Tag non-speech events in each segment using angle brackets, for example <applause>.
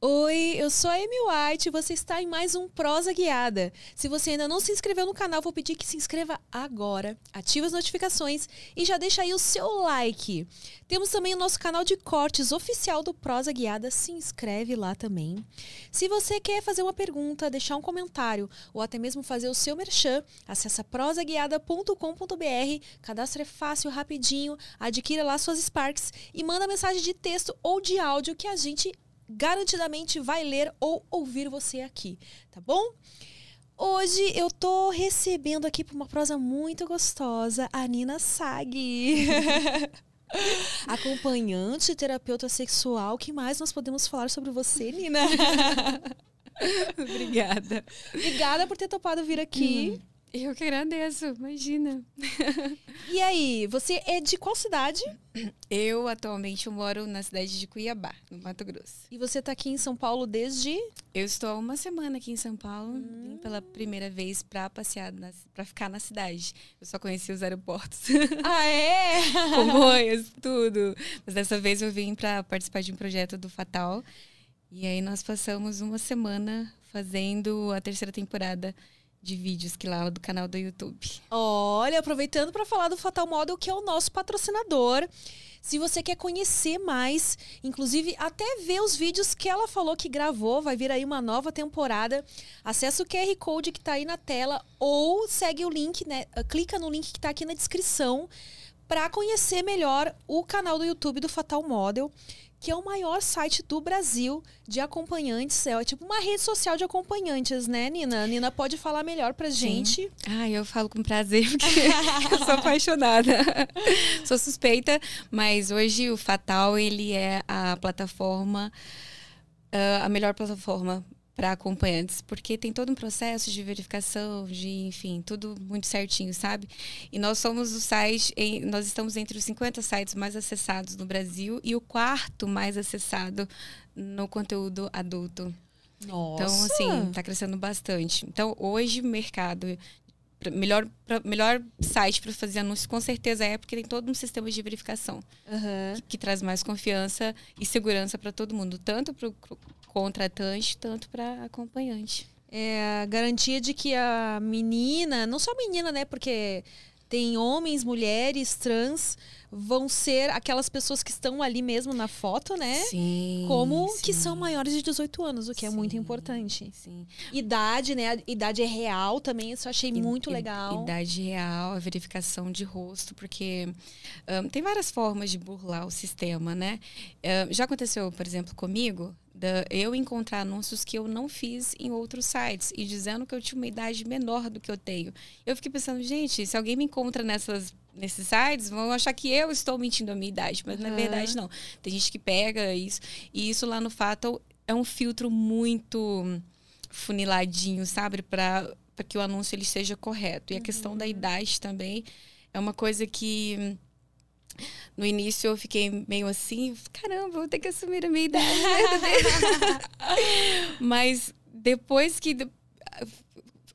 Oi, eu sou a Amy White e você está em mais um Prosa Guiada. Se você ainda não se inscreveu no canal, vou pedir que se inscreva agora, ative as notificações e já deixa aí o seu like. Temos também o nosso canal de cortes oficial do Prosa Guiada, se inscreve lá também. Se você quer fazer uma pergunta, deixar um comentário ou até mesmo fazer o seu merchan, acessa prosaguiada.com.br, cadastro é fácil, rapidinho, adquira lá suas Sparks e manda mensagem de texto ou de áudio que a gente garantidamente vai ler ou ouvir você aqui, tá bom? Hoje eu tô recebendo aqui por uma prosa muito gostosa a Nina Sag. <laughs> Acompanhante terapeuta sexual, que mais nós podemos falar sobre você, Nina? <laughs> Obrigada. Obrigada por ter topado vir aqui. Hum. Eu que agradeço, imagina. E aí, você é de qual cidade? Eu atualmente moro na cidade de Cuiabá, no Mato Grosso. E você está aqui em São Paulo desde? Eu estou há uma semana aqui em São Paulo, hum. vim pela primeira vez para passear, para ficar na cidade. Eu só conheci os aeroportos. <laughs> Ah, é? <laughs> Comboios, tudo. Mas dessa vez eu vim para participar de um projeto do Fatal. E aí nós passamos uma semana fazendo a terceira temporada de vídeos que lá do canal do YouTube. Olha, aproveitando para falar do Fatal Model, que é o nosso patrocinador. Se você quer conhecer mais, inclusive até ver os vídeos que ela falou que gravou, vai vir aí uma nova temporada. Acesse o QR Code que está aí na tela ou segue o link, né? Clica no link que está aqui na descrição para conhecer melhor o canal do YouTube do Fatal Model que é o maior site do Brasil de acompanhantes. É tipo uma rede social de acompanhantes, né, Nina? Nina pode falar melhor pra gente. Ah, eu falo com prazer, <laughs> porque eu sou apaixonada. <laughs> sou suspeita, mas hoje o Fatal, ele é a plataforma, uh, a melhor plataforma para acompanhantes, porque tem todo um processo de verificação, de, enfim, tudo muito certinho, sabe? E nós somos o site, em, nós estamos entre os 50 sites mais acessados no Brasil e o quarto mais acessado no conteúdo adulto. Nossa. Então, assim, está crescendo bastante. Então, hoje o mercado melhor, melhor site para fazer anúncios com certeza é porque tem todo um sistema de verificação uhum. que, que, traz mais confiança e segurança para todo mundo, tanto para o contratante, tanto para acompanhante. É a garantia de que a menina, não só menina, né? Porque tem homens, mulheres, trans, vão ser aquelas pessoas que estão ali mesmo na foto, né? Sim. Como sim. que são maiores de 18 anos, o que sim, é muito importante. Sim. Idade, né? A idade é real também, isso eu achei I, muito legal. Idade real, a verificação de rosto, porque um, tem várias formas de burlar o sistema, né? Um, já aconteceu, por exemplo, comigo, da, eu encontrar anúncios que eu não fiz em outros sites e dizendo que eu tinha uma idade menor do que eu tenho. Eu fiquei pensando, gente, se alguém me encontra nessas nesses sites, vão achar que eu estou mentindo a minha idade, mas uhum. na verdade não. Tem gente que pega isso e isso lá no Fatal é um filtro muito funiladinho, sabe, para que o anúncio ele seja correto. E a questão da uhum. idade também é uma coisa que no início eu fiquei meio assim, caramba, vou ter que assumir a minha idade. <laughs> <laughs> Mas depois que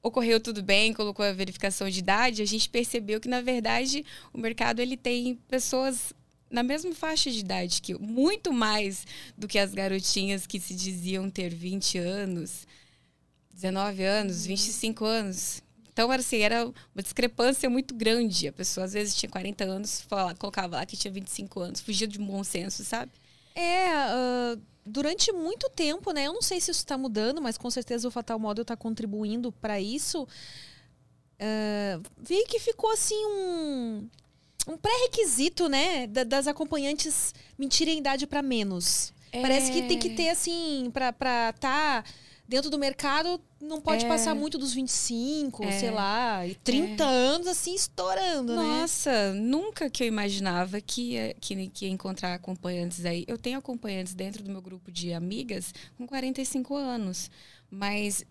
ocorreu tudo bem, colocou a verificação de idade, a gente percebeu que na verdade o mercado ele tem pessoas na mesma faixa de idade que eu, muito mais do que as garotinhas que se diziam ter 20 anos, 19 anos, 25 anos. Então, era assim, era uma discrepância muito grande. A pessoa, às vezes, tinha 40 anos, falava, colocava lá que tinha 25 anos, fugia de bom senso, sabe? É, uh, durante muito tempo, né? Eu não sei se isso está mudando, mas com certeza o Fatal Model está contribuindo para isso. Uh, vi que ficou assim um, um pré-requisito, né? Da, das acompanhantes mentirem idade para menos. É. Parece que tem que ter, assim, para estar. Tá dentro do mercado não pode É. passar muito dos 25, É. sei lá, e 30 anos assim estourando, né? Nossa, nunca que eu imaginava que ia, que, que ia encontrar acompanhantes aí. Eu tenho acompanhantes dentro do meu grupo de amigas com 45 anos. Mas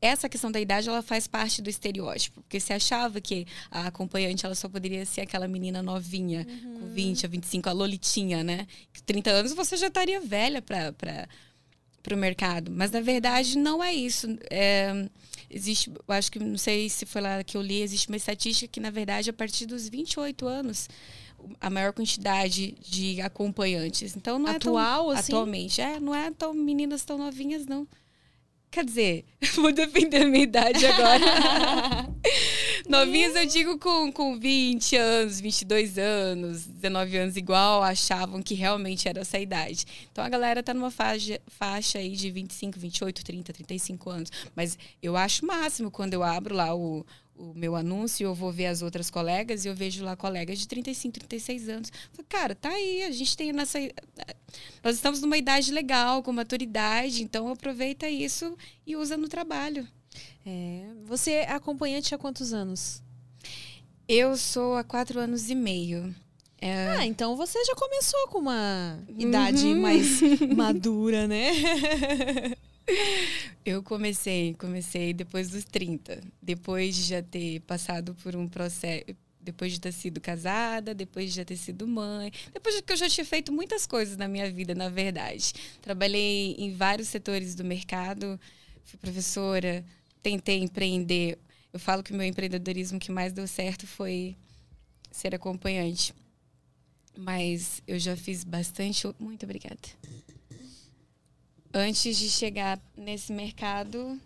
essa questão da idade, ela faz parte do estereótipo. Porque você achava que a acompanhante ela só poderia ser aquela menina novinha, com 20 a 25, a Lolitinha, né? Que 30 anos você já estaria velha para para o mercado. Mas na verdade não é isso. É, existe, eu acho que não sei se foi lá que eu li, existe uma estatística que na verdade a partir dos 28 anos a maior quantidade de acompanhantes. Então não Atual, é tão, assim? atualmente, é, não é tão meninas tão novinhas não. Quer dizer, <laughs> vou defender a minha idade agora. <laughs> Novinhas eu digo com, com 20 anos, 22 anos, 19 anos igual, achavam que realmente era essa idade. Então a galera tá numa faixa, faixa aí de 25, 28, 30, 35 anos. Mas eu acho máximo quando eu abro lá o, o meu anúncio, eu vou ver as outras colegas e eu vejo lá colegas de 35, 36 anos. Cara, tá aí, a gente tem nessa. Nós estamos numa idade legal, com maturidade, então aproveita isso e usa no trabalho. É. Você é acompanhante há quantos anos? Eu sou há quatro anos e meio. É, Ah, então você já começou com uma idade Uhum. mais <laughs> madura, né? eu comecei, comecei depois dos 30. Depois de já ter passado por um processo. Depois de ter sido casada, depois de já ter sido mãe, depois que eu já tinha feito muitas coisas na minha vida, na verdade. Trabalhei em vários setores do mercado, fui professora, tentei empreender. Eu falo que o meu empreendedorismo que mais deu certo foi ser acompanhante. Mas eu já fiz bastante. Muito obrigada. Antes de chegar nesse mercado,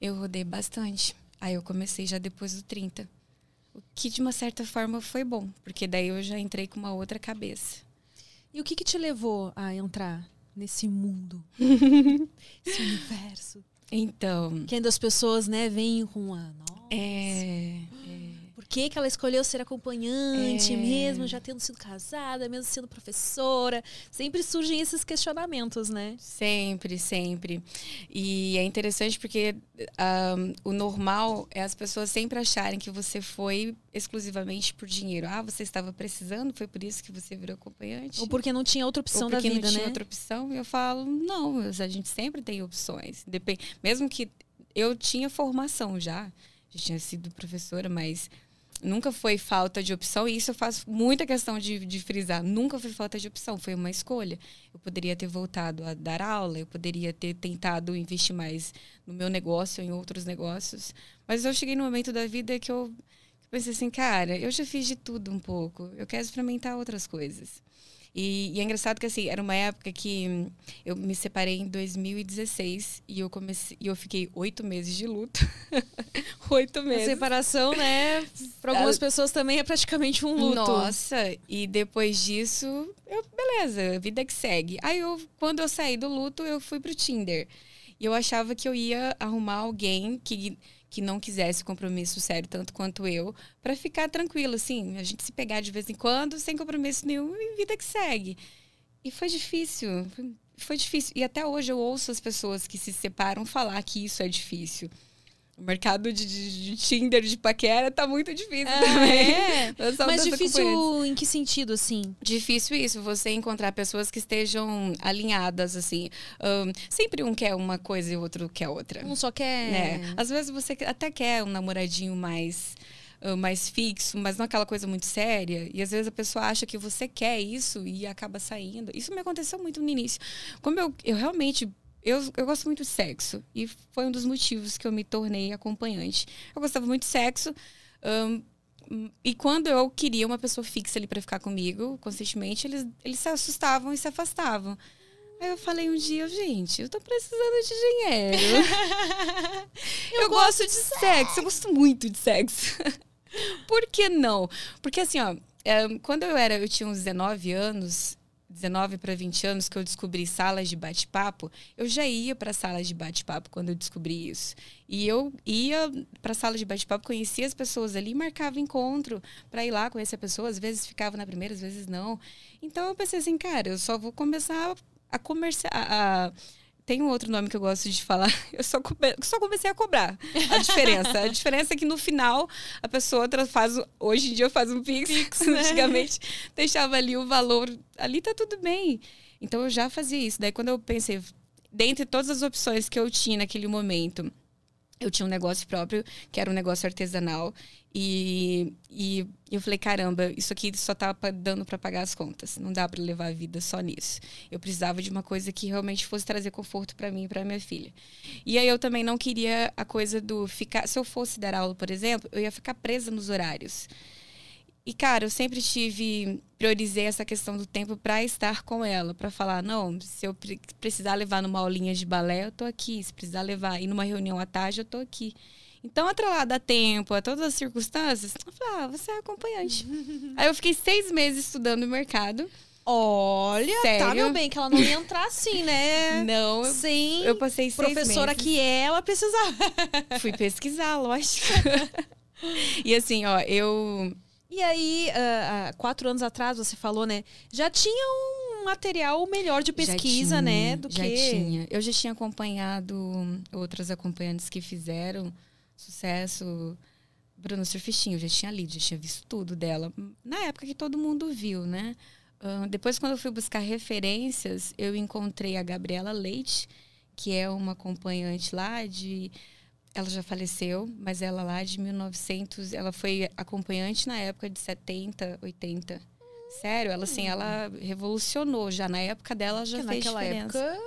eu rodei bastante. Aí eu comecei já depois do 30. O que de uma certa forma foi bom, porque daí eu já entrei com uma outra cabeça. E o que, que te levou a entrar nesse mundo? <laughs> Esse universo? Então, Que ainda as pessoas, né, vêm com a. Nossa, é, que, que ela escolheu ser acompanhante, É. mesmo já tendo sido casada, mesmo sendo professora? Sempre surgem esses questionamentos, né? Sempre, sempre. E é interessante porque ahm, o normal é as pessoas sempre acharem que você foi exclusivamente por dinheiro. Ah, você estava precisando, foi por isso que você virou acompanhante? Ou porque não tinha outra opção Ou da porque vida, não tinha né? outra opção. E eu falo, não, a gente sempre tem opções. Depende, mesmo que eu tinha formação já, já tinha sido professora, mas nunca foi falta de opção. E isso eu faço muita questão de, de frisar. Nunca foi falta de opção, foi uma escolha. Eu poderia ter voltado a dar aula, eu poderia ter tentado investir mais no meu negócio, em outros negócios. Mas eu cheguei no momento da vida que eu pensei assim, cara, eu já fiz de tudo um pouco. Eu quero experimentar outras coisas. E, e é engraçado que assim, era uma época que hum, eu me separei em 2016 e eu comecei e eu fiquei oito meses de luto. <laughs> oito A meses. separação, né? <laughs> Para algumas pessoas também é praticamente um luto. Nossa, e depois disso, eu, beleza, vida que segue. Aí eu, quando eu saí do luto, eu fui pro Tinder. E eu achava que eu ia arrumar alguém que, que não quisesse compromisso sério tanto quanto eu, para ficar tranquilo, assim, a gente se pegar de vez em quando, sem compromisso nenhum, e vida que segue. E foi difícil, foi, difícil. E até hoje eu ouço as pessoas que se separam falar que isso é difícil. O mercado de, de, de Tinder, de paquera, tá muito difícil também. É. <laughs> Eu sou Mas difícil em que sentido, assim? Difícil isso, você encontrar pessoas que estejam alinhadas, assim. Ahn, sempre um quer uma coisa e o outro quer outra. Um só quer. Né? Às vezes você até quer um namoradinho mais, ah, mais fixo, mas não aquela coisa muito séria. E às vezes a pessoa acha que você quer isso e acaba saindo. Isso me aconteceu muito no início. Como eu, eu realmente. Eu, eu gosto muito de sexo. E foi um dos motivos que eu me tornei acompanhante. Eu gostava muito de sexo. ahn, e quando eu queria uma pessoa fixa ali para ficar comigo, constantemente, eles, eles se assustavam e se afastavam. Aí eu falei um dia, gente, eu tô precisando de dinheiro. <laughs> eu, gosto de sexo. eu gosto muito de sexo. <laughs> Por que não? Porque assim, ó, é, quando eu era, eu tinha uns 19 anos, 19 para 20 anos, que eu descobri salas de bate-papo, eu já ia para salas de bate-papo quando eu descobri isso. E eu ia para salas de bate-papo, conhecia as pessoas ali, marcava encontro para ir lá conhecer a pessoa, às vezes ficava na primeira, às vezes não. Então eu pensei assim, cara, eu só vou começar a comerciar, a tem um outro nome que eu gosto de falar. <laughs> Eu só, come, só comecei a cobrar a diferença. a diferença é que no final a pessoa faz. Hoje em dia faz um Pix. Pix <laughs> né? Antigamente deixava ali o valor. Ali tá tudo bem. Então eu já fazia isso. Daí quando eu pensei, dentre todas as opções que eu tinha naquele momento, eu tinha um negócio próprio, que era um negócio artesanal. E, e eu falei, caramba, isso aqui só tá dando para pagar as contas. Não dá para levar a vida só nisso. Eu precisava de uma coisa que realmente fosse trazer conforto para mim e para minha filha. E aí eu também não queria a coisa do ficar, se eu fosse dar aula, por exemplo, eu ia ficar presa nos horários. E cara, eu sempre tive priorizei essa questão do tempo para estar com ela, para falar, não, se eu precisar levar numa aulinha de balé, eu tô aqui, se precisar levar ir numa reunião à tarde, eu tô aqui. Então, atrelado a tempo, a todas as circunstâncias, eu falei, ah, você é acompanhante. <laughs> Aí eu fiquei seis meses estudando o mercado. Olha, tá, Sério? tá, meu bem, que ela não ia entrar assim, né? <laughs> Não. Sim. Eu passei seis Professora meses. que é, ela precisava. Fui pesquisar, lógico. <laughs> e assim, ó, eu... E aí, uh, uh, quatro anos atrás, você falou, né? Já tinha um material melhor de pesquisa, tinha, né? Do já que... tinha. Eu já tinha acompanhado outras acompanhantes que fizeram sucesso. Bruna Surfistinho, eu já tinha lido, já tinha visto tudo dela. Na época que todo mundo viu, né? Uh, depois, quando eu fui buscar referências, eu encontrei a Gabriela Leite, que é uma acompanhante lá de. Ela já faleceu, mas ela lá de 1900. Ela foi acompanhante na época de 70, 80. Sério, ela assim, ela revolucionou. Já na época dela já Porque fez naquela diferença. época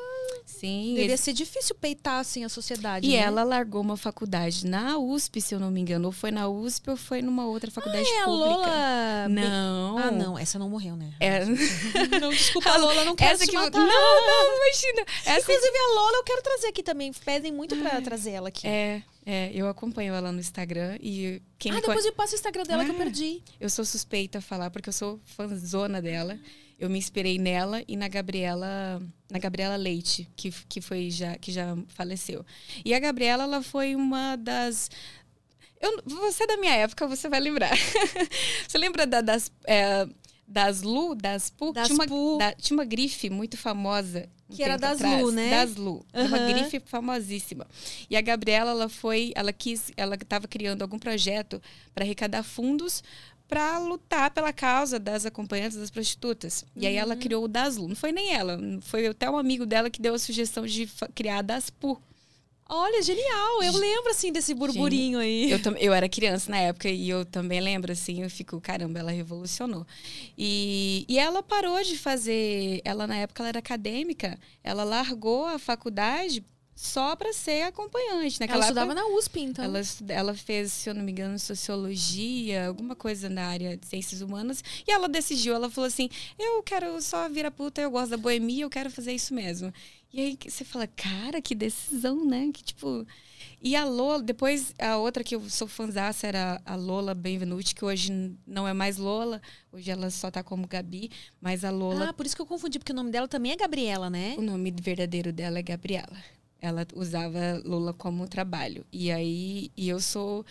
Sim. Devia ser difícil peitar assim a sociedade. E né? ela largou uma faculdade na USP, se eu não me engano. Ou foi na USP ou foi numa outra faculdade ah, é pública. A Lola... Não. Ah, não. Essa não morreu, né? É... <laughs> Não, desculpa, a Lola, não quero Essa que... Não, não, imagina. Essa Inclusive, a Lola eu quero trazer aqui também. Pedem muito pra trazer ela aqui. É, é, eu acompanho ela no Instagram e quem ah, depois me passa o Instagram dela ah, que eu perdi. Eu sou suspeita a falar porque eu sou fãzona dela. Eu me inspirei nela e na Gabriela, na Gabriela Leite, que, que foi já que já faleceu. E a Gabriela, ela foi uma das eu, você é da minha época, você vai lembrar. <laughs> você lembra da, das é, das Lu, das Pu? Das tinha, uma, Pu. da, tinha uma grife muito famosa. Que era das atrás, Lu, né? Das Lu. Era Uma grife famosíssima. E a Gabriela, ela foi, ela quis, ela estava criando algum projeto para arrecadar fundos para lutar pela causa das acompanhantes das prostitutas. E aí Uhum. ela criou o Daslu. Não foi nem ela, foi até um amigo dela que deu a sugestão de criar a Daspu. Olha, genial. Eu lembro, assim, desse burburinho aí. Eu, eu era criança na época e eu também lembro, assim, eu fico, caramba, ela revolucionou. E, e ela parou de fazer, ela na época ela era acadêmica, ela largou a faculdade só para ser acompanhante. Ela Naquela estudava época, na USP, então. ela, ela fez, se eu não me engano, sociologia, alguma coisa na área de ciências humanas. E ela decidiu, ela falou assim: eu quero só virar puta, eu gosto da boemia, eu quero fazer isso mesmo. E aí você fala, cara, que decisão, né? Que tipo. E a Lola, depois a outra que eu sou fãzaça era a Lola Benvenuti, que hoje não é mais Lola, hoje ela só tá como Gabi, mas a Lola, Ah, por isso que eu confundi, porque o nome dela também é Gabriela, né? o nome verdadeiro dela é Gabriela. Ela usava Lola como trabalho. E aí, e eu sou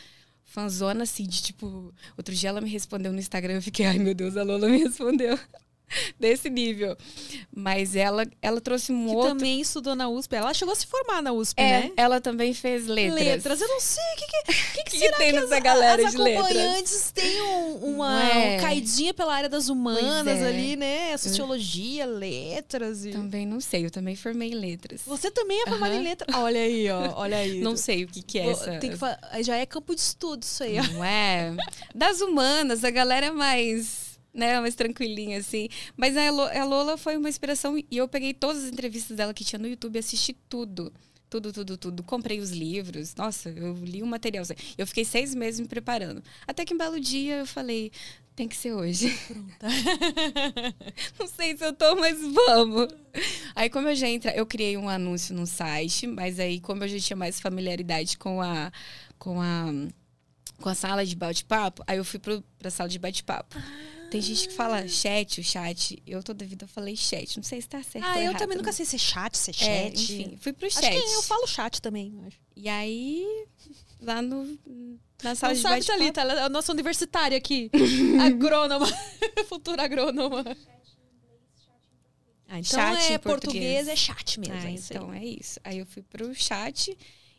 fanzona assim, de tipo, outro dia ela me respondeu no Instagram, eu fiquei, ai meu Deus, a Lola me respondeu. <laughs> Desse nível. Mas ela, ela trouxe um Que outro. também estudou na USP. Ela chegou a se formar na USP, É, né? ela também fez letras. Eu não sei. O que, que, que, que <laughs> que tem nessa galera as de letras? acompanhantes têm um, uma é? um caidinha pela área das humanas é. ali, né? Sociologia, letras e... Também não sei, eu também formei em letras. Você também é formada em letras. Olha aí, ó. Olha aí. Não sei o que, que é essa. Tem que fa- aí Já é campo de estudo isso aí, ó. Não é? Das humanas, a galera é mais, né, mais tranquilinha, assim. Mas a Lo- a Lola foi uma inspiração e eu peguei todas as entrevistas dela que tinha no YouTube e assisti tudo. Tudo, tudo, tudo. Comprei os livros. Nossa, eu li o material. Eu fiquei seis meses me preparando. Até que um belo dia eu falei, tem que ser hoje. <laughs> Não sei se eu tô, mas vamos. Aí, como eu já entrei, eu criei um anúncio no site, mas aí, como eu já tinha mais familiaridade com a. Com a com a sala de bate-papo, aí eu fui pro, pra sala de bate-papo. Tem gente que fala chat, o chat. Eu toda vida falei chat. Não sei se tá certo Ah, ou eu errado, também nunca né? sei se é chat, se é É, chat. enfim, fui pro Acho chat. que eu falo chat também. acho. E aí, lá no, na sala Não de sabe. Thalita, ela é a nossa universitária aqui. <laughs> agrônoma. <laughs> Futura agrônoma. Ah, então Chat é português, português. é chat mesmo. Ah, é então é isso. Aí eu fui pro chat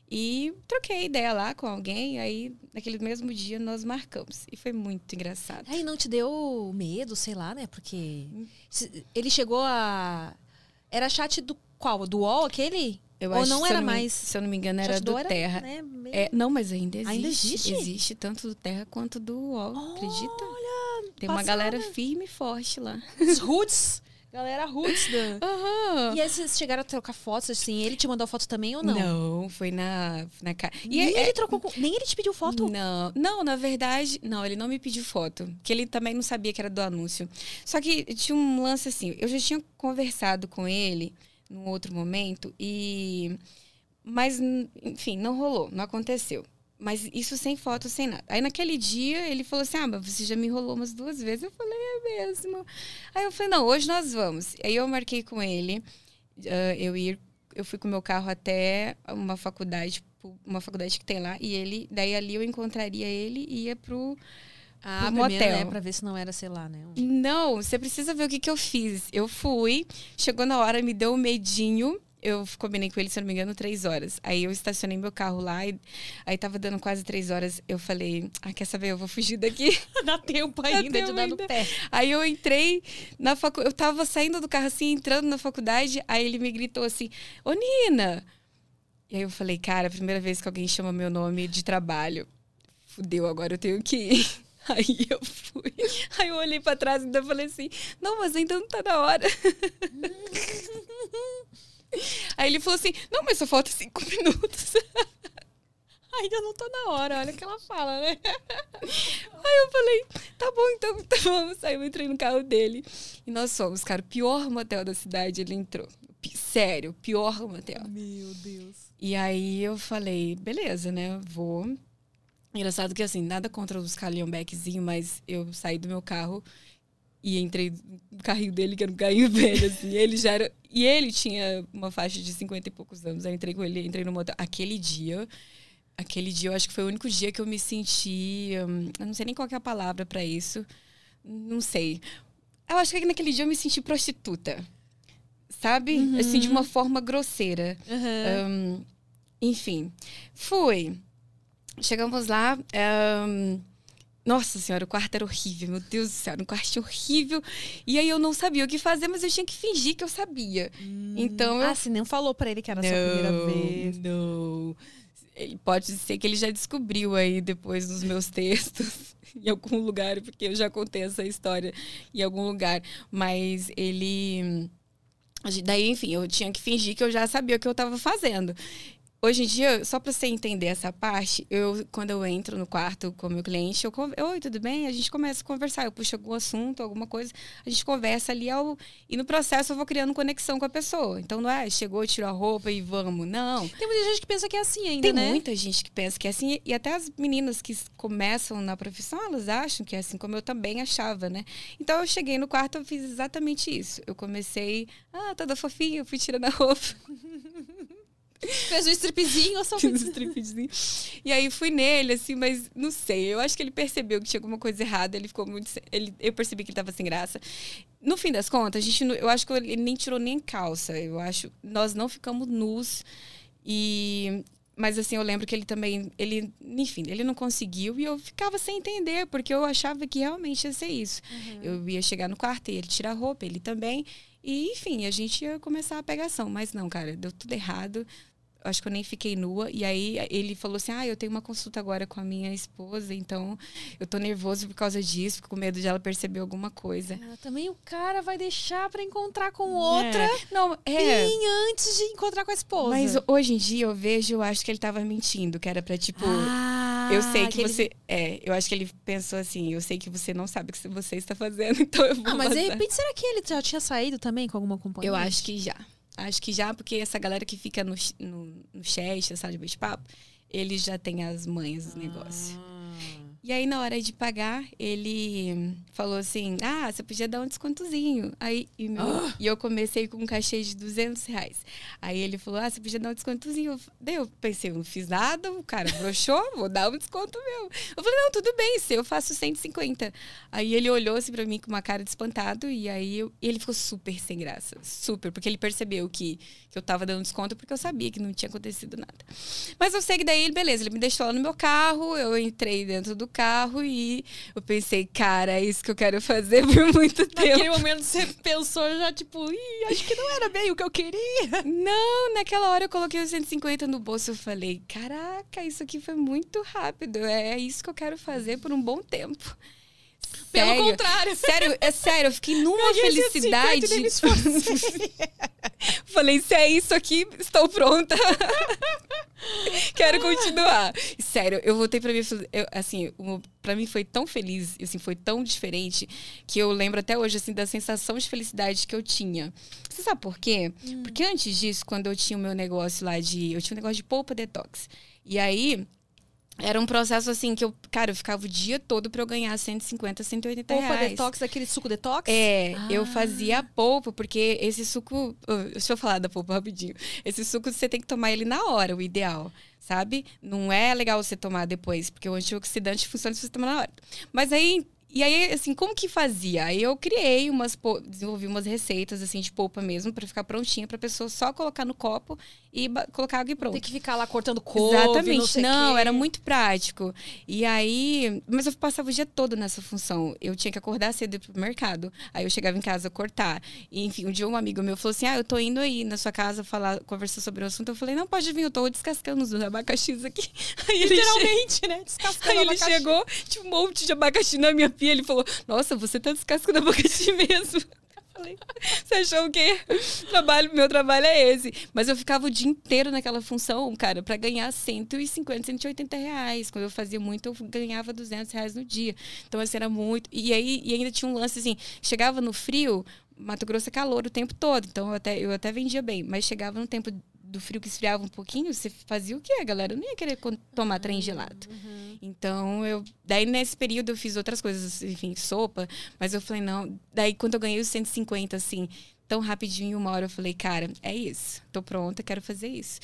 e troquei ideia lá com alguém. Aí, naquele mesmo dia, nós marcamos. E foi muito engraçado. Aí não te deu medo, sei lá, né? Porque se- ele chegou a. Era chat do qual? Do UOL, aquele? Eu Ou acho, não era me- mais? Se eu não me engano, era do era, Terra. né, meio- É, não, mas ainda existe. Ainda existe? Existe tanto do Terra quanto do UOL. acredita? Olha, Tem uma passada. galera firme e forte lá. os roots. <laughs> Galera roots da. <gasps> Aham. E aí vocês chegaram a trocar fotos, assim, ele te mandou foto também ou não? Não, foi na, na cara. Nem ele trocou com... Nem ele te pediu foto? Não, não, na verdade, não, ele não me pediu foto, que ele também não sabia que era do anúncio. Só que tinha um lance assim, eu já tinha conversado com ele num outro momento e mas enfim, não rolou, não aconteceu. Mas isso sem foto, sem nada. Aí naquele dia ele falou assim: Ah, mas você já me enrolou umas duas vezes. Eu falei: É mesmo. Aí eu falei: Não, hoje nós vamos. Aí eu marquei com ele. ah, eu ir, eu fui com o meu carro até uma faculdade, uma faculdade que tem lá. E ele, daí ali eu encontraria ele e ia pro. Ah, primeiro, motel. né? Pra ver se não era, sei lá, né? um- Não, você precisa ver o que, que eu fiz. Eu fui, chegou na hora, me deu um medinho. Eu combinei com ele, se eu não me engano, três horas. Aí eu estacionei meu carro lá e aí tava dando quase três horas. Eu falei, ah, quer saber? Eu vou fugir daqui. <laughs> Dá tempo Dá ainda de tempo dar no ainda. pé. Aí eu entrei na faculdade. Eu tava saindo do carro assim, entrando na faculdade. Aí ele me gritou assim: Ô Nina! E aí eu falei, cara, primeira vez que alguém chama meu nome de trabalho. Fudeu, agora eu tenho que ir. <laughs> Aí eu fui. Aí eu olhei pra trás e ainda falei assim: não, mas ainda não tá na hora. <laughs> <laughs> Aí ele falou assim: não, mas só falta cinco <laughs> minutos. Ainda não tá na hora, olha o que ela fala, né? <laughs> Aí eu falei, tá bom, então, então vamos. Aí eu entrei no carro dele. E nós fomos, cara, o pior motel da cidade, ele entrou. Sério, o pior motel. Meu Deus. E aí eu falei, beleza, né? Vou. Engraçado que assim, nada contra os calhambequezinhos, mas eu saí do meu carro e entrei no carrinho dele, que era um carrinho <laughs> velho, assim. E ele já era. E ele tinha uma faixa de 50 e poucos anos. Aí entrei com ele, entrei no motel. Aquele dia. Aquele dia, eu acho que foi o único dia que eu me senti. hum, eu não sei nem qual que é a palavra pra isso. Não sei. Eu acho que naquele dia eu me senti prostituta. Sabe? Assim, de uma forma grosseira. Ahn, enfim, fui. Chegamos lá. ahn, nossa senhora, o quarto era horrível, meu Deus do céu, um quartinho horrível. E aí eu não sabia o que fazer, mas eu tinha que fingir que eu sabia. Então eu Ah, se não falou pra ele que era a sua primeira vez. não. Ele pode ser que ele já descobriu aí depois nos meus textos, <laughs> em algum lugar, porque eu já contei essa história em algum lugar. Mas ele. Daí, enfim, eu tinha que fingir que eu já sabia o que eu estava fazendo. Hoje em dia, só para você entender essa parte, eu quando eu entro no quarto com o meu cliente, eu oi, tudo bem? A gente começa a conversar, eu puxo algum assunto, alguma coisa, a gente conversa ali ao, e no processo eu vou criando conexão com a pessoa. Então não é, chegou, tirou a roupa e vamos, não. Tem muita gente que pensa que é assim ainda, Tem né? muita gente que pensa que é assim, e até as meninas que começam na profissão, elas acham que é assim, como eu também achava, né? Então eu cheguei no quarto, eu fiz exatamente isso. Eu comecei, ah, toda fofinha, eu fui tirando a roupa. <laughs> Fez um stripzinho ou só Fiz um stripzinho. E aí fui nele, assim, mas não sei. Eu acho que ele percebeu que tinha alguma coisa errada. Ele ficou muito. Ele, eu percebi que ele tava sem graça. No fim das contas, a gente, eu acho que ele nem tirou nem calça. Eu acho. Nós não ficamos nus. E. Mas assim, eu lembro que ele também, ele, enfim, ele não conseguiu e eu ficava sem entender, porque eu achava que realmente ia ser isso. Eu ia chegar no quarto e ele tirar a roupa, ele também. E, enfim, a gente ia começar a pegação. Mas não, cara, deu tudo errado. Acho que eu nem fiquei nua. E aí ele falou assim: Ah, eu tenho uma consulta agora com a minha esposa, então eu tô nervoso por causa disso, fico com medo de ela perceber alguma coisa. Ah, também o cara vai deixar pra encontrar com outra É. Não, é. bem antes de encontrar com a esposa. Mas hoje em dia eu vejo, eu acho que ele tava mentindo, que era pra tipo. Ah, Eu sei que você. É, eu acho que ele pensou assim: eu sei que você não sabe o que você está fazendo, <laughs> então eu vou. Ah, mas de repente, será que ele já tinha saído também com alguma companhia? Eu acho que já. Acho que já, porque essa galera que fica no, no, no chat, essa sala de bate-papo, eles já têm as manhas do negócio. E aí, na hora de pagar, ele falou assim: Ah, você podia dar um descontozinho. Aí, e, meu, Ah. e eu comecei com um cachê de 200 reais. Aí ele falou: Ah, você podia dar um descontozinho. Daí eu pensei: não fiz nada, o cara broxou, <laughs> vou dar um desconto meu. Eu falei: Não, tudo bem, se eu faço 150. Aí ele olhou assim pra mim com uma cara de espantado. E aí eu, e ele ficou super sem graça. Super, porque ele percebeu que, que eu tava dando desconto porque eu sabia que não tinha acontecido nada. Mas eu sei que daí, ele, beleza, ele me deixou lá no meu carro, eu entrei dentro do carro e eu pensei, cara, é isso que eu quero fazer <laughs> por muito Naquele tempo. momento você pensou já, tipo, ih, acho que não era bem o que eu queria. <laughs> Não, naquela hora eu coloquei os 150 no bolso eu falei, caraca, isso aqui foi muito rápido. É isso que eu quero fazer por um bom tempo. Pelo Sério. contrário. Sério, é sério, eu fiquei numa esse felicidade. 50 nem me esforcei. Falei, se é isso aqui, estou pronta. <laughs> Quero continuar. Sério, eu voltei pra mim, eu, assim, pra mim foi tão feliz, assim, foi tão diferente que eu lembro até hoje, assim, da sensação de felicidade que eu tinha. Você sabe por quê? Porque antes disso, quando eu tinha o meu negócio lá de, eu tinha um negócio de polpa detox. E aí era um processo assim que eu, cara, eu ficava o dia todo pra eu ganhar 150, 180 Polpa reais. detox, aquele suco detox? É, eu Ah. fazia a polpa, porque esse suco. Deixa eu falar da polpa rapidinho. Esse suco você tem que tomar ele na hora, o ideal. Sabe? Não é legal você tomar depois, porque o antioxidante funciona se você tomar na hora. Mas aí. E aí, assim, como que fazia? Aí eu criei umas, desenvolvi umas receitas, assim, de polpa mesmo, pra ficar prontinha, pra pessoa só colocar no copo e colocar água e pronto. Tem que ficar lá cortando couve, Exatamente. não, Não, era muito prático. E aí. Mas eu passava o dia todo nessa função. Eu tinha que acordar cedo e ir pro mercado. Aí eu chegava em casa cortar. E, enfim, um dia um amigo meu falou assim: Ah, eu tô indo aí na sua casa falar, conversar sobre o assunto. Eu falei: Não, pode vir, eu tô descascando os abacaxis aqui. <laughs> Aí ele che- Literalmente, né? Descascando Aí ele abacaxi. chegou, tinha um monte de abacaxi na minha pia. Ele falou: Nossa, você tá descascando abacaxi mesmo. Eu Falei, você achou o quê? Trabalho, meu trabalho é esse. Mas eu ficava o dia inteiro naquela função, cara, pra ganhar 150, 180 reais. Quando eu fazia muito, eu ganhava 200 reais no dia. Então, assim, era muito. E aí, e ainda tinha um lance assim: chegava no frio, Mato Grosso é calor o tempo todo. Então, eu até, eu até vendia bem. Mas chegava no tempo do frio que esfriava um pouquinho, você fazia o quê, A galera? Eu não ia querer tomar trem gelado. Então, eu. Daí, nesse período, eu fiz outras coisas, enfim, sopa. Mas eu falei, não. Daí, quando eu ganhei os 150, assim, tão rapidinho, uma hora, eu falei, cara, é isso. Tô pronta, quero fazer isso.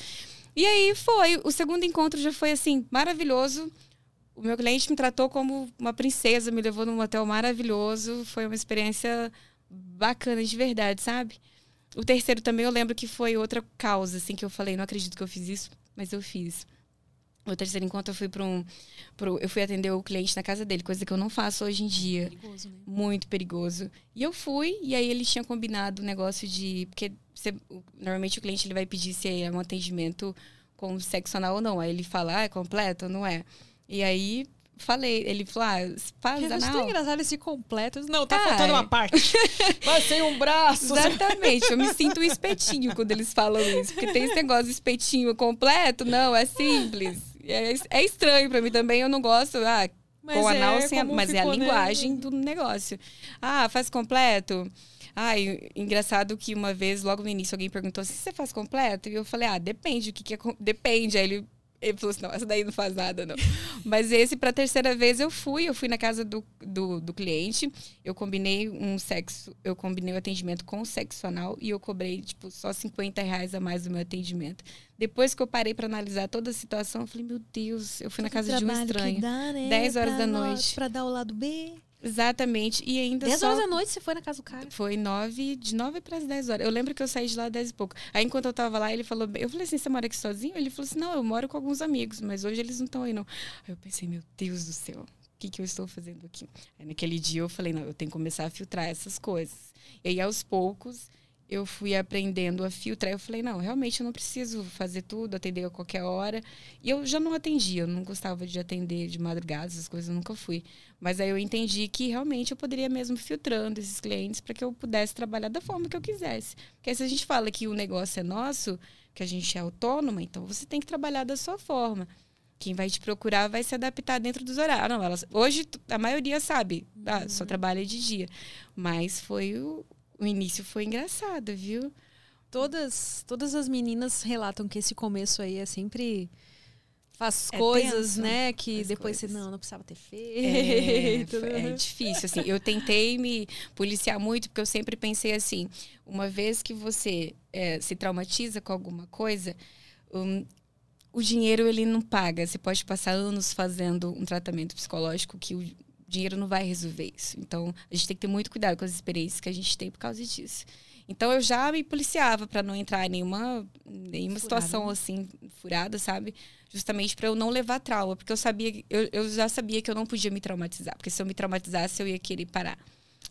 E aí foi. O segundo encontro já foi, assim, maravilhoso. O meu cliente me tratou como uma princesa, me levou num hotel maravilhoso. Foi uma experiência bacana de verdade, sabe? O terceiro também eu lembro que foi outra causa, assim, que eu falei, não acredito que eu fiz isso, mas eu fiz. O terceiro encontro eu fui para um. Pro, eu fui atender o cliente na casa dele, coisa que eu não faço hoje em dia. Perigoso, né? Muito perigoso. E eu fui, e aí ele tinha combinado o negócio de. Porque você- normalmente o cliente ele vai pedir se é um atendimento com sexo anal ou não. Aí ele fala, ah, é completo ou não é? E aí falei, ele falou, ah, acho tão anal. engraçado esse completo. Não, tá Ah, faltando é. uma parte. <laughs> Mas sem um braço. Exatamente, eu me <laughs> sinto um espetinho quando eles falam isso. Porque tem esse negócio de espetinho completo, não, é simples. É, é estranho pra mim também, eu não gosto. Ah, Mas com anal é sem a- como mas é a né? linguagem do negócio. Ah, faz completo? Ai, engraçado que uma vez, logo no início, alguém perguntou assim: você faz completo? E eu falei, ah, depende, o que, que é. Depende. Aí ele, ele falou assim: não, essa daí não faz nada, não. Mas esse, pra terceira vez, eu fui, eu fui na casa do, do, do cliente, eu combinei um sexo, eu combinei o atendimento com o sexo anal e eu cobrei, tipo, só 50 reais a mais do meu atendimento. Depois que eu parei pra analisar toda a situação, eu falei, meu Deus, eu fui na casa de um estranho. Dá, né? 10 horas pra da noite. Pra dar o lado B. Exatamente. E ainda 10 só... horas da noite você foi na casa do cara. Foi nove, de nove para as dez horas. Eu lembro que eu saí de lá às dez e pouco. Aí, enquanto eu tava lá, ele falou... Eu falei assim, você mora aqui sozinho? Ele falou assim, não, eu moro com alguns amigos, mas hoje eles não estão aí, não. Aí eu pensei, meu Deus do céu, o que, que eu estou fazendo aqui? Aí, naquele dia, eu falei, não, eu tenho que começar a filtrar essas coisas. E aí, aos poucos, eu fui aprendendo a filtrar. Eu falei, não, realmente eu não preciso fazer tudo, atender a qualquer hora. E eu já não atendia, eu não gostava de atender de madrugada, essas coisas, eu nunca fui. Mas aí eu entendi que realmente eu poderia mesmo filtrando esses clientes para que eu pudesse trabalhar da forma que eu quisesse. Porque se a gente fala que o negócio é nosso, que a gente é autônoma, então você tem que trabalhar da sua forma. Quem vai te procurar vai se adaptar dentro dos horários. Ah, não, elas, hoje a maioria sabe, ah, só trabalha de dia. Mas foi o, o início foi engraçado, viu? Todas, todas as meninas relatam que esse começo aí é sempre Faz É coisas, tenso. né, que depois você coisas. não, não precisava ter É, feito. <laughs> foi- é né? difícil, assim. Eu tentei me policiar muito, porque eu sempre pensei assim, uma vez que você é, se traumatiza com alguma coisa, hum, o dinheiro ele não paga. Você pode passar anos fazendo um tratamento psicológico que o dinheiro não vai resolver isso. Então, a gente tem que ter muito cuidado com as experiências que a gente tem por causa disso. Então, eu já me policiava para não entrar em nenhuma, nenhuma Furada, situação né? assim, furada, sabe? Justamente para eu não levar trauma. Porque eu sabia, eu, eu já sabia que eu não podia me traumatizar. Porque se eu me traumatizasse, eu ia querer parar.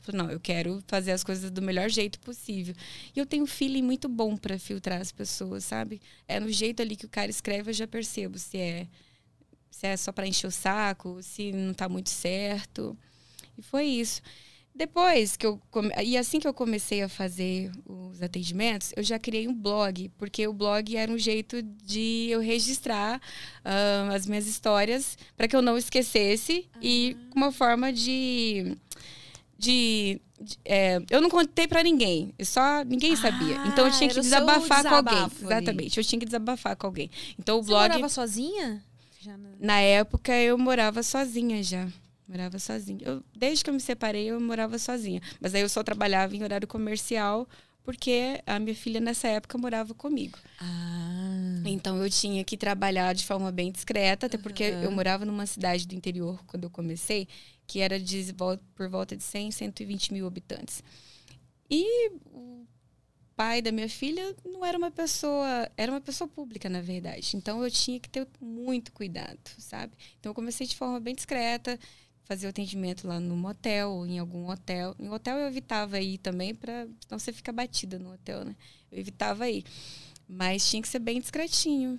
Falei, não, eu quero fazer as coisas do melhor jeito possível. E eu tenho um feeling muito bom para filtrar as pessoas, sabe? É no jeito ali que o cara escreve, eu já percebo se é se é só para encher o saco, se não tá muito certo. E foi isso. Depois que eu come... e assim que eu comecei a fazer os atendimentos, eu já criei um blog, porque o blog era um jeito de eu registrar ah, as minhas histórias para que eu não esquecesse e uma forma de de, de- é, eu não contei para ninguém, só ninguém sabia. Então eu Ah, tinha que desabafar com alguém. ali. Exatamente, eu tinha que desabafar com alguém. Então o Você blog morava sozinha? Já na- na época eu morava sozinha já. Morava sozinha. Eu, desde que eu me separei, eu morava sozinha. Mas aí eu só trabalhava em horário comercial, porque a minha filha nessa época morava comigo. Ah. Então eu tinha que trabalhar de forma bem discreta, até porque Aham. eu morava numa cidade do interior quando eu comecei, que era de por volta de 100, 120 mil habitantes. E o pai da minha filha não era uma pessoa, era uma pessoa pública, na verdade. Então eu tinha que ter muito cuidado, sabe? Então eu comecei de forma bem discreta, fazer o atendimento lá no motel, em algum hotel. Em hotel eu evitava ir também, para senão você fica batida no hotel, né? Eu evitava ir. Mas tinha que ser bem discretinho.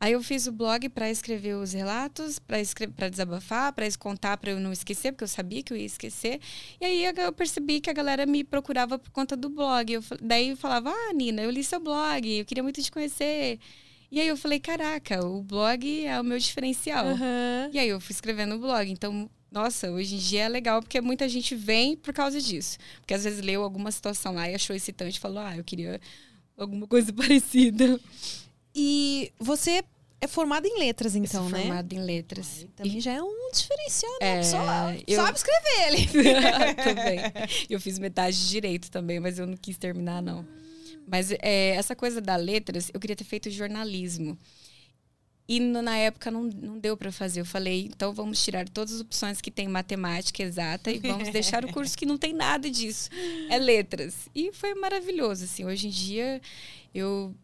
Aí eu fiz o blog para escrever os relatos, para desabafar, para contar para eu não esquecer, porque eu sabia que eu ia esquecer. E aí eu percebi que a galera me procurava por conta do blog. Eu, daí eu falava: "Ah, Nina, eu li seu blog, eu queria muito te conhecer". E aí eu falei: "Caraca, o blog é o meu diferencial". Aham. E aí eu fui escrevendo no blog. Então, nossa, hoje em dia é legal porque muita gente vem por causa disso. Porque às vezes leu alguma situação lá e achou excitante e falou: "Ah, eu queria alguma coisa <laughs> parecida". E você é formada em letras, Eu então, sou né? formada em letras. Também já é um diferencial, né? É, pessoa eu- sabe escrever ele. <laughs> também. Eu fiz metade de direito também, mas eu não quis terminar, não. Mas é, essa coisa da letras, eu queria ter feito jornalismo. E no- na época não, não deu para fazer. Eu falei, então vamos tirar todas as opções que tem matemática exata e vamos deixar o curso que não tem nada disso. É letras. E foi maravilhoso, assim. Hoje em dia eu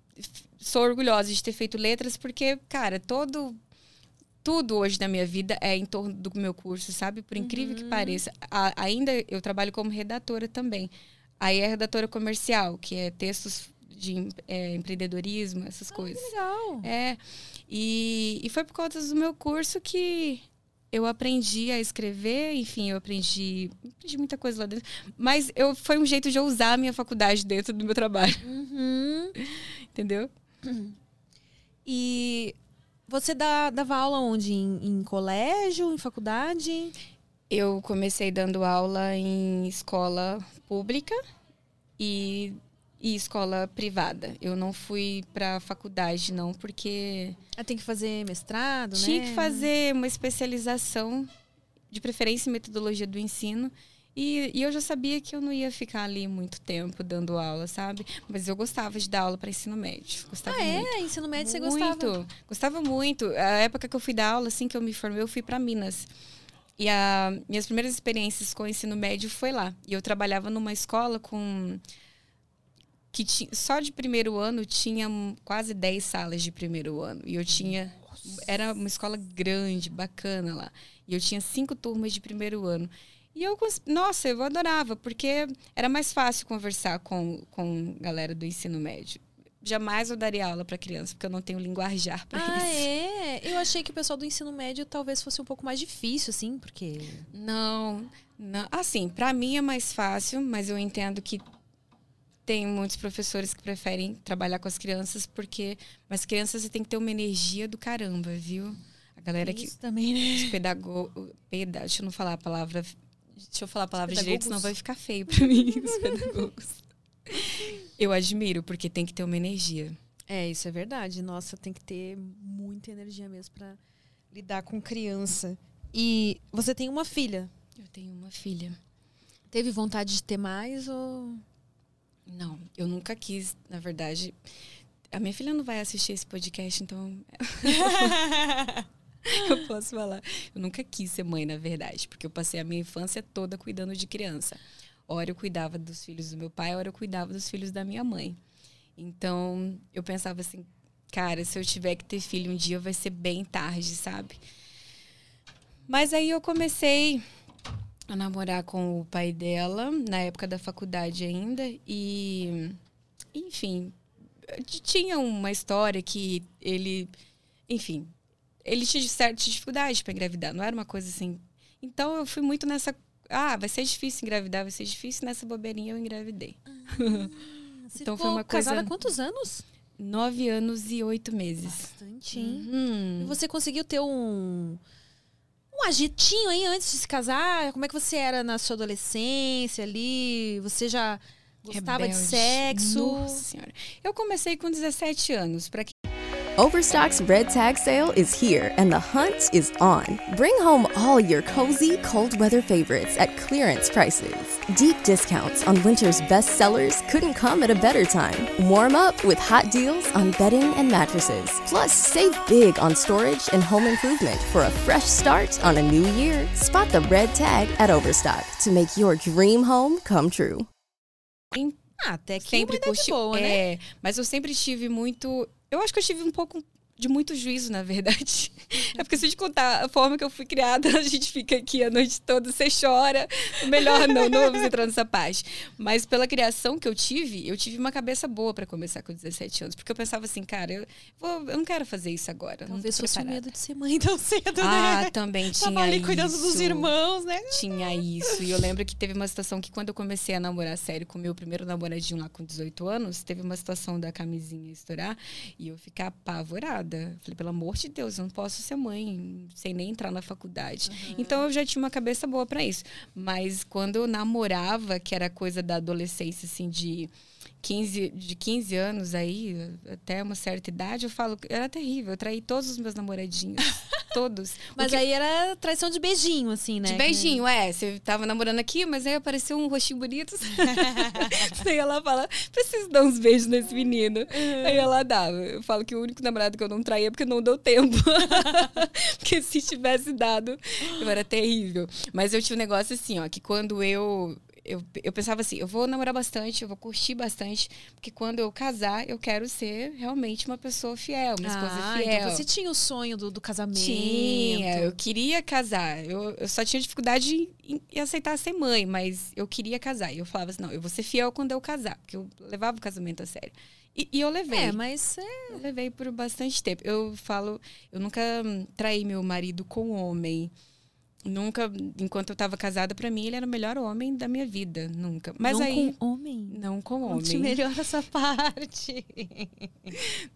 sou orgulhosa de ter feito letras porque, cara, todo tudo hoje na minha vida é em torno do meu curso, sabe? Por incrível que pareça. A- ainda eu trabalho como redatora também. Aí é redatora comercial, que é textos de é, empreendedorismo, essas coisas. Legal. É, e, e foi por conta do meu curso que eu aprendi a escrever, enfim, eu aprendi, aprendi muita coisa lá dentro. Mas eu, foi um jeito de eu usar a minha faculdade dentro do meu trabalho, Uhum. <laughs> entendeu? <clears throat> E você dá, dava aula onde? Em, em colégio, em faculdade? Eu comecei dando aula em escola pública e, e escola privada. Eu não fui para faculdade, não, porque Ah, tem que fazer mestrado, tinha né? que fazer uma especialização, de preferência em metodologia do ensino. E, e eu já sabia que eu não ia ficar ali muito tempo dando aula, sabe? Mas eu gostava de dar aula para ensino médio. Gostava Ah, muito. é? Ensino médio você muito. gostava? Gostava muito. A época que eu fui dar aula, assim que eu me formei, eu fui para Minas. E a, minhas primeiras experiências com ensino médio foi lá. E eu trabalhava numa escola com. que só de primeiro ano tinha quase 10 salas de primeiro ano. E eu tinha. Era uma escola grande, bacana lá. E eu tinha cinco turmas de primeiro ano. E eu, nossa, eu adorava, porque era mais fácil conversar com, com galera do ensino médio. Jamais eu daria aula para criança, porque eu não tenho linguajar para Ah, isso. é? Eu achei que o pessoal do ensino médio talvez fosse um pouco mais difícil, assim, porque. Não, não. Assim, para mim é mais fácil, mas eu entendo que tem muitos professores que preferem trabalhar com as crianças, porque. Mas crianças você tem que ter uma energia do caramba, viu? A galera que. Isso também, né? Os pedagogos. Peda, deixa eu não falar a palavra. Deixa eu falar a palavra pedagogos? direito, senão vai ficar feio para mim, <laughs> os pedagogos. Eu admiro, porque tem que ter uma energia. É, isso é verdade. Nossa, tem que ter muita energia mesmo pra lidar com criança. E você tem uma filha. Eu tenho uma filha. Teve vontade de ter mais ou. Não, eu nunca quis, na verdade. A minha filha não vai assistir esse podcast, então. <laughs> <laughs> <laughs> eu posso falar. Eu nunca quis ser mãe, na verdade, porque eu passei a minha infância toda cuidando de criança. Ora eu cuidava dos filhos do meu pai, ora eu cuidava dos filhos da minha mãe. Então, eu pensava assim, cara, se eu tiver que ter filho um dia vai ser bem tarde, sabe? Mas aí eu comecei a namorar com o pai dela, na época da faculdade ainda, e enfim, tinha uma história que ele, enfim, ele tinha certa dificuldade para engravidar, não era uma coisa assim. Então eu fui muito nessa, ah, vai ser difícil engravidar, vai ser difícil nessa bobeirinha eu engravidei. Ah, <laughs> então foi uma coisa. Casada há quantos anos? Nove anos e oito meses. Bastante, hein? Uhum. E você conseguiu ter um um agitinho aí antes de se casar? Como é que você era na sua adolescência ali? Você já gostava Rebelde. de sexo? Nossa senhora. Eu comecei com 17 anos. Para Overstock's Red Tag Sale is here and the hunt is on. Bring home all your cozy, cold weather favorites at clearance prices. Deep discounts on winter's best sellers couldn't come at a better time. Warm up with hot deals on bedding and mattresses. Plus, save big on storage and home improvement for a fresh start on a new year. Spot the red tag at Overstock to make your dream home come true. Ah, até que sempre curti, boa, né? É, mas eu sempre tive muito Eu acho que eu tive um pouco de muito juízo, na verdade. <laughs> É porque se eu te contar a forma que eu fui criada, <laughs> a gente fica aqui a noite toda, você chora. Melhor não, não vamos entrar nessa parte. Mas pela criação que eu tive, eu tive uma cabeça boa para começar com 17 anos. Porque eu pensava assim, cara, eu, vou, eu não quero fazer isso agora. Talvez fosse o medo de ser mãe tão cedo, ah, né? Ah, também tinha Tava ali isso. cuidando dos irmãos, né? Tinha isso. E eu lembro que teve uma situação que quando eu comecei a namorar sério com o meu primeiro namoradinho lá com 18 anos, teve uma situação da camisinha estourar e eu ficar apavorada. Falei, pelo amor de Deus, eu não posso ser mãe sem nem entrar na faculdade. Uhum. Então eu já tinha uma cabeça boa para isso. Mas quando eu namorava, que era coisa da adolescência, assim, de 15, de 15 anos aí, até uma certa idade, eu falo, era terrível. Eu traí todos os meus namoradinhos. <laughs> todos. Mas aí era traição de beijinho, assim, né? De beijinho, é. Você tava namorando aqui, mas aí apareceu um rostinho bonito. <laughs> aí ela fala, preciso dar uns beijos nesse menino. Uhum. Aí ela dava. Eu falo que o único namorado que eu não traía é porque não deu tempo. <laughs> porque se tivesse dado, eu era terrível. Mas eu tinha um negócio assim, ó, que quando eu eu, eu pensava assim, eu vou namorar bastante, eu vou curtir bastante, porque quando eu casar, eu quero ser realmente uma pessoa fiel, uma esposa ah, então fiel. Então você tinha o sonho do, do casamento. Tinha, eu queria casar. Eu, eu só tinha dificuldade em, em, aceitar ser mãe, mas eu queria casar. E eu falava assim, não, eu vou ser fiel quando eu casar, porque eu levava o casamento a sério. E, e eu levei. É, mas é... Eu levei por bastante tempo. Eu falo, eu nunca traí meu marido com homem. Nunca, enquanto eu estava casada, para mim ele era o melhor homem da minha vida, nunca. Mas não aí com homem. Não com homem. Conte melhor essa <laughs> parte.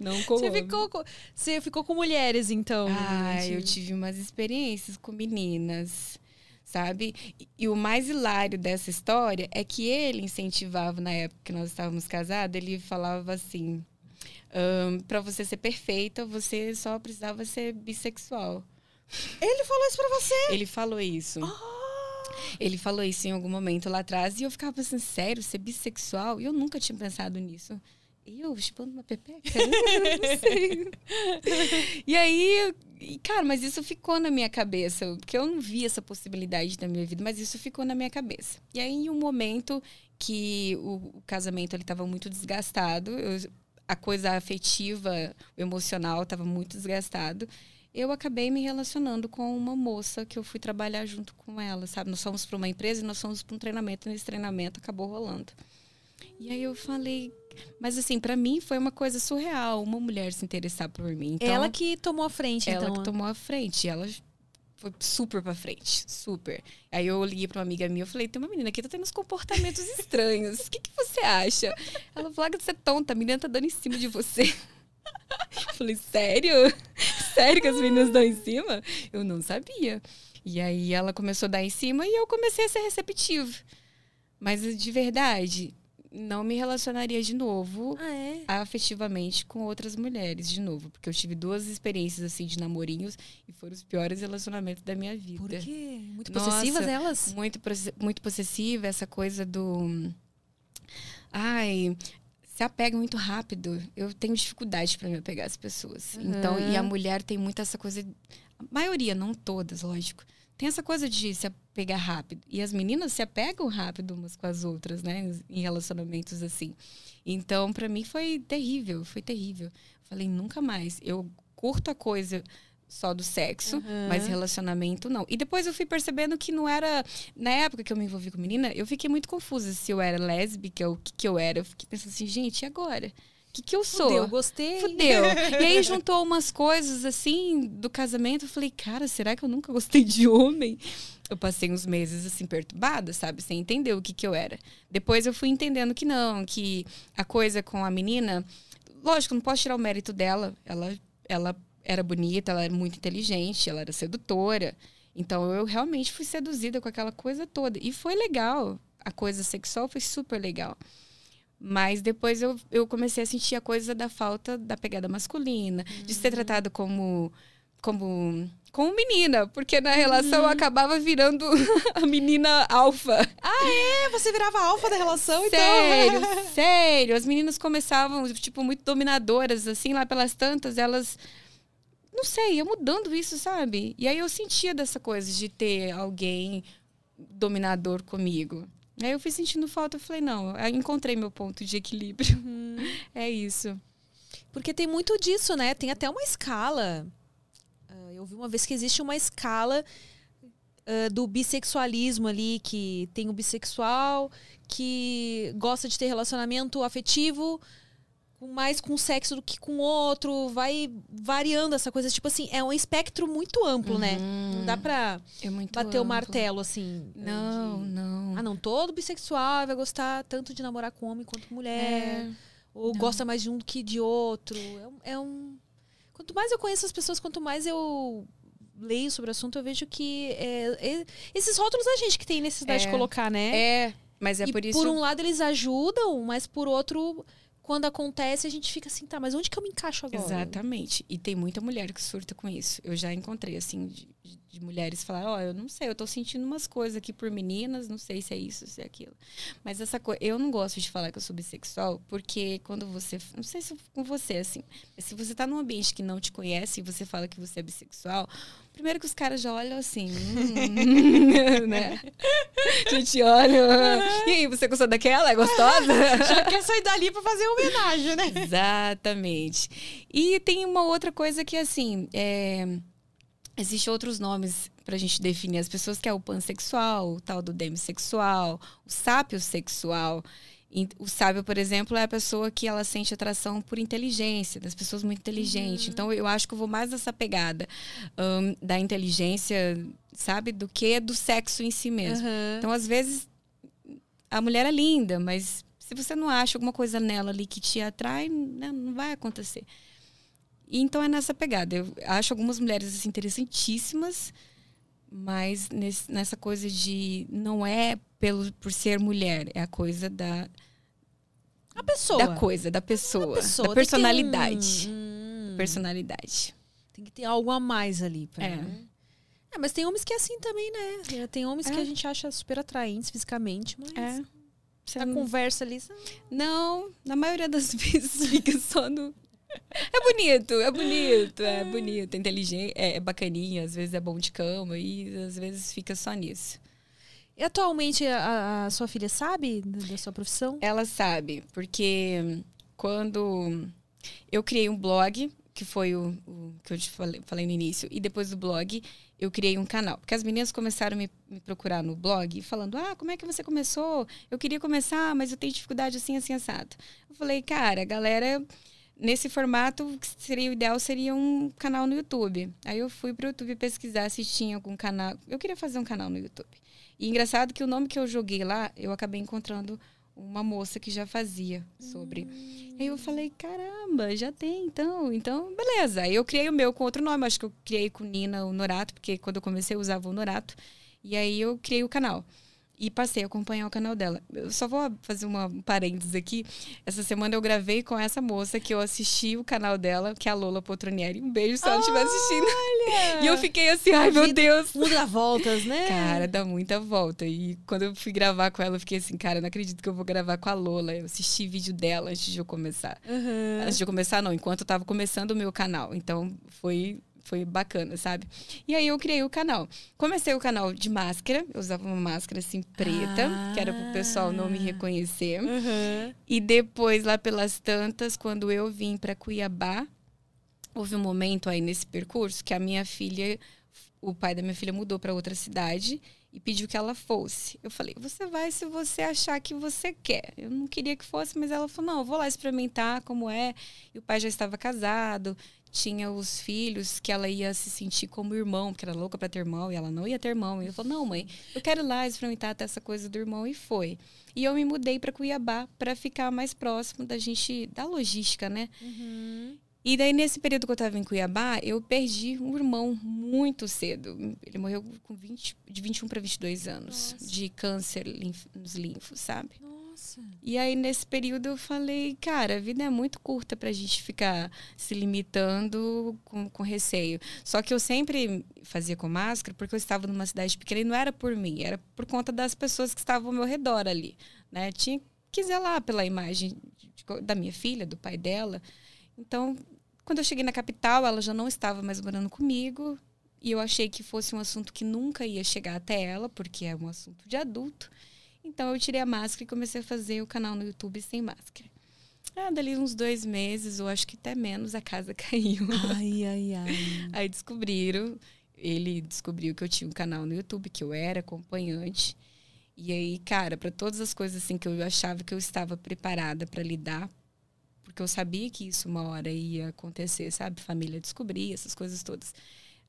não com você homem. Ficou com, você ficou com mulheres, então? Ah, eu tive umas experiências com meninas, sabe? E, e o mais hilário dessa história é que ele incentivava na época que nós estávamos casados, ele falava assim: um, para você ser perfeita, você só precisava ser bissexual. Ele falou isso pra você? Ele falou isso. Oh. Ele falou isso em algum momento lá atrás. E eu ficava pensando, sério, ser bissexual? E eu nunca tinha pensado nisso. E eu, chupando uma pepeca? não sei. e aí, cara, mas isso ficou na minha cabeça. Porque eu não vi essa possibilidade na minha vida, mas isso ficou na minha cabeça. E aí, em um momento que o, o casamento estava muito desgastado, eu, a coisa afetiva, emocional estava muito desgastado eu acabei me relacionando com uma moça que eu fui trabalhar junto com ela, sabe? Nós fomos para uma empresa e nós fomos para um treinamento, e nesse treinamento acabou rolando. E aí eu falei, mas assim, para mim foi uma coisa surreal, uma mulher se interessar por mim. Então, ela que tomou a frente, ela então. que tomou a frente, ela foi super pra frente, super. Aí eu liguei pra uma amiga minha, eu falei, tem uma menina aqui que tá tendo uns comportamentos <laughs> estranhos. O que, que você acha? Ela falou, ah, você é tonta, a menina tá dando em cima de você. Falei, sério? Sério que as meninas dão em cima? Eu não sabia. E aí ela começou a dar em cima e eu comecei a ser receptivo. Mas de verdade, não me relacionaria de novo Ah, é? afetivamente com outras mulheres de novo, porque eu tive duas experiências assim de namorinhos e foram os piores relacionamentos da minha vida. Por quê? Muito Nossa, possessivas elas? Muito muito possessiva, essa coisa do ai, se apega muito rápido. Eu tenho dificuldade para me apegar às pessoas. Então, e a mulher tem muito essa coisa, a maioria, não todas, lógico. Tem essa coisa de se apegar rápido. E as meninas se apegam rápido umas com as outras, né? Em relacionamentos assim. Então, para mim foi terrível, foi terrível. Falei, nunca mais. Eu curto a coisa só do sexo, mas relacionamento não. E depois eu fui percebendo que não era. Na época que eu me envolvi com menina, eu fiquei muito confusa se eu era lésbica ou o que, que eu era. Eu fiquei pensando assim, gente, e agora? O que, que eu sou? Fudeu, gostei. Fudeu. E aí juntou umas coisas assim do casamento. Eu falei, cara, será que eu nunca gostei de homem? Eu passei uns meses assim perturbada, sabe? Sem entender o que, que eu era. Depois eu fui entendendo que não, que a coisa com a menina. Lógico, não posso tirar o mérito dela. Ela, ela era bonita, ela era muito inteligente, ela era sedutora. Então eu realmente fui seduzida com aquela coisa toda. E foi legal. A coisa sexual foi super legal. Mas depois eu, eu comecei a sentir a coisa da falta da pegada masculina, de ser tratado como como como menina, porque na relação eu acabava virando <laughs> a menina alfa. É, você virava alfa da relação, então. Sério, <laughs> sério. As meninas começavam, tipo, muito dominadoras, assim, lá pelas tantas, elas. Não sei, ia mudando isso, sabe? E aí eu sentia dessa coisa de ter alguém dominador comigo. Aí eu fui sentindo falta, eu falei, não, aí encontrei meu ponto de equilíbrio. <laughs> É isso. Porque tem muito disso, né? Tem até uma escala. Ah, eu vi uma vez que existe uma escala ah, do bissexualismo ali, que tem o bissexual que gosta de ter relacionamento afetivo mais com sexo do que com outro, vai variando essa coisa. Tipo assim, é um espectro muito amplo, né? Não dá pra É bater o amplo. martelo, assim. Não, de- não. Ah, não, todo bissexual vai gostar tanto de namorar com homem quanto mulher. É. Ou Não. gosta mais de um do que de outro. É um, é um- Quanto mais eu conheço as pessoas, quanto mais eu leio sobre o assunto, eu vejo que é, é- esses rótulos a gente que tem necessidade de É. colocar, né? É, mas é e por isso. por um lado eles ajudam, mas por outro, quando acontece, a gente fica assim, tá, mas onde que eu me encaixo agora? Exatamente. E tem muita mulher que surta com isso. Eu já encontrei, assim, de, de- de mulheres falar, ó, eu não sei, eu tô sentindo umas coisas aqui por meninas, não sei se é isso, se é aquilo. Mas essa coisa, eu não gosto de falar que eu sou bissexual, porque quando você, não sei se com você, assim, se você tá num ambiente que não te conhece e você fala que você é bissexual, primeiro que os caras já olham assim, hum, <laughs> né? <laughs> A gente olha, e aí, você gostou daquela? É gostosa? <laughs> Já quer sair dali pra fazer homenagem, né? Exatamente. E tem uma outra coisa que, assim, é... existem outros nomes pra gente definir as pessoas, que é o pansexual, o tal do demissexual, o sápio sexual. O sábio, por exemplo, é a pessoa que ela sente atração por inteligência, das pessoas muito inteligentes. Então, eu acho que eu vou mais nessa pegada hum, da inteligência, sabe? Do que do sexo em si mesmo. Então, às vezes, a mulher é linda, mas se você não acha alguma coisa nela ali que te atrai, né, não vai acontecer. E então é nessa pegada. Eu acho algumas mulheres assim, interessantíssimas, mas nesse- nessa coisa de não é pelo por ser mulher, é a coisa da, A pessoa. da coisa, da pessoa, pessoa. da um- personalidade. hum, Personalidade. tem que ter algo a mais ali. Pra, É. É, mas tem homens que é assim também, né? Tem homens É. que a gente acha super atraentes fisicamente, mas É. Você na não- conversa ali. Não, na maioria das <laughs> vezes fica só no. <laughs> É bonito, é bonito, é bonito, é inteligente, é, é bacaninha, às vezes é bom de cama e às vezes fica só nisso. E atualmente a, a sua filha sabe da sua profissão? Ela sabe, porque quando eu criei um blog, que foi o, o que eu te falei, falei no início, e depois do blog eu criei um canal. Porque as meninas começaram a me, me procurar no blog, falando: Ah, como é que você começou? Eu queria começar, mas eu tenho dificuldade assim, assim, assado. Eu falei, cara, a galera. Nesse formato, o que seria o ideal seria um canal no YouTube. Aí eu fui pro YouTube pesquisar se tinha algum canal. Eu queria fazer um canal no YouTube. E engraçado que o nome que eu joguei lá, eu acabei encontrando uma moça que já fazia sobre. Aí eu falei, caramba, já tem, então. Então, beleza. Aí eu criei o meu com outro nome. Acho que eu criei com Nina o Norato, porque quando eu comecei eu usava o Norato. E aí eu criei o canal. E passei a acompanhar o canal dela. Eu só vou fazer uma um parênteses aqui. Essa semana eu gravei com essa moça que eu assisti o canal dela, que é a Lola Potronieri. Um beijo se ela estiver assistindo. <laughs> E eu fiquei assim, ai meu Deus. Dá voltas, né? Cara, dá muita volta. E quando eu fui gravar com ela, eu fiquei assim, cara, não acredito que eu vou gravar com a Lola. Eu assisti vídeo dela antes de eu começar. Uhum. Antes de eu começar, não, enquanto eu tava começando o meu canal. Então foi foi bacana, sabe? E aí eu criei o canal. Comecei o canal de máscara, eu usava uma máscara assim preta, Ah. que era pro pessoal não me reconhecer. Uhum. E depois, lá pelas tantas, quando eu vim para Cuiabá, houve um momento aí nesse percurso que a minha filha, o pai da minha filha mudou para outra cidade e pediu que ela fosse. Eu falei: "Você vai se você achar que você quer". Eu não queria que fosse, mas ela falou: "Não, eu vou lá experimentar como é". E o pai já estava casado, tinha os filhos que ela ia se sentir como irmão, porque era louca para ter irmão e ela não ia ter irmão. E eu falei: "Não, mãe, eu quero ir lá experimentar até essa coisa do irmão" e foi. E eu me mudei para Cuiabá para ficar mais próximo da gente, da logística, né? E daí, nesse período que eu estava em Cuiabá, eu perdi um irmão muito cedo. Ele morreu com 20, de 21 para 22 anos, de câncer linf- nos linfos, sabe? Nossa. E aí, nesse período, eu falei, cara, a vida é muito curta pra gente ficar se limitando com, com receio. Só que eu sempre fazia com máscara porque eu estava numa cidade pequena e não era por mim, era por conta das pessoas que estavam ao meu redor ali, né? Tinha que zelar pela imagem da minha filha, do pai dela. Então, quando eu cheguei na capital, ela já não estava mais morando comigo. E eu achei que fosse um assunto que nunca ia chegar até ela, porque é um assunto de adulto. Então eu tirei a máscara e comecei a fazer o canal no YouTube sem máscara. Ah, dali uns dois meses, ou acho que até menos, a casa <laughs> caiu. Ai, ai, ai. Aí descobriram, ele descobriu que eu tinha um canal no YouTube, que eu era acompanhante. E aí, cara, para todas as coisas assim que eu achava que eu estava preparada para lidar, porque eu sabia que isso uma hora ia acontecer, sabe? Família descobrir, essas coisas todas.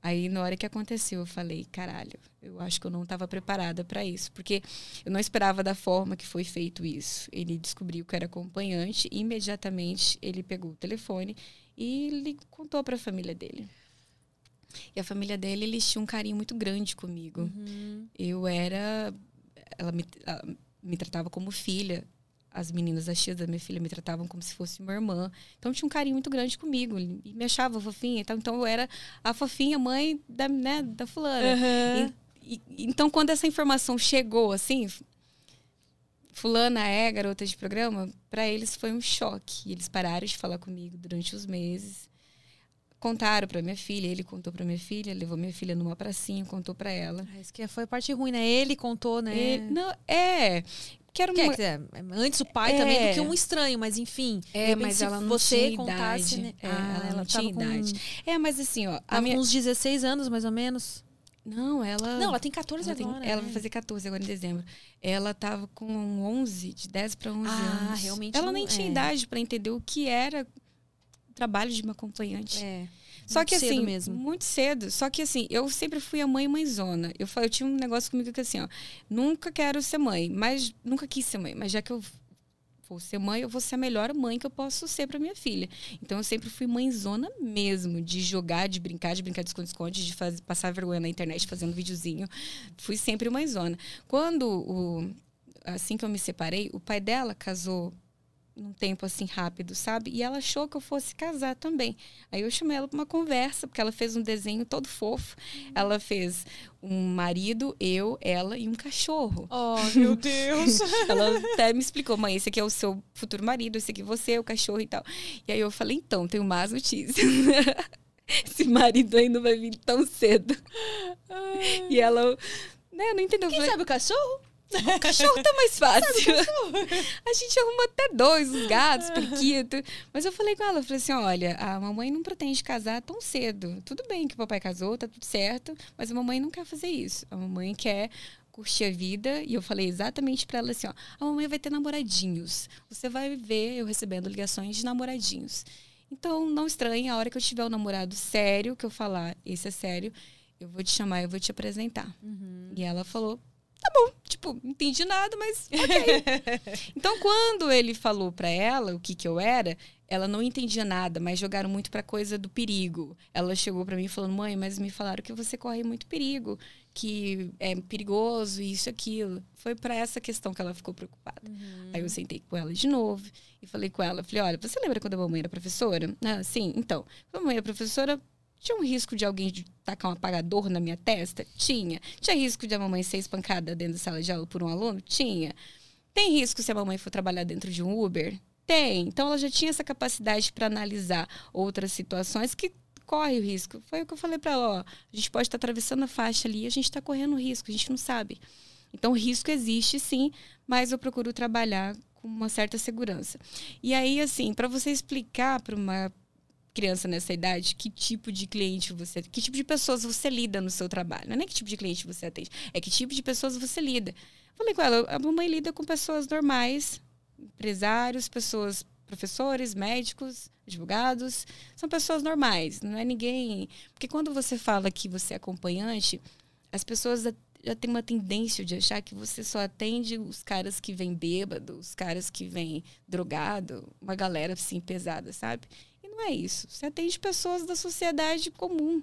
Aí, na hora que aconteceu, eu falei, caralho, eu acho que eu não estava preparada para isso, porque eu não esperava da forma que foi feito isso. Ele descobriu que era acompanhante e imediatamente ele pegou o telefone e ele contou para a família dele. E a família dele, eles tinham um carinho muito grande comigo. Uhum. Eu era. Ela me, ela me tratava como filha. As meninas, as tias da minha filha, me tratavam como se fosse uma irmã. Então tinha um carinho muito grande comigo. E me achava fofinha e tal. Então eu era a fofinha mãe da, né, da fulana. Uhum. E- e- então, quando essa informação chegou, assim, fulana é garota de programa, para eles foi um choque. Eles pararam de falar comigo durante os meses. Contaram para minha filha, ele contou para minha filha, levou minha filha numa pracinha, contou para ela. Ah, Isso que foi a parte ruim, né? Ele contou, né? Ele- não, é, que era Que é, uma, é, antes o pai É. também do que um estranho, mas enfim. É, mas se ela não você tinha contasse, idade. né? É, Ah, ela não tava tinha com- idade. É, mas assim, ó, Tava minha... com uns 16 anos, mais ou menos. Não, ela... Não, ela tem 14 ela, tem- agora. ela né? vai fazer 14 agora em dezembro. Ela tava com 11, de 10 para 11 Ah, anos. realmente Ela não- nem tinha é. idade para entender o que era o trabalho de uma acompanhante. É. Só muito que cedo assim, mesmo. muito cedo. Só que assim, eu sempre fui a mãe mãezona. Eu, eu tinha um negócio comigo que assim, ó, nunca quero ser mãe, mas nunca quis ser mãe, mas já que eu vou ser mãe, eu vou ser a melhor mãe que eu posso ser para minha filha. Então eu sempre fui mãezona mesmo, de jogar, de brincar, de brincar de esconde-esconde, de fazer, passar vergonha na internet fazendo videozinho. Fui sempre mãezona. Quando o assim que eu me separei, o pai dela casou num tempo assim rápido, sabe? E ela achou que eu fosse casar também. Aí eu chamei ela para uma conversa, porque ela fez um desenho todo fofo. Ela fez um marido, eu, ela e um cachorro. Oh, meu <laughs> Deus. Ela até me explicou, mãe, esse aqui é o seu futuro marido, esse aqui é você, o cachorro e tal. E aí eu falei, então, tenho más notícias. <laughs> esse marido aí não vai vir tão cedo. E ela, né, não entendeu. Eu Quem falei, sabe o cachorro? O cachorro tá mais <laughs> fácil. a gente arruma até dois, os gatos, periquito. Mas eu falei com ela, eu falei assim, olha, a mamãe não pretende casar tão cedo. Tudo bem que o papai casou, tá tudo certo, mas a mamãe não quer fazer isso. A mamãe quer curtir a vida. E eu falei exatamente pra ela assim, ó, a mamãe vai ter namoradinhos. Você vai ver eu recebendo ligações de namoradinhos. Então, não estranhe, a hora que eu tiver um namorado sério, que eu falar, esse é sério, eu vou te chamar, eu vou te apresentar. E ela falou, tá bom. Tipo, não entendi nada, mas ok. <laughs> então, quando ele falou pra ela o que que eu era, ela não entendia nada, mas jogaram muito para coisa do perigo. Ela chegou para mim falando: "Mãe, mas me falaram que você corre muito perigo, que é perigoso isso aquilo". Foi para essa questão que ela ficou preocupada. Uhum. Aí eu sentei com ela de novo e falei com ela, falei: "Olha, você lembra quando a mamãe era professora?" Ah, sim. Então, a mamãe era professora, tinha um risco de alguém tacar um apagador na minha testa? Tinha. Tinha risco de a mamãe ser espancada dentro da sala de aula por um aluno? Tinha. Tem risco se a mamãe for trabalhar dentro de um Uber? Tem. Então ela já tinha essa capacidade para analisar outras situações que corre o risco. Foi o que eu falei para ela, ó, a gente pode estar tá atravessando a faixa ali, a gente está correndo risco, a gente não sabe. Então risco existe sim, mas eu procuro trabalhar com uma certa segurança. E aí assim, para você explicar para uma criança nessa idade que tipo de cliente você, que tipo de pessoas você lida no seu trabalho. Não é nem que tipo de cliente você atende, é que tipo de pessoas você lida. Falei com ela, a mamãe lida com pessoas normais, empresários, pessoas, professores, médicos, advogados, são pessoas normais, não é ninguém. Porque quando você fala que você é acompanhante, as pessoas já têm uma tendência de achar que você só atende os caras que vêm bêbado, os caras que vêm drogado, uma galera assim pesada, sabe? Não é isso. Você atende pessoas da sociedade comum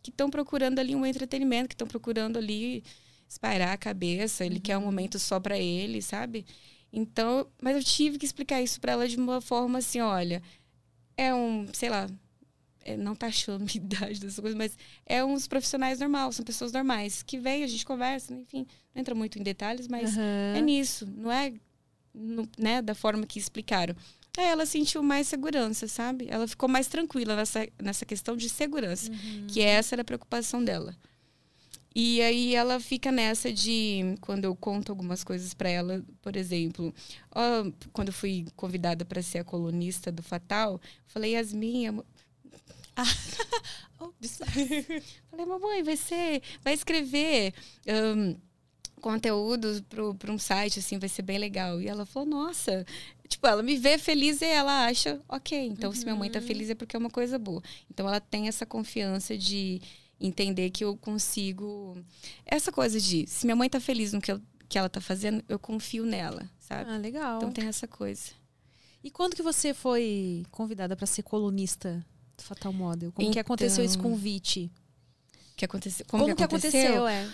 que estão procurando ali um entretenimento, que estão procurando ali espairar a cabeça, ele uhum. quer um momento só para ele, sabe? Então, mas eu tive que explicar isso para ela de uma forma assim, olha, é um, sei lá, é, não tá achando minha <laughs> idade dessas coisas, mas é uns profissionais normais, são pessoas normais que vêm, a gente conversa, enfim, não entra muito em detalhes, mas uhum. é nisso, não é no, né, da forma que explicaram. Aí ela sentiu mais segurança, sabe? Ela ficou mais tranquila nessa, nessa questão de segurança, uhum. que essa era a preocupação dela. E aí ela fica nessa de quando eu conto algumas coisas para ela, por exemplo, ó, quando eu fui convidada para ser a colunista do Fatal, falei Yasmin, é... ah, <laughs> oh, <laughs> falei mamãe, vai ser, vai escrever um, conteúdo para um site assim, vai ser bem legal. E ela falou nossa, tipo, ela me vê feliz e ela acha, ok, então uhum. se minha mãe tá uhum. feliz é porque é uma coisa boa. Então ela tem essa confiança de entender que eu consigo. Essa coisa de se minha mãe tá feliz no que, eu, que ela tá fazendo, eu confio nela, sabe? Ah, legal. Então tem essa coisa. E quando que você foi convidada para ser colunista do Fatal Model? Como então, que aconteceu esse convite? Que aconteceu, como, como que, aconteceu? aconteceu? É.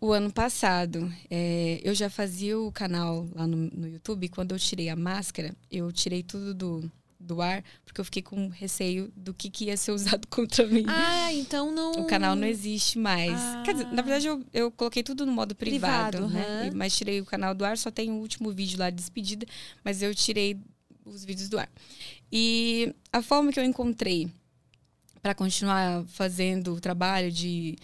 O ano passado, é, eu já fazia o canal lá no, no YouTube. Quando eu tirei a máscara, eu tirei tudo do, do ar, porque eu fiquei com receio do que, que ia ser <laughs> usado contra mim. Ah, então não. O canal não existe mais. Ah. Quer dizer, na verdade, eu, eu coloquei tudo no modo privado, privado né? Uhum. Mas tirei o canal do ar, só tem o último vídeo lá de despedida, mas eu tirei os vídeos do ar. E a forma que eu encontrei para continuar fazendo o trabalho de,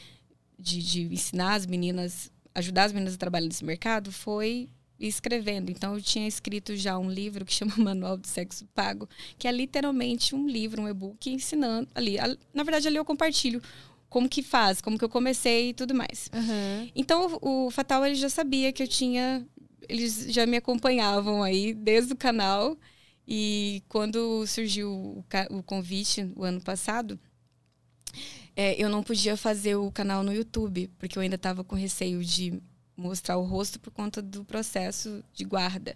de, de ensinar as meninas, ajudar as meninas a trabalhar nesse mercado foi escrevendo. Então eu tinha escrito já um livro que chama <laughs> Manual do Sexo Pago, que é literalmente um livro, um e-book ensinando ali. Na verdade ali eu compartilho como que faz, como que eu comecei e tudo mais. Uhum. Então o, Fatal ele já sabia que eu tinha, eles já me acompanhavam aí desde o canal e quando surgiu o, o convite o ano passado é, eu não podia fazer o canal no YouTube porque eu ainda estava com receio de mostrar o rosto por conta do processo de guarda.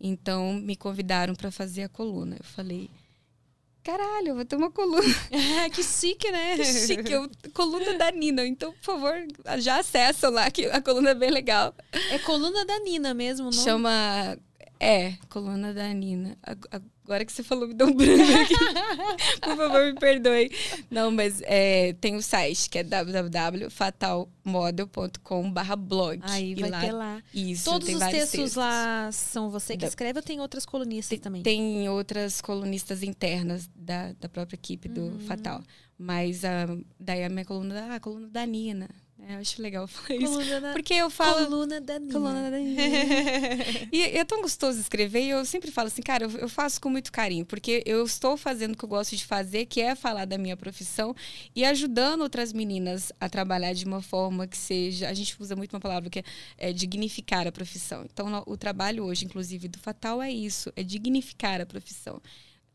Então me convidaram para fazer a coluna. Eu falei, caralho, eu vou ter uma coluna. <laughs> que chique, né? Que chique, eu, coluna da Nina. Então, por favor, já acessa lá que a coluna é bem legal. É coluna da Nina mesmo, não? Chama é, coluna da Nina. Agora que você falou, me deu um branco aqui. <laughs> Por favor, me perdoe. Não, mas é, tem o site que é www.fatalmodel.com.br blog. Aí vai lá, ter lá. Isso, Todos os textos, textos, lá são você que escreve ou tem outras colunistas tem, também? Tem outras colunistas internas da, da própria equipe do uhum. Fatal. Mas uh, daí a minha coluna, ah, a coluna da Nina. É, eu acho legal <laughs> falar isso. Da, porque eu falo. Coluna da Nina. Coluna da Nina. <laughs> e é tão gostoso escrever e eu sempre falo assim, cara, eu, eu, faço com muito carinho, porque eu estou fazendo o que eu gosto de fazer, que é falar da minha profissão e ajudando outras meninas a trabalhar de uma forma que seja. A gente usa muito uma palavra que é, é dignificar a profissão. Então, no, o trabalho hoje, inclusive, do Fatal é isso, é dignificar a profissão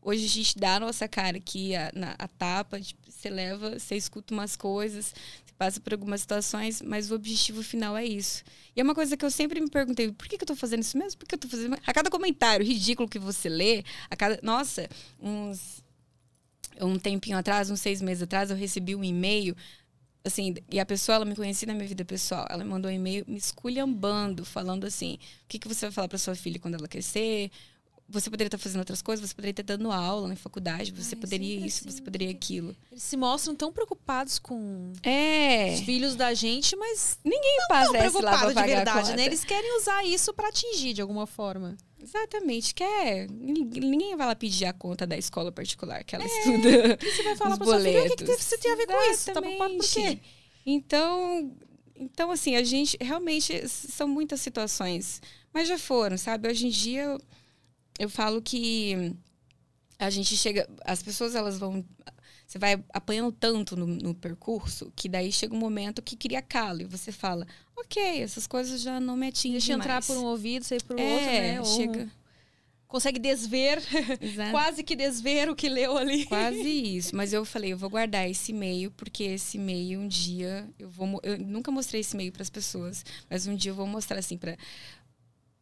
Hoje a gente dá a nossa cara aqui, a, na, a tapa, você leva, você escuta umas coisas, passa por algumas situações, mas o objetivo final é isso. E é uma coisa que eu sempre me perguntei, por que, que eu tô fazendo isso mesmo? Por que eu tô fazendo... A cada comentário ridículo que você lê, a cada... Nossa, uns... Um tempinho atrás, uns seis meses atrás, eu recebi um e-mail assim, e a pessoa, ela me conhecia na minha vida pessoal. Ela me mandou um e-mail me esculhambando, falando assim: o que, que você vai falar para sua filha quando ela crescer? Você poderia estar fazendo outras coisas, você poderia estar dando aula na faculdade, você Ai, poderia isso, assim, você poderia aquilo. Eles se mostram tão preocupados com é. os filhos da gente, mas ninguém não passa preocupado de verdade, né? Eles querem usar isso para atingir de alguma forma. Exatamente, quer. Ninguém vai lá pedir a conta da escola particular que ela é, estuda. E você <laughs> vai falar para sua filha o que, que você tem a ver Exatamente. com isso? Tá preocupado por quê? Então, então, assim, a gente realmente são muitas situações, mas já foram, sabe? Hoje em dia eu falo que a gente chega. As pessoas elas vão. Você vai apanhando tanto no, no, percurso que daí chega um momento que cria calo e você fala, ok, essas coisas já não me atingem. Deixa mais. entrar por um ouvido, sair por é, outro, né? Ou chega. Consegue desver, <laughs> quase que desver o que leu ali. Quase <laughs> isso. Mas eu falei, eu vou guardar esse e-mail, porque esse e-mail um dia eu vou. Eu nunca mostrei esse e-mail para as pessoas, mas um dia eu vou mostrar assim para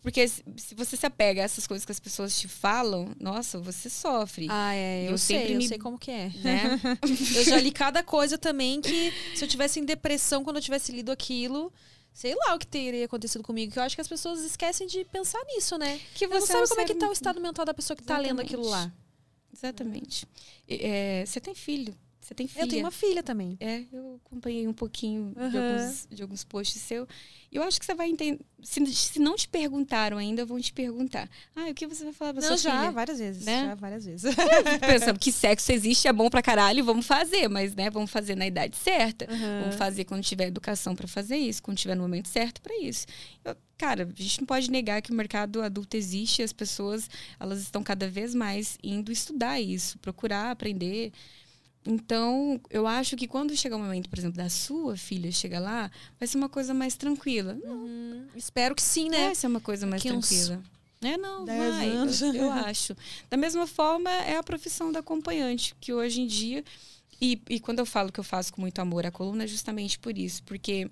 porque se você se apega a essas coisas que as pessoas te falam, nossa, você sofre. Ah, é, eu, eu sei, sempre eu me... sei como que é. <laughs> Né? <laughs> eu já li cada coisa também que se eu tivesse em depressão quando eu tivesse lido aquilo, sei lá o que teria acontecido comigo. Que eu acho que as pessoas esquecem de pensar nisso, né? Que você não sabe como é que tá o estado mental da pessoa que Exatamente. tá lendo aquilo lá. Exatamente. É, você tem filho. Você tem filha. Eu tenho uma filha também. É, eu acompanhei um pouquinho uhum. de, alguns, de alguns posts seu. E eu acho que você vai entender. Se, se, não te perguntaram ainda, vão te perguntar. Ah, o que você vai falar pra não, sua já, filha? várias vezes. Né? Já, várias vezes. <laughs> Pensando que sexo existe, é bom pra caralho, vamos fazer. Mas, né, vamos fazer na idade certa. Uhum. Vamos fazer quando tiver educação para fazer isso, quando tiver no momento certo para isso. Eu, cara, a gente não pode negar que o mercado adulto existe e as pessoas, elas estão cada vez mais indo estudar isso, procurar aprender. Então, eu acho que quando chegar o momento, por exemplo, da sua filha chegar lá, vai ser uma coisa mais tranquila. Uhum. Espero que sim, né? Vai ser uma coisa mais tranquila. Uns... É, não, vai. Eu, eu, acho. Da mesma forma, é a profissão da acompanhante, que hoje em dia. E, e quando eu falo que eu faço com muito amor a coluna, é justamente por isso. Porque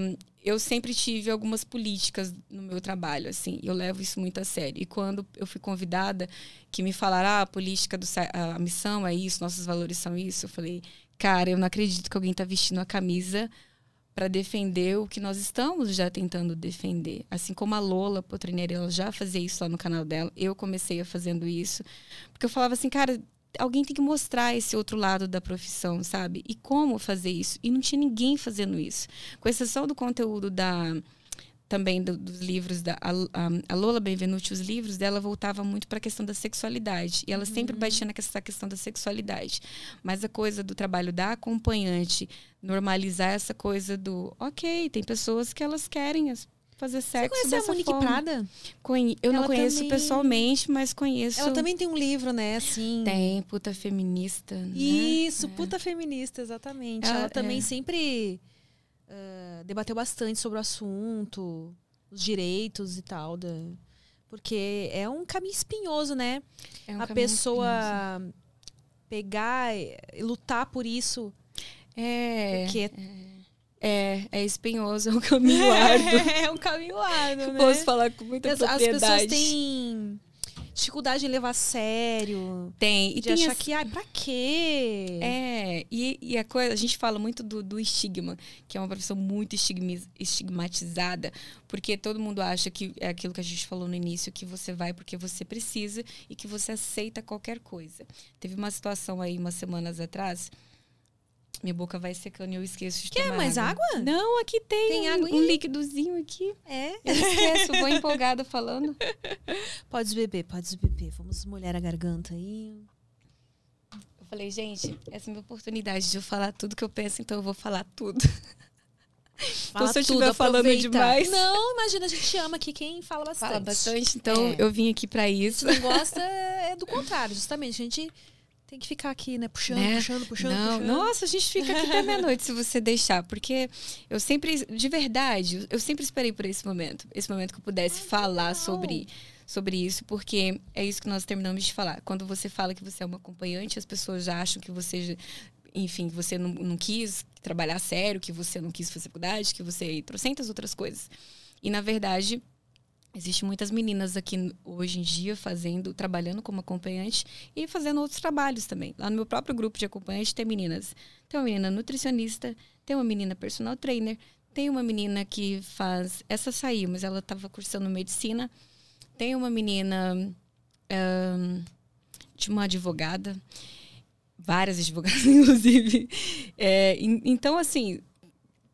um, eu sempre tive algumas políticas no meu trabalho, assim, eu levo isso muito a sério. E quando eu fui convidada, que me falaram, ah, a política, do, a missão é isso, nossos valores são isso, eu falei, cara, eu não acredito que alguém está vestindo a camisa para defender o que nós estamos já tentando defender. Assim como a Lola Potrineira, ela já fazia isso lá no canal dela, eu comecei a fazendo isso. Porque eu falava assim, cara, alguém tem que mostrar esse outro lado da profissão, sabe? E como fazer isso. E não tinha ninguém fazendo isso. Com exceção do conteúdo da também do, dos livros da a, a, Lola Benvenuti, os livros dela voltava muito para a questão da sexualidade. E ela uhum. sempre batia nessa questão da sexualidade. Mas a coisa do trabalho da acompanhante, normalizar essa coisa do, OK, tem pessoas que elas querem as fazer sexo Você conhece a Monique forma. Prada? Conhe... Eu ela não conheço também... pessoalmente, mas conheço. Ela também tem um livro, né? Assim. Tem, puta feminista. Né? Isso, é. puta feminista, exatamente. Ela, ela também é. sempre uh, debateu bastante sobre o assunto, os direitos e tal. Da... Porque é um caminho espinhoso, né? É um a pessoa espinhoso. pegar e lutar por isso. É. Porque é é, é espinhoso, <laughs> é um caminho árduo. <laughs> é, um caminho árduo, né? Posso falar com muita as, propriedade. As pessoas têm dificuldade em levar a sério. Tem. E de tem achar as... que, ai, pra quê? É, e, e, a coisa, a gente fala muito do, do estigma, que é uma profissão muito estigmatizada, porque todo mundo acha que é aquilo que a gente falou no início, que você vai porque você precisa e que você aceita qualquer coisa. Teve uma situação aí umas semanas atrás minha boca vai secando e eu esqueço de Quer tomar mais água. água? Não, aqui tem, tem um, água um líquidozinho aqui. É? Eu esqueço, vou empolgada falando. <laughs> Pode beber, pode beber. Vamos molhar a garganta aí. Eu falei, gente, essa é a minha oportunidade de eu falar tudo que eu penso, então eu vou falar tudo. Fala então, se eu estiver falando demais. Não, imagina, a gente ama aqui quem fala bastante. Fala bastante, então é. eu vim aqui para isso. Quem gosta é do contrário, justamente. A gente tem que ficar aqui, né? Puxando, né? puxando, puxando, Não, puxando. Nossa, a gente fica aqui até meia-noite se você deixar. Porque eu sempre, de verdade, eu sempre esperei por esse momento. Esse momento que eu pudesse Ai, falar sobre, sobre isso, porque é isso que nós terminamos de falar. Quando você fala que você é uma acompanhante, as pessoas já acham que você, enfim, você não, não quis trabalhar sério, que você não quis fazer faculdade, que você trocentas outras coisas. E, na verdade, Existem muitas meninas aqui hoje em dia fazendo, trabalhando como acompanhante e fazendo outros trabalhos também. Lá no meu próprio grupo de acompanhante tem meninas. Tem uma menina nutricionista, tem uma menina personal trainer, tem uma menina que faz. Essa saiu, mas ela estava cursando medicina. Tem uma menina um, de uma advogada, várias advogadas, <laughs> inclusive. É, então, assim,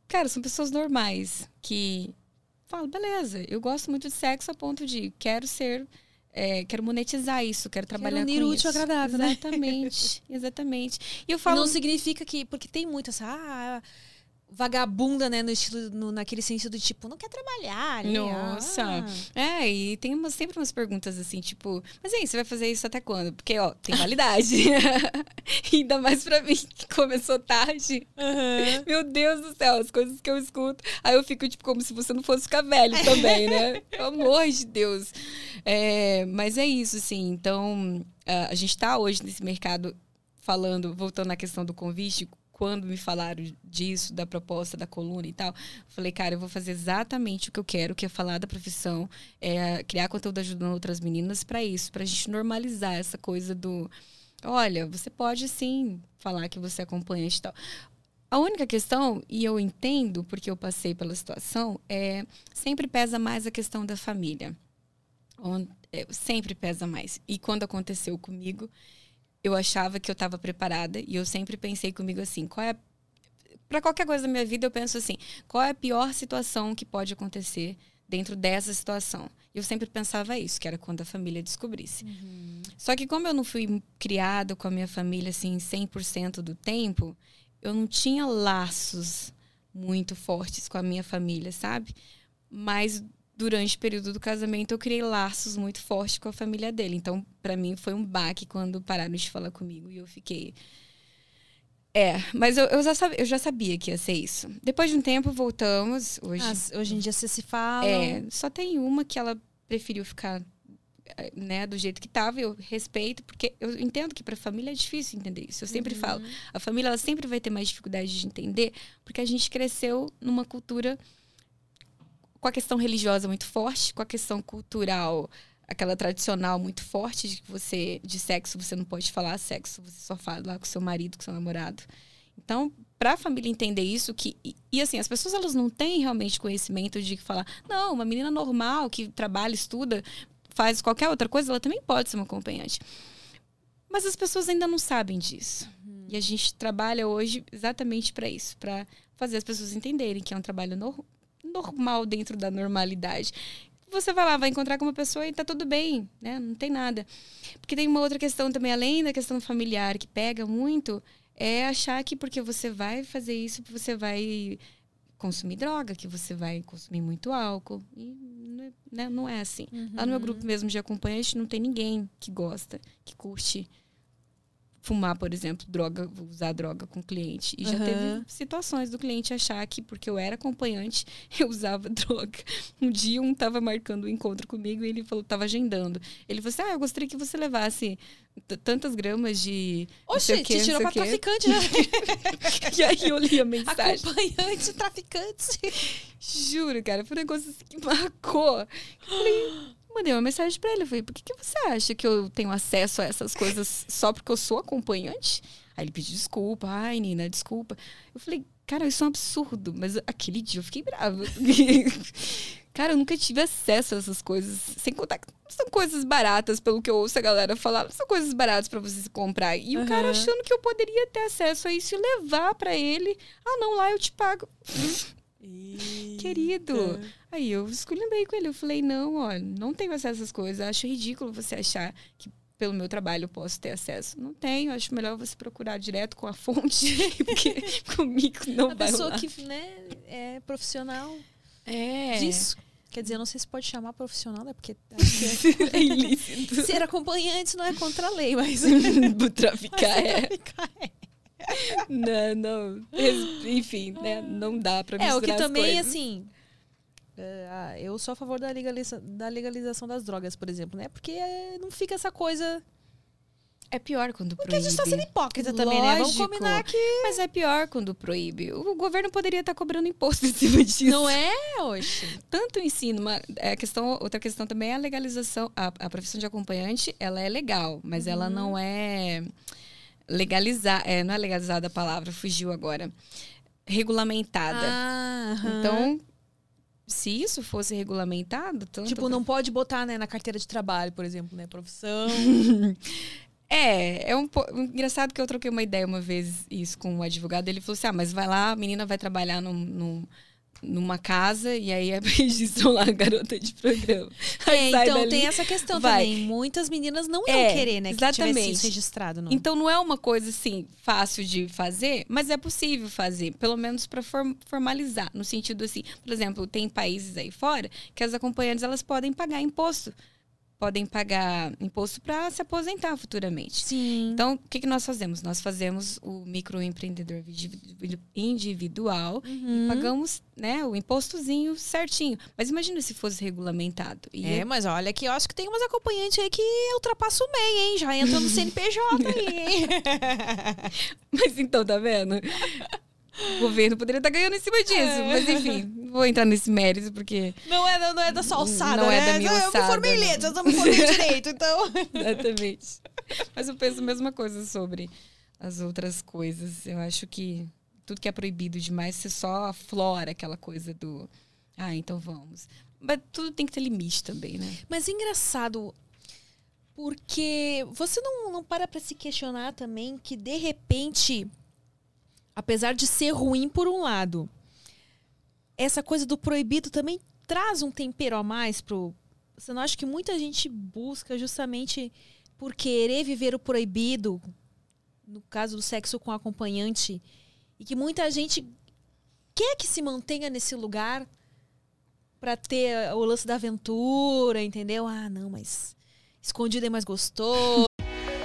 cara, são pessoas normais que falo, beleza, eu gosto muito de sexo a ponto de quero ser. É, quero monetizar isso, quero trabalhar quero unir com útil isso. agradável, né? Exatamente, <laughs> exatamente. E eu falo. não significa que. Porque tem muito essa. Ah, vagabunda, né? No estilo, no, naquele sentido de tipo, não quer trabalhar. Né? Nossa. Ah. É, e tem umas, sempre umas perguntas assim, tipo, mas aí, você vai fazer isso até quando? Porque, ó, tem validade. <laughs> Ainda mais pra mim, que começou tarde. Uhum. <laughs> Meu Deus do céu, as coisas que eu escuto. Aí eu fico, tipo, como se você não fosse ficar velho <laughs> também, né? Pelo amor de Deus. É, mas é isso, assim. Então, a gente tá hoje nesse mercado falando, voltando à questão do convite, quando me falaram disso, da proposta da coluna e tal, falei, cara, eu vou fazer exatamente o que eu quero, que é falar da profissão, é criar conteúdo ajudando outras meninas para isso, para a gente normalizar essa coisa do, olha, você pode sim falar que você é acompanhante e tal. A única questão, e eu entendo porque eu passei pela situação, é sempre pesa mais a questão da família. É, sempre pesa mais. E quando aconteceu comigo, eu achava que eu estava preparada e eu sempre pensei comigo assim, qual é para qualquer coisa da minha vida eu penso assim, qual é a pior situação que pode acontecer dentro dessa situação? Eu sempre pensava isso, que era quando a família descobrisse. Uhum. Só que como eu não fui criada com a minha família assim 100% do tempo, eu não tinha laços muito fortes com a minha família, sabe? Mas durante o período do casamento, eu criei laços muito fortes com a família dele. Então, para mim, foi um baque quando pararam de falar comigo e eu fiquei. É, mas eu, eu, já sabia, eu já sabia que ia ser isso. Depois de um tempo, voltamos. Hoje, ah, hoje em dia você se fala. É, só tem uma que ela preferiu ficar eh, né, do jeito que estava, eu respeito, porque eu entendo que para a família é difícil entender isso. Eu sempre uhum. falo, a família ela sempre vai ter mais dificuldade de entender, porque a gente cresceu numa cultura com a questão religiosa muito forte, com a questão cultural, aquela tradicional muito forte de que você de sexo você não pode falar sexo, você só fala com seu marido, com seu namorado. Então, para a família entender isso que e, e, assim, as pessoas elas não têm realmente conhecimento de falar, não, uma menina normal que trabalha, estuda, faz qualquer outra coisa, ela também pode ser uma acompanhante. Mas as pessoas ainda não sabem disso. Uhum. E a gente trabalha hoje exatamente para isso, para fazer as pessoas entenderem que é um trabalho no, normal dentro da normalidade. Você vai lá, vai encontrar com uma pessoa e tá tudo bem, né? Não tem nada. Porque tem uma outra questão também, além da questão familiar, que pega muito, é achar que porque você vai fazer isso, você vai consumir droga, que você vai consumir muito álcool. E né, não é assim. Uhum. Lá no meu grupo mesmo de acompanhante, não tem ninguém que gosta, que curte fumar, por exemplo, droga, usar droga com cliente. E já uhum. teve situações do cliente achar que, porque eu era acompanhante, <laughs> eu usava <laughs> droga. Um dia um tava marcando um encontro comigo e ele falou, tava agendando. Ele falou assim: Ah, eu gostaria que você levasse tantas gramas de. Oxe, te tirou pra traficante, né? <laughs> e aí eu li a mensagem. Acompanhante, traficante. Juro, cara, foi um negócio assim que marcou. Eu <gasps> falei, mandei uma mensagem para ele. Eu falei, por que, que você acha que eu tenho acesso a essas coisas só porque eu sou acompanhante? Aí ele pediu desculpa. Ai, Nina, desculpa. Eu falei, cara, isso é um absurdo. Mas aquele dia eu fiquei brava. <laughs> cara, eu nunca tive acesso a essas coisas. Sem contar que são coisas baratas, pelo que eu ouço a galera falar. São coisas baratas para você comprar. E uhum. o cara achando que eu poderia ter acesso a isso e levar para ele. Ah, não, lá eu te pago. <laughs> Querido. Aí eu esculhambei com ele. Eu falei, não, ó, não tenho acesso a essas coisas. Acho ridículo você achar que pelo meu trabalho eu posso ter acesso. Não tenho. Acho melhor você procurar direto com a fonte, <laughs> porque comigo não a vai A pessoa que né, é profissional é. disso. Quer dizer, eu não sei se pode chamar profissional, né? Porque é, <laughs> é ilícito. <laughs> Ser acompanhante não é contra a lei, mas. traficar, é. traficar é <laughs> não, não. Enfim, né? Não dá pra misturar É, o que também, coisas. assim. É, ah, eu sou a favor da, legaliza da legalização das drogas, por exemplo, né? Porque é, não fica essa coisa. É pior quando Porque proíbe. a gente tá sendo hipócrita também, né? Vamos Lógico. combinar que. Mas é pior quando proíbe. O governo poderia estar cobrando imposto em cima disso. Não é, oxe. Tanto o ensino, uma, é, questão, outra questão também é a legalização. A, a profissão de acompanhante, ela é legal, mas ela não é legalizada. É, não é legalizada a palavra, fugiu agora. Regulamentada. Ah. Então, se isso fosse regulamentado, tanto Tipo, não pode botar, né, na carteira de trabalho, por exemplo, né? Profissão. <laughs> É, é um po... engraçado que eu troquei uma ideia uma vez isso com um advogado. Ele falou assim: ah, mas vai lá, a menina vai trabalhar num, num- numa casa e aí registram <laughs> lá a garota de programa. É, então dali, tem essa questão vai. também. Muitas meninas não iam É, querer, né, que exatamente. isso registrado, não. Então não é uma coisa assim fácil de fazer, mas é possível fazer, pelo menos para formalizar, no sentido assim, por exemplo, tem países aí fora que as acompanhantes elas podem pagar imposto, podem pagar imposto para se aposentar futuramente. Sim. Então, o que, que nós fazemos? Nós fazemos o microempreendedor individu- individual Uhum. e pagamos né, o impostozinho certinho. Mas imagina se fosse regulamentado. E É, mas olha que eu acho que tem umas acompanhantes aí que ultrapassa o MEI, hein? Já entra no <laughs> CNPJ aí, hein? <laughs> Mas então, tá vendo? O governo poderia estar ganhando em cima disso. É. Mas enfim, não vou entrar nesse mérito, porque. Não é, não é da sua alçada, Não é né? da minha Eu me alçada, formei em letras, eu me formei direito, então... <laughs> Exatamente. Mas eu penso a mesma coisa sobre as outras coisas. Eu acho que tudo que é proibido demais, você só aflora aquela coisa do. Ah, então vamos. Mas tudo tem que ter limite também, né? Mas é engraçado, porque você não, não para pra se questionar também que, de repente, apesar de ser ruim por um lado, essa coisa do proibido também traz um tempero a mais pro. Você não acha que muita gente busca justamente por querer viver o proibido, no caso do sexo com acompanhante, e que muita gente quer que se mantenha nesse lugar pra ter o lance da aventura, entendeu? Ah, não, mas escondido é mais gostoso. <laughs>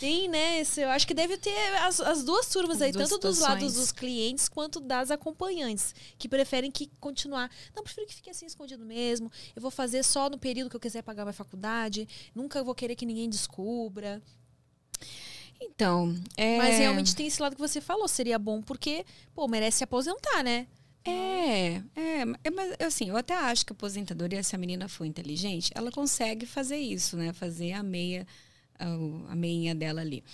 Tem, né? esse- eu acho que deve ter as, as duas turmas As aí, duas tanto dos situações. lados dos clientes quanto das acompanhantes, que preferem que continuar. Não, prefiro que fique assim escondido mesmo. Eu vou fazer só no período que eu quiser pagar minha faculdade. Nunca vou querer que ninguém descubra. Então. É... Mas realmente tem esse lado que você falou. Seria bom porque, pô, merece se aposentar, né? É, é, é, mas assim, eu até acho que a aposentadoria, se a menina for inteligente, ela consegue fazer isso, né? Fazer a meia, a, a meinha dela ali.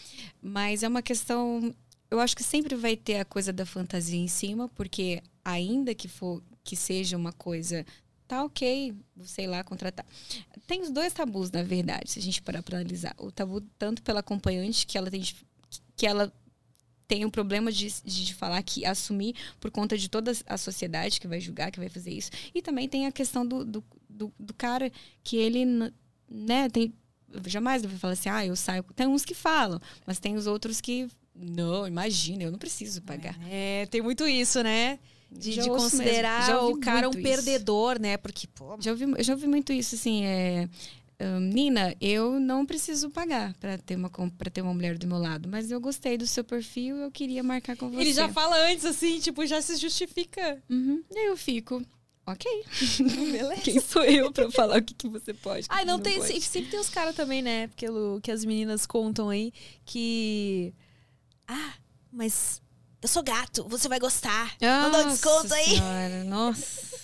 Mas é uma questão, eu acho que sempre vai ter a coisa da fantasia em cima, porque ainda que for que seja uma coisa tá ok, sei lá, contratar. Tem os dois tabus, na verdade, se a gente parar para analisar. O tabu tanto pela acompanhante que ela tem que ela tem um problema de, de falar que assumir por conta de toda a sociedade que vai julgar, que vai fazer isso. E também tem a questão do, do, do, do cara que ele, né, tem. Jamais deve falar assim, ah, eu saio. Tem uns que falam, mas tem os outros que. Não, imagina, eu não preciso pagar. É, tem muito isso, né? De, de considerar o cara um isso. perdedor, né? Porque, pô, Já ouvi, já ouvi muito isso, assim, é. "Ah, Nina, eu não preciso pagar para ter uma para ter uma mulher do meu lado, mas eu gostei do seu perfil, eu queria marcar com você. ele já fala antes, assim, tipo, já se justifica. Uhum. E aí eu fico, ok. <laughs> Beleza. Quem sou eu pra falar o que, que você pode? Ai, não, você tem. pode? se- Sempre tem os caras também, né? Porque o- que as meninas contam aí que. Ah, mas eu sou gato, você vai gostar. Não dá um desconto aí. Senhora, nossa.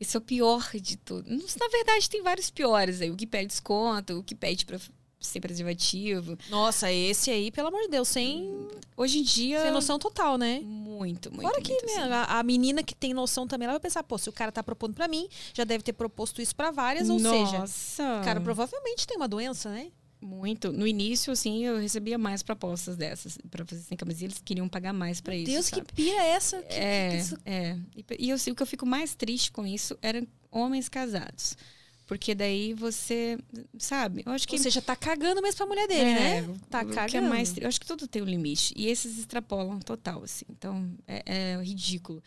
Esse é o pior de tudo. Não, Na verdade, tem vários piores aí. O que pede desconto, o que pede pra ser preservativo. Nossa, esse aí, pelo amor de Deus, sem, Hoje em dia. sem noção total, né? Muito, muito. Fora que muito, né, assim. a, a menina que tem noção também, ela vai pensar, pô, se o cara tá propondo pra mim, já deve ter proposto isso pra várias, ou seja, Nossa. o cara provavelmente tem uma doença, né? Muito. No início, assim, eu recebia mais propostas dessas pra fazer sem camisinha. Eles queriam pagar mais pra isso. Deus, sabe? que pira é essa? Que- É, que isso- é. E, e eu, sei- o que eu fico mais triste com isso eram homens casados. Porque daí você, sabe? Eu acho que Ou seja, tá cagando mesmo pra mulher dele, é, né? Tá o que cagando. é mais, eu acho que tudo tem um limite. E esses extrapolam total, assim. Então, é, é ridículo.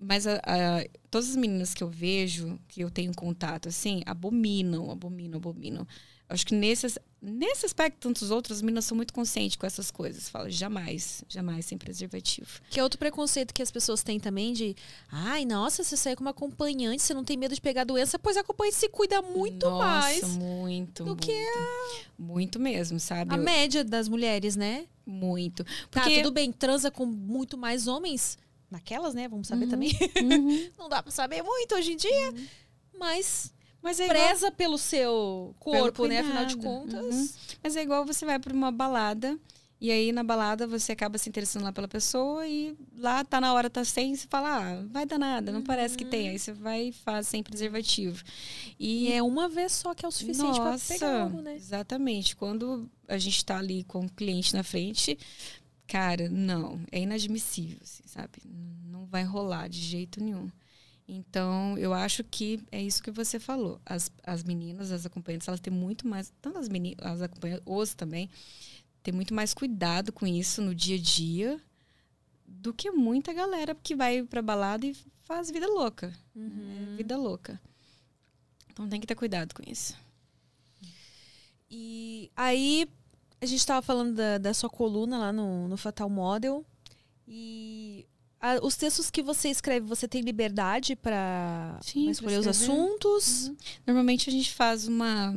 Mas a- a- todas as meninas que eu vejo, que eu tenho contato, assim, abominam, abominam, abominam. Acho que nesse, nesse aspecto, tantos outros, as meninas são muito conscientes com essas coisas. Falam, jamais, jamais sem preservativo. Que é outro preconceito que as pessoas têm também de ai, nossa, você sai com uma acompanhante, você não tem medo de pegar doença, pois a acompanhante se cuida muito Nossa, mais muito, do muito. que Muito mesmo, sabe? a Eu- média das mulheres, né? Muito. Tá, Porque tudo bem, transa com muito mais homens. Naquelas, né? Vamos saber também. Uhum. <laughs> não dá pra saber muito hoje em dia. Mas Mas é igual- preza pelo seu corpo, Pelo né? Afinal de contas. Uhum. Mas é igual você vai para uma balada e aí na balada você acaba se interessando lá pela pessoa e lá tá na hora, tá sem, você fala, ah, vai dar nada, não parece que tem. Aí você vai e faz sem preservativo. E E é uma vez só que é o suficiente pra nossa, pegar algo, né? exatamente. Quando a gente tá ali com o cliente na frente, cara, não, é inadmissível, assim, sabe? Não vai rolar de jeito nenhum. Então, eu acho que é isso que você falou. As, as meninas, as acompanhantes, elas têm muito mais, tanto as meninas, as acompanhantes, os também, têm muito mais cuidado com isso no dia a dia do que muita galera que vai pra balada e faz vida louca. Uhum. É vida louca. Então tem que ter cuidado com isso. E aí, a gente tava falando da, da sua coluna lá no, no Fatal Model. E a- os textos que você escreve, você tem liberdade para escolher os assuntos? Normalmente a gente faz uma,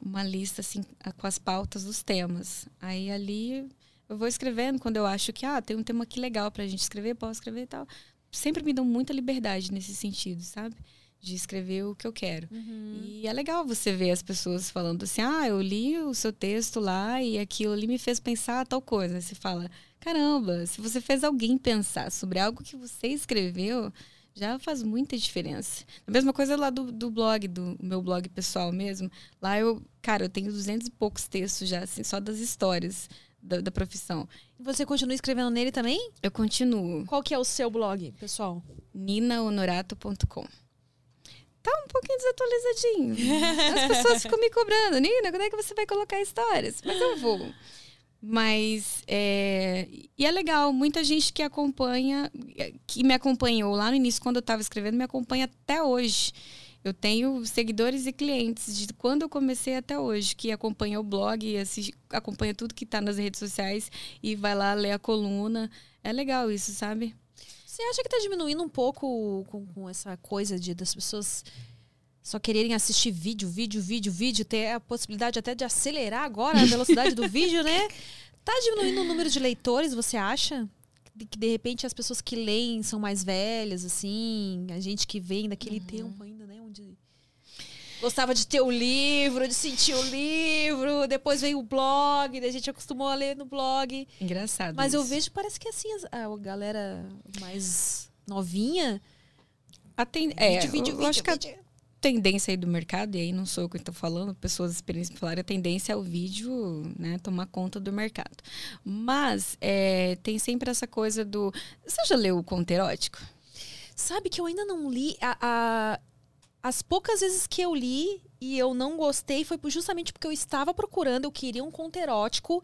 uma lista assim a- com as pautas dos temas. Aí ali eu vou escrevendo quando eu acho que ah, tem um tema aqui legal pra gente escrever, posso escrever e tal. Sempre me dão muita liberdade nesse sentido, sabe? De escrever o que eu quero. E é legal você ver as pessoas falando assim: ah, eu li o seu texto lá e aquilo ali me fez pensar tal coisa. Você fala: caramba, se você fez alguém pensar sobre algo que você escreveu, já faz muita diferença. A mesma coisa lá do, do blog, do meu blog pessoal mesmo. Lá eu, cara, eu tenho duzentos e poucos textos já, assim, só das histórias da, da profissão. Você continua escrevendo nele também? Eu continuo. Qual que é o seu blog, pessoal? ninahonorato.com. Tá um pouquinho desatualizadinho. As pessoas ficam me cobrando, Nina, quando é que você vai colocar histórias? Mas eu vou. Mas é, e é legal, muita gente que acompanha, que me acompanhou lá no início, quando eu estava escrevendo, me acompanha até hoje. Eu tenho seguidores e clientes de quando eu comecei até hoje, que acompanha o blog, assiste, acompanha tudo que está nas redes sociais e vai lá ler a coluna. É legal isso, sabe? Você acha que tá diminuindo um pouco com, com essa coisa de das pessoas só quererem assistir vídeo, vídeo, vídeo, vídeo, ter a possibilidade até de acelerar agora a <laughs> velocidade do vídeo, né? Tá diminuindo o número de leitores, você acha? De que de repente as pessoas que leem são mais velhas, assim, a gente que vem daquele tempo ainda, gostava de ter o livro, de sentir o livro, depois veio o blog, a gente acostumou a ler no blog. Engraçado. Mas eu isso. vejo, parece que assim, as- a galera mais novinha. A é, vídeo, vídeo, eu vídeo, acho que a tendência aí do mercado, e aí não sou eu que estou falando, pessoas experientes falaram, a tendência é o vídeo né, tomar conta do mercado. Mas é, tem sempre essa coisa do. Você já leu o conto erótico? Sabe que eu ainda não li. A, a- as poucas vezes que eu li e eu não gostei foi justamente porque eu estava procurando, eu queria um conto erótico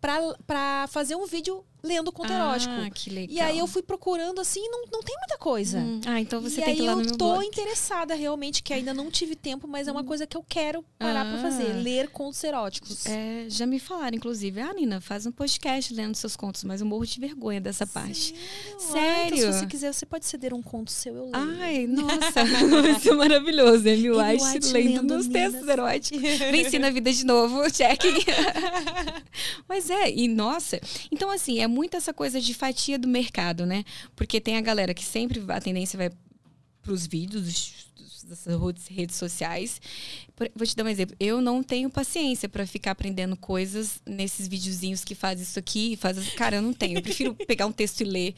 pra, pra fazer um vídeo lendo conto erótico. Ah, que legal. E aí eu fui procurando assim e não, não tem muita coisa. Hum, Ah, então você e tem aí que ir lá eu no meu tô blog. interessada realmente, que ainda não tive tempo, mas é uma coisa que eu quero parar pra Ah. fazer. Ler contos eróticos. É, já me falaram, inclusive, ah, Nina, faz um podcast lendo seus contos, mas eu morro de vergonha dessa parte. Sério? então, se você quiser, você pode ceder um conto seu, eu leio. Ai, nossa, <laughs> vai ser maravilhoso. Amy White, White lendo lendo Nina. textos eróticos. Venci na vida de novo, <laughs> check. <laughs> Mas é, e nossa. Então, assim, é muito essa coisa de fatia do mercado, né? Porque tem a galera que sempre a tendência vai vídeos dos- dos- dessas rodes- redes sociais. Vou te dar um exemplo. Eu não tenho paciência pra ficar aprendendo coisas nesses videozinhos que faz isso aqui, faz. Cara, eu não tenho. Eu prefiro pegar um texto e ler.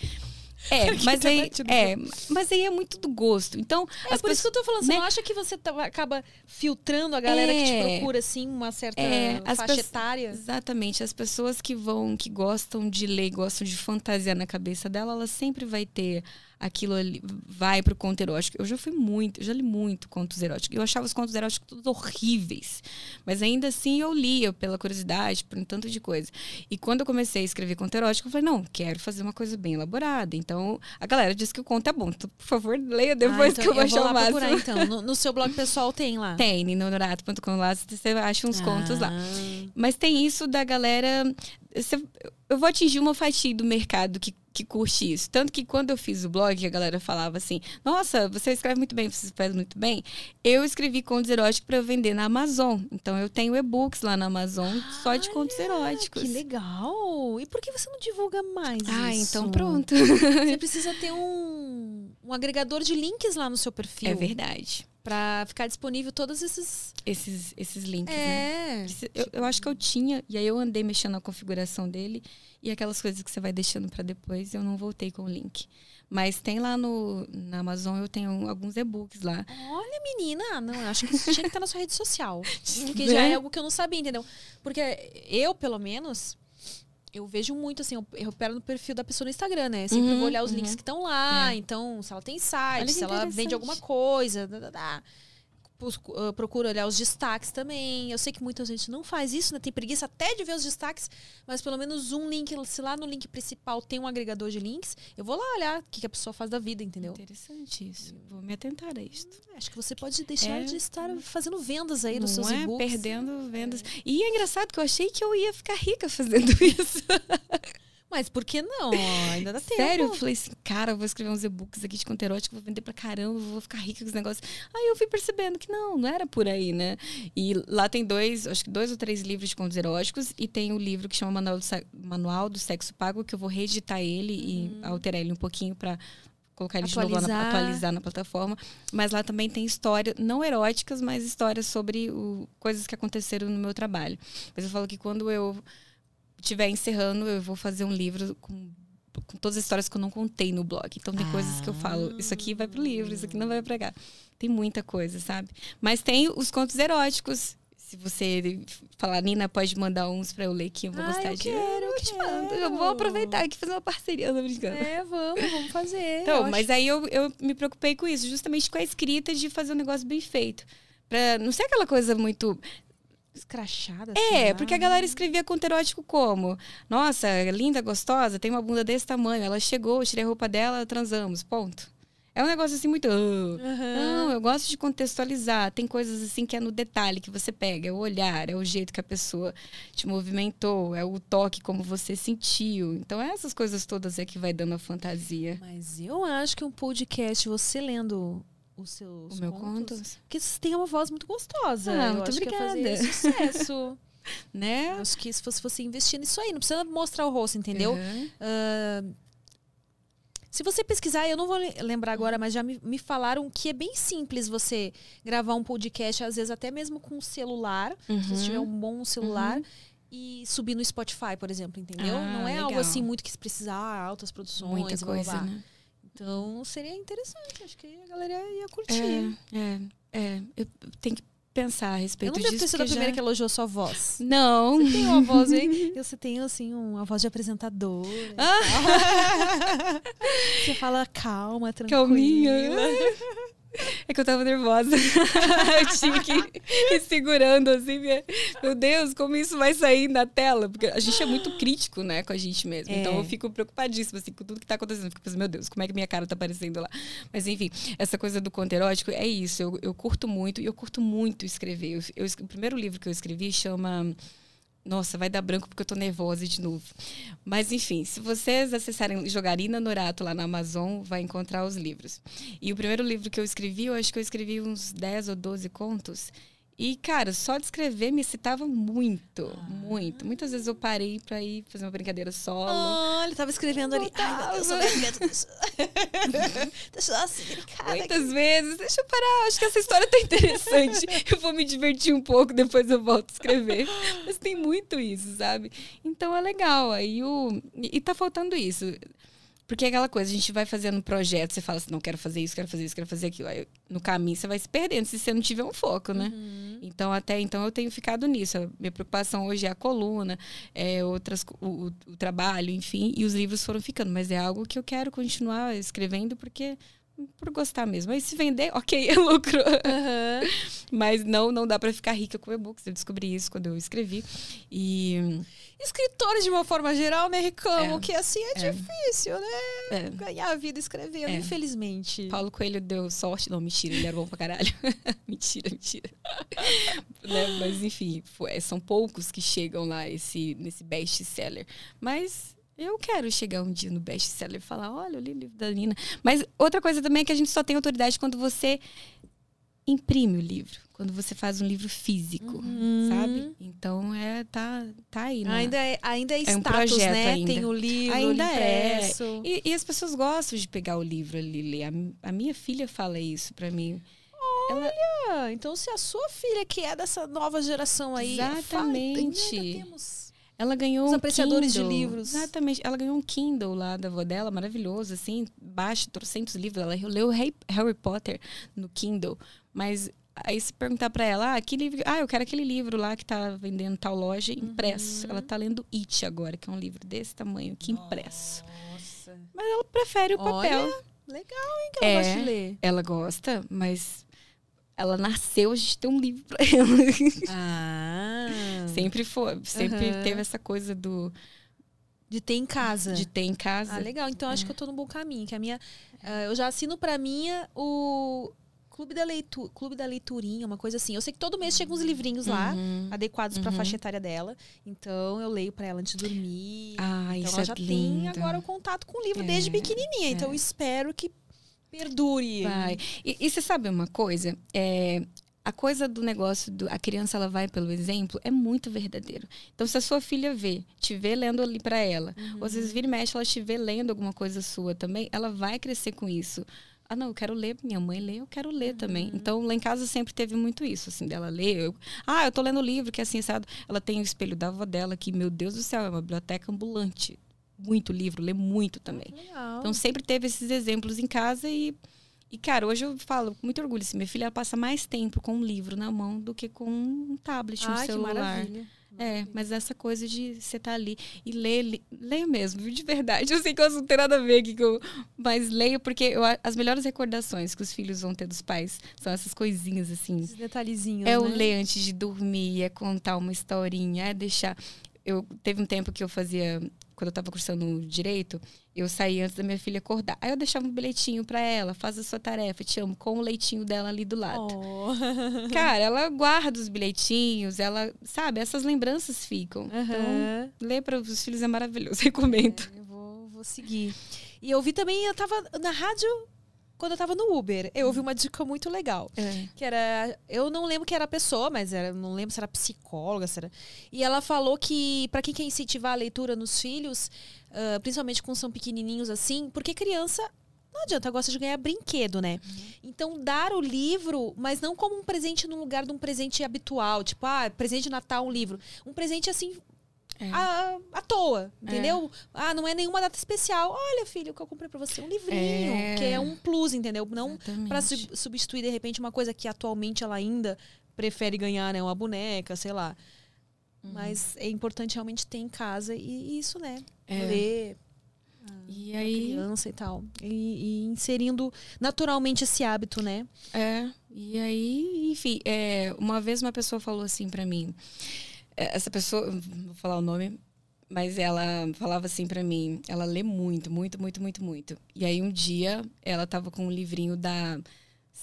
É, <laughs> mas aí, é, mas aí é muito do gosto. Então, É as por isso que eu tô falando, você né? não acha que você tá- acaba filtrando a galera que te É. procura, assim, uma certa É, faixa etária? Exatamente. As pessoas que vão, que gostam de ler, gostam de fantasia na cabeça dela, ela sempre vai ter aquilo ali vai pro conto erótico. Eu já fui muito, eu já li muito contos eróticos. Eu achava os contos eróticos todos horríveis. Mas ainda assim eu lia pela curiosidade, por um tanto de coisa. E quando eu comecei a escrever conto erótico, eu falei, não, quero fazer uma coisa bem elaborada. Então, a galera disse que o conto é bom. Então, por favor, leia depois ah, então que eu vou achar o máximo. procurar, então. No, no seu blog pessoal tem lá? Tem, ninorato.com lá você acha uns contos lá. Ah. Mas tem isso da galera. você- eu vou atingir uma fatia do mercado que, que curte isso. Tanto que quando eu fiz o blog, a galera falava assim: Nossa, você escreve muito bem, você escreve muito bem. Eu escrevi contos eróticos para vender na Amazon. Então eu tenho e-books lá na Amazon só de contos eróticos. Que legal! E por que você não divulga mais Ah, isso? então pronto. Você precisa ter um, um agregador de links lá no seu perfil. É verdade. Pra ficar disponível todos esses... Esses, esses links, né? É. Eu, eu acho que eu tinha, e aí eu andei mexendo na configuração dele, e aquelas coisas que você vai deixando para depois, eu não voltei com o link. Mas tem lá no, na Amazon, eu tenho alguns e-books lá. Olha, menina, não, eu acho que isso tinha que estar na sua rede social. <laughs> Porque Né? já é algo que eu não sabia, entendeu? Porque eu, pelo menos, eu vejo muito assim, eu, eu pego no perfil da pessoa no Instagram, né? Sempre Uhum, vou olhar os uhum. links que estão lá. É. Então, se ela tem Olha site, que se ela vende alguma coisa, dá, dá, dá. Ah, Procuro olhar os destaques também. Eu sei que muita gente não faz isso, né? Tem preguiça até de ver os destaques, mas pelo menos um link, se lá no link principal tem um agregador de links, eu vou lá olhar o que, a pessoa faz da vida, entendeu? Interessante isso. Vou me atentar a isto. Acho que você pode deixar É. de estar fazendo vendas aí nos seus é? e-books. Perdendo vendas. E é engraçado que eu achei que eu ia ficar rica fazendo <laughs> isso. Mas por que não? Ainda dá tempo. Sério, eu falei assim, cara, eu vou escrever uns e-books aqui de conto erótico, vou vender pra caramba, vou ficar rica com os negócios. Aí eu fui percebendo que não, não era por aí, né? E lá tem dois, acho que dois ou três livros de contos eróticos e tem o livro que chama Manual do, Manual do Sexo Pago, que eu vou reeditar ele e alterar ele um pouquinho pra colocar ele de novo na, Atualizar. atualizar na plataforma. Mas lá também tem história, não eróticas, mas histórias sobre o- coisas que aconteceram no meu trabalho. Mas eu falo que quando eu estiver encerrando, eu vou fazer um livro com, com todas as histórias que eu não contei no blog. Então tem coisas que eu falo, isso aqui vai pro livro, isso aqui não vai cá. Tem muita coisa, sabe? Mas tem os contos eróticos. Se você falar, Nina, pode mandar uns pra eu ler que eu vou Ah, gostar eu de. quero, eu te mando. Eu vou aproveitar aqui e fazer uma parceria, tô brincando. É, vamos, vamos fazer. Então, Eu mas acho- aí eu, eu me preocupei com isso, justamente com a escrita de fazer um negócio bem feito. Pra não ser aquela coisa muito. Escrachada. É, lá. porque a galera escrevia conto erótico como? Nossa, linda, gostosa, tem uma bunda desse tamanho. Ela chegou, eu tirei a roupa dela, transamos. Ponto. É um negócio assim muito. Aham. Não, eu gosto de contextualizar. Tem coisas assim que é no detalhe que você pega, é o olhar, é o jeito que a pessoa te movimentou, é o toque como você sentiu. Então, essas coisas todas é que vai dando a fantasia. Mas eu acho que um podcast, você lendo os seus O meu contos, conto, porque você tem uma voz muito gostosa. Ah, eu muito acho que obrigada. fazer sucesso. <laughs> né? Eu acho que se você fosse investir nisso aí, não precisa mostrar o rosto, entendeu? Uhum. Ah, se você pesquisar, eu não vou le- lembrar agora, mas já me, me falaram que é bem simples você gravar um podcast, às vezes até mesmo com um celular, se Uhum. você tiver um bom celular, e subir no Spotify, por exemplo, entendeu? Ah, não é algo legal. assim muito que se precisar altas produções, Muita coisa, né? Então seria interessante, acho que a galera ia curtir. É, é, é. Eu tenho que pensar a eu respeito não devo disso. ter sido a primeira já- que elogiou sua voz. Não. Tem uma voz aí, <laughs> você tem assim uma voz de apresentadora. e Ah. <laughs> Você fala calma, tranquila. calminha. É que eu tava nervosa. <laughs> eu tinha que ir segurando assim. Meu Deus, como isso vai sair na tela? Porque a gente é muito crítico, né, com a gente mesmo. Então É. eu fico preocupadíssima assim, com tudo que tá acontecendo. Eu fico pensando, meu Deus, como é que minha cara tá aparecendo lá? Mas enfim, essa coisa do conto erótico é isso. Eu, eu curto muito, e eu curto muito escrever. Eu, eu o primeiro livro que eu escrevi chama. Nossa, vai dar branco porque eu tô nervosa de novo. Mas, enfim, se vocês acessarem Jogarina Norato lá na Amazon, vai encontrar os livros. E o primeiro livro que eu escrevi, eu acho que eu escrevi uns 10 ou 12 contos. E, cara, só de escrever me excitava muito, muito. Muitas vezes eu parei pra ir fazer uma brincadeira solo. Ah, ele tava escrevendo ali. Ai, meu Deus, eu tô medo disso. <laughs> Deixa eu dar assim, cara. Muitas vezes. Deixa eu parar, acho que essa história tá interessante. <laughs> eu vou me divertir um pouco, depois eu volto a escrever. Mas tem muito isso, sabe? Então é legal. Aí o. E tá faltando isso. Porque é aquela coisa, a gente vai fazendo um projeto, você fala assim, não, quero fazer isso, quero fazer isso, quero fazer aquilo. Aí, no caminho você vai se perdendo se você não tiver um foco, né? Uhum. Então, até então, eu tenho ficado nisso. A minha preocupação hoje é a coluna, é outras, o, o, o trabalho, enfim, e os livros foram ficando. Mas é algo que eu quero continuar escrevendo, porque por gostar mesmo. Aí se vender, ok, <laughs> é lucro. Uhum. Mas não, não dá para ficar rica com e-books. Eu descobri isso quando eu escrevi. E Escritores, de uma forma geral, né, reclamam É. que assim é, É. difícil, né? é, Ganhar a vida escrevendo, É. infelizmente. Paulo Coelho deu sorte. Não, mentira, ele era bom pra caralho. <laughs> mentira, mentira. <laughs> Né, Mas enfim, foi- são poucos que chegam lá esse, nesse best-seller. Mas eu quero chegar um dia no best-seller e falar, olha, eu li o livro da Nina. Mas outra coisa também é que a gente só tem autoridade quando você imprime o livro. Quando você faz um livro físico, Uhum. sabe? Então, é, tá, tá aí, né? Ainda é, ainda é É um projeto né? ainda. Tem o livro, Ainda o é. impresso. E, e as pessoas gostam de pegar o livro ali e ler. A, a minha filha fala isso pra mim. Ela, Ah, então, se a sua filha, que é dessa nova geração aí. fala- Exatamente. ainda temos ela ganhou Os um apreciadores de Kindle. livros. Exatamente. Ela ganhou um Kindle lá da avó dela, maravilhoso, assim, baixo, trocentos livros. Ela leu Harry, Potter no Kindle. Mas aí se perguntar pra ela, ah, que livro? Ah, eu quero aquele livro lá que tá vendendo em tal loja impresso. Uhum. Ela tá lendo It agora, que é um livro desse tamanho aqui impresso. Nossa. Mas ela prefere o papel. Olha, legal, hein, que ela É. gosta de ler. Ela gosta, mas ela nasceu, a gente tem um livro pra ela. Ah. <laughs> sempre foi, sempre Aham. teve essa coisa do De ter em casa. de ter em casa. Ah, legal. Então acho que eu tô no bom caminho. Que a minha, ah, eu já assino pra minha o Clube da, Leitu Clube da Leiturinha, uma coisa assim. Eu sei que todo mês chegam uns livrinhos lá, Uhum. adequados pra Uhum. faixa etária dela. Então eu leio pra ela antes de dormir. Ah, então isso ela é já tem lindo. agora o contato com o livro É, desde pequenininha. Então é. eu espero que perdure. Vai. E, e você sabe uma coisa? É, a coisa do negócio do a criança ela vai pelo exemplo é muito verdadeiro. Então se a sua filha vê, te vê lendo ali pra ela, ou às vezes vira e mexe ela te vê lendo alguma coisa sua também, ela vai crescer com isso. Ah, não, eu quero ler, minha mãe lê, eu quero ler também. Então, lá em casa sempre teve muito isso, assim, dela ler. Eu, ah, eu tô lendo o livro, que é assim, sabe? Ela tem o espelho da avó dela, que, meu Deus do céu, é uma biblioteca ambulante. Muito livro, lê muito também. Legal. Então sempre teve esses exemplos em casa e, e cara, hoje eu falo com muito orgulho, assim, minha filha passa mais tempo com um livro na mão do que com um tablet, um Ai, que celular. maravilha. É, mas essa coisa de você estar ali e ler, le- leia mesmo, viu, de verdade. <laughs> Eu sei que eu não tem nada a ver aqui com. Mas leio, porque eu as melhores recordações que os filhos vão ter dos pais são essas coisinhas assim. Esses detalhezinhos. É né? o ler antes de dormir, é contar uma historinha, é deixar. Eu teve um tempo que eu fazia, quando eu estava cursando direito, eu saía antes da minha filha acordar. Aí eu deixava um bilhetinho para ela, faz a sua tarefa, te amo, com o leitinho dela ali do lado. Oh. <laughs> Cara, ela guarda os bilhetinhos, ela, sabe, essas lembranças ficam. Então, Aham. ler para os filhos é maravilhoso, <laughs> recomendo. Eu vou, vou seguir. E eu vi também, eu tava na rádio quando eu tava no Uber. Eu ouvi uma dica muito legal. É. Que era. Eu não lembro que era a pessoa, mas era, não lembro se era psicóloga, se era. E ela falou que, pra quem quer incentivar a leitura nos filhos, ah, principalmente quando são pequenininhos assim, porque criança. Não adianta, gosta de ganhar brinquedo, né? Então, dar o livro, mas não como um presente no lugar de um presente habitual. Tipo, ah, presente de Natal, um livro. Um presente assim, É. à, à toa, entendeu? Ah, não é nenhuma data especial. Olha, filho, o que eu comprei pra você, um livrinho, É. que é um plus, entendeu? Não pra sub- substituir de repente uma coisa que atualmente ela ainda prefere ganhar, né, uma boneca, sei lá. Uhum. Mas é importante realmente ter em casa e, e isso, né? É. Ler E pra aí, criança e tal. E, e inserindo naturalmente esse hábito, né? É, e aí, enfim, é, uma vez uma pessoa falou assim pra mim, é, essa pessoa, vou falar o nome, mas ela falava assim pra mim, ela lê muito, muito, muito, muito, muito. E aí um dia ela tava com um livrinho da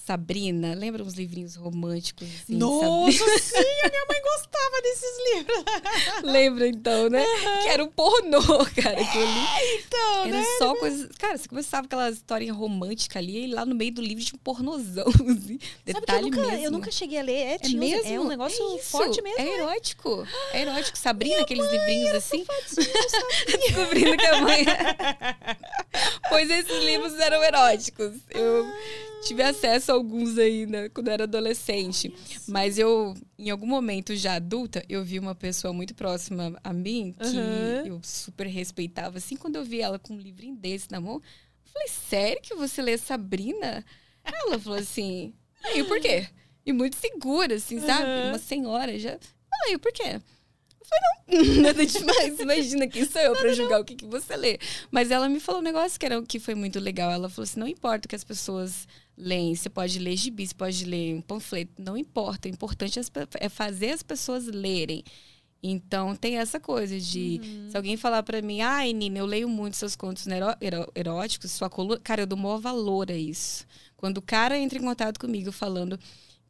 Sabrina, lembra uns livrinhos românticos assim? Nossa, <laughs> sim, a minha mãe gostava desses livros. Sabrina? Lembra então, né? Que era um pornô, cara, que eu li. Então, Era né? só coisas. Cara, você começava aquela historinha romântica ali, e lá no meio do livro tinha um pornozão. <laughs> Assim, que eu detalhe nunca, mesmo. eu nunca cheguei a ler. É, É tinha uns- mesmo? é um negócio É forte mesmo. É né? erótico. É erótico. Sabrina, aqueles livrinhos assim. Descobrindo <laughs> que a mãe. pois esses livros eram eróticos. Eu tive acesso a alguns ainda quando era adolescente. Mas eu, em algum momento já adulta, eu vi uma pessoa muito próxima a mim, que Uhum. eu super respeitava. Assim, quando eu vi ela com um livrinho desse na mão, eu falei, sério que você lê Sabrina? Ela falou assim, e por quê? E muito segura, assim, sabe? Uhum. Uma senhora já. E por quê? Eu falei, não, <laughs> nada demais. Imagina quem sou eu pra julgar o que, que você lê. Mas ela me falou um negócio que, era, que foi muito legal. Ela falou assim: não importa o que as pessoas leem, você pode ler gibi, você pode ler um panfleto, não importa. O importante é é fazer as pessoas lerem. Então tem essa coisa de se alguém falar pra mim, ai, Nina, eu leio muito seus contos eró- eró- eróticos, sua coluna. Cara, eu dou maior valor a isso. Quando o cara entra em contato comigo falando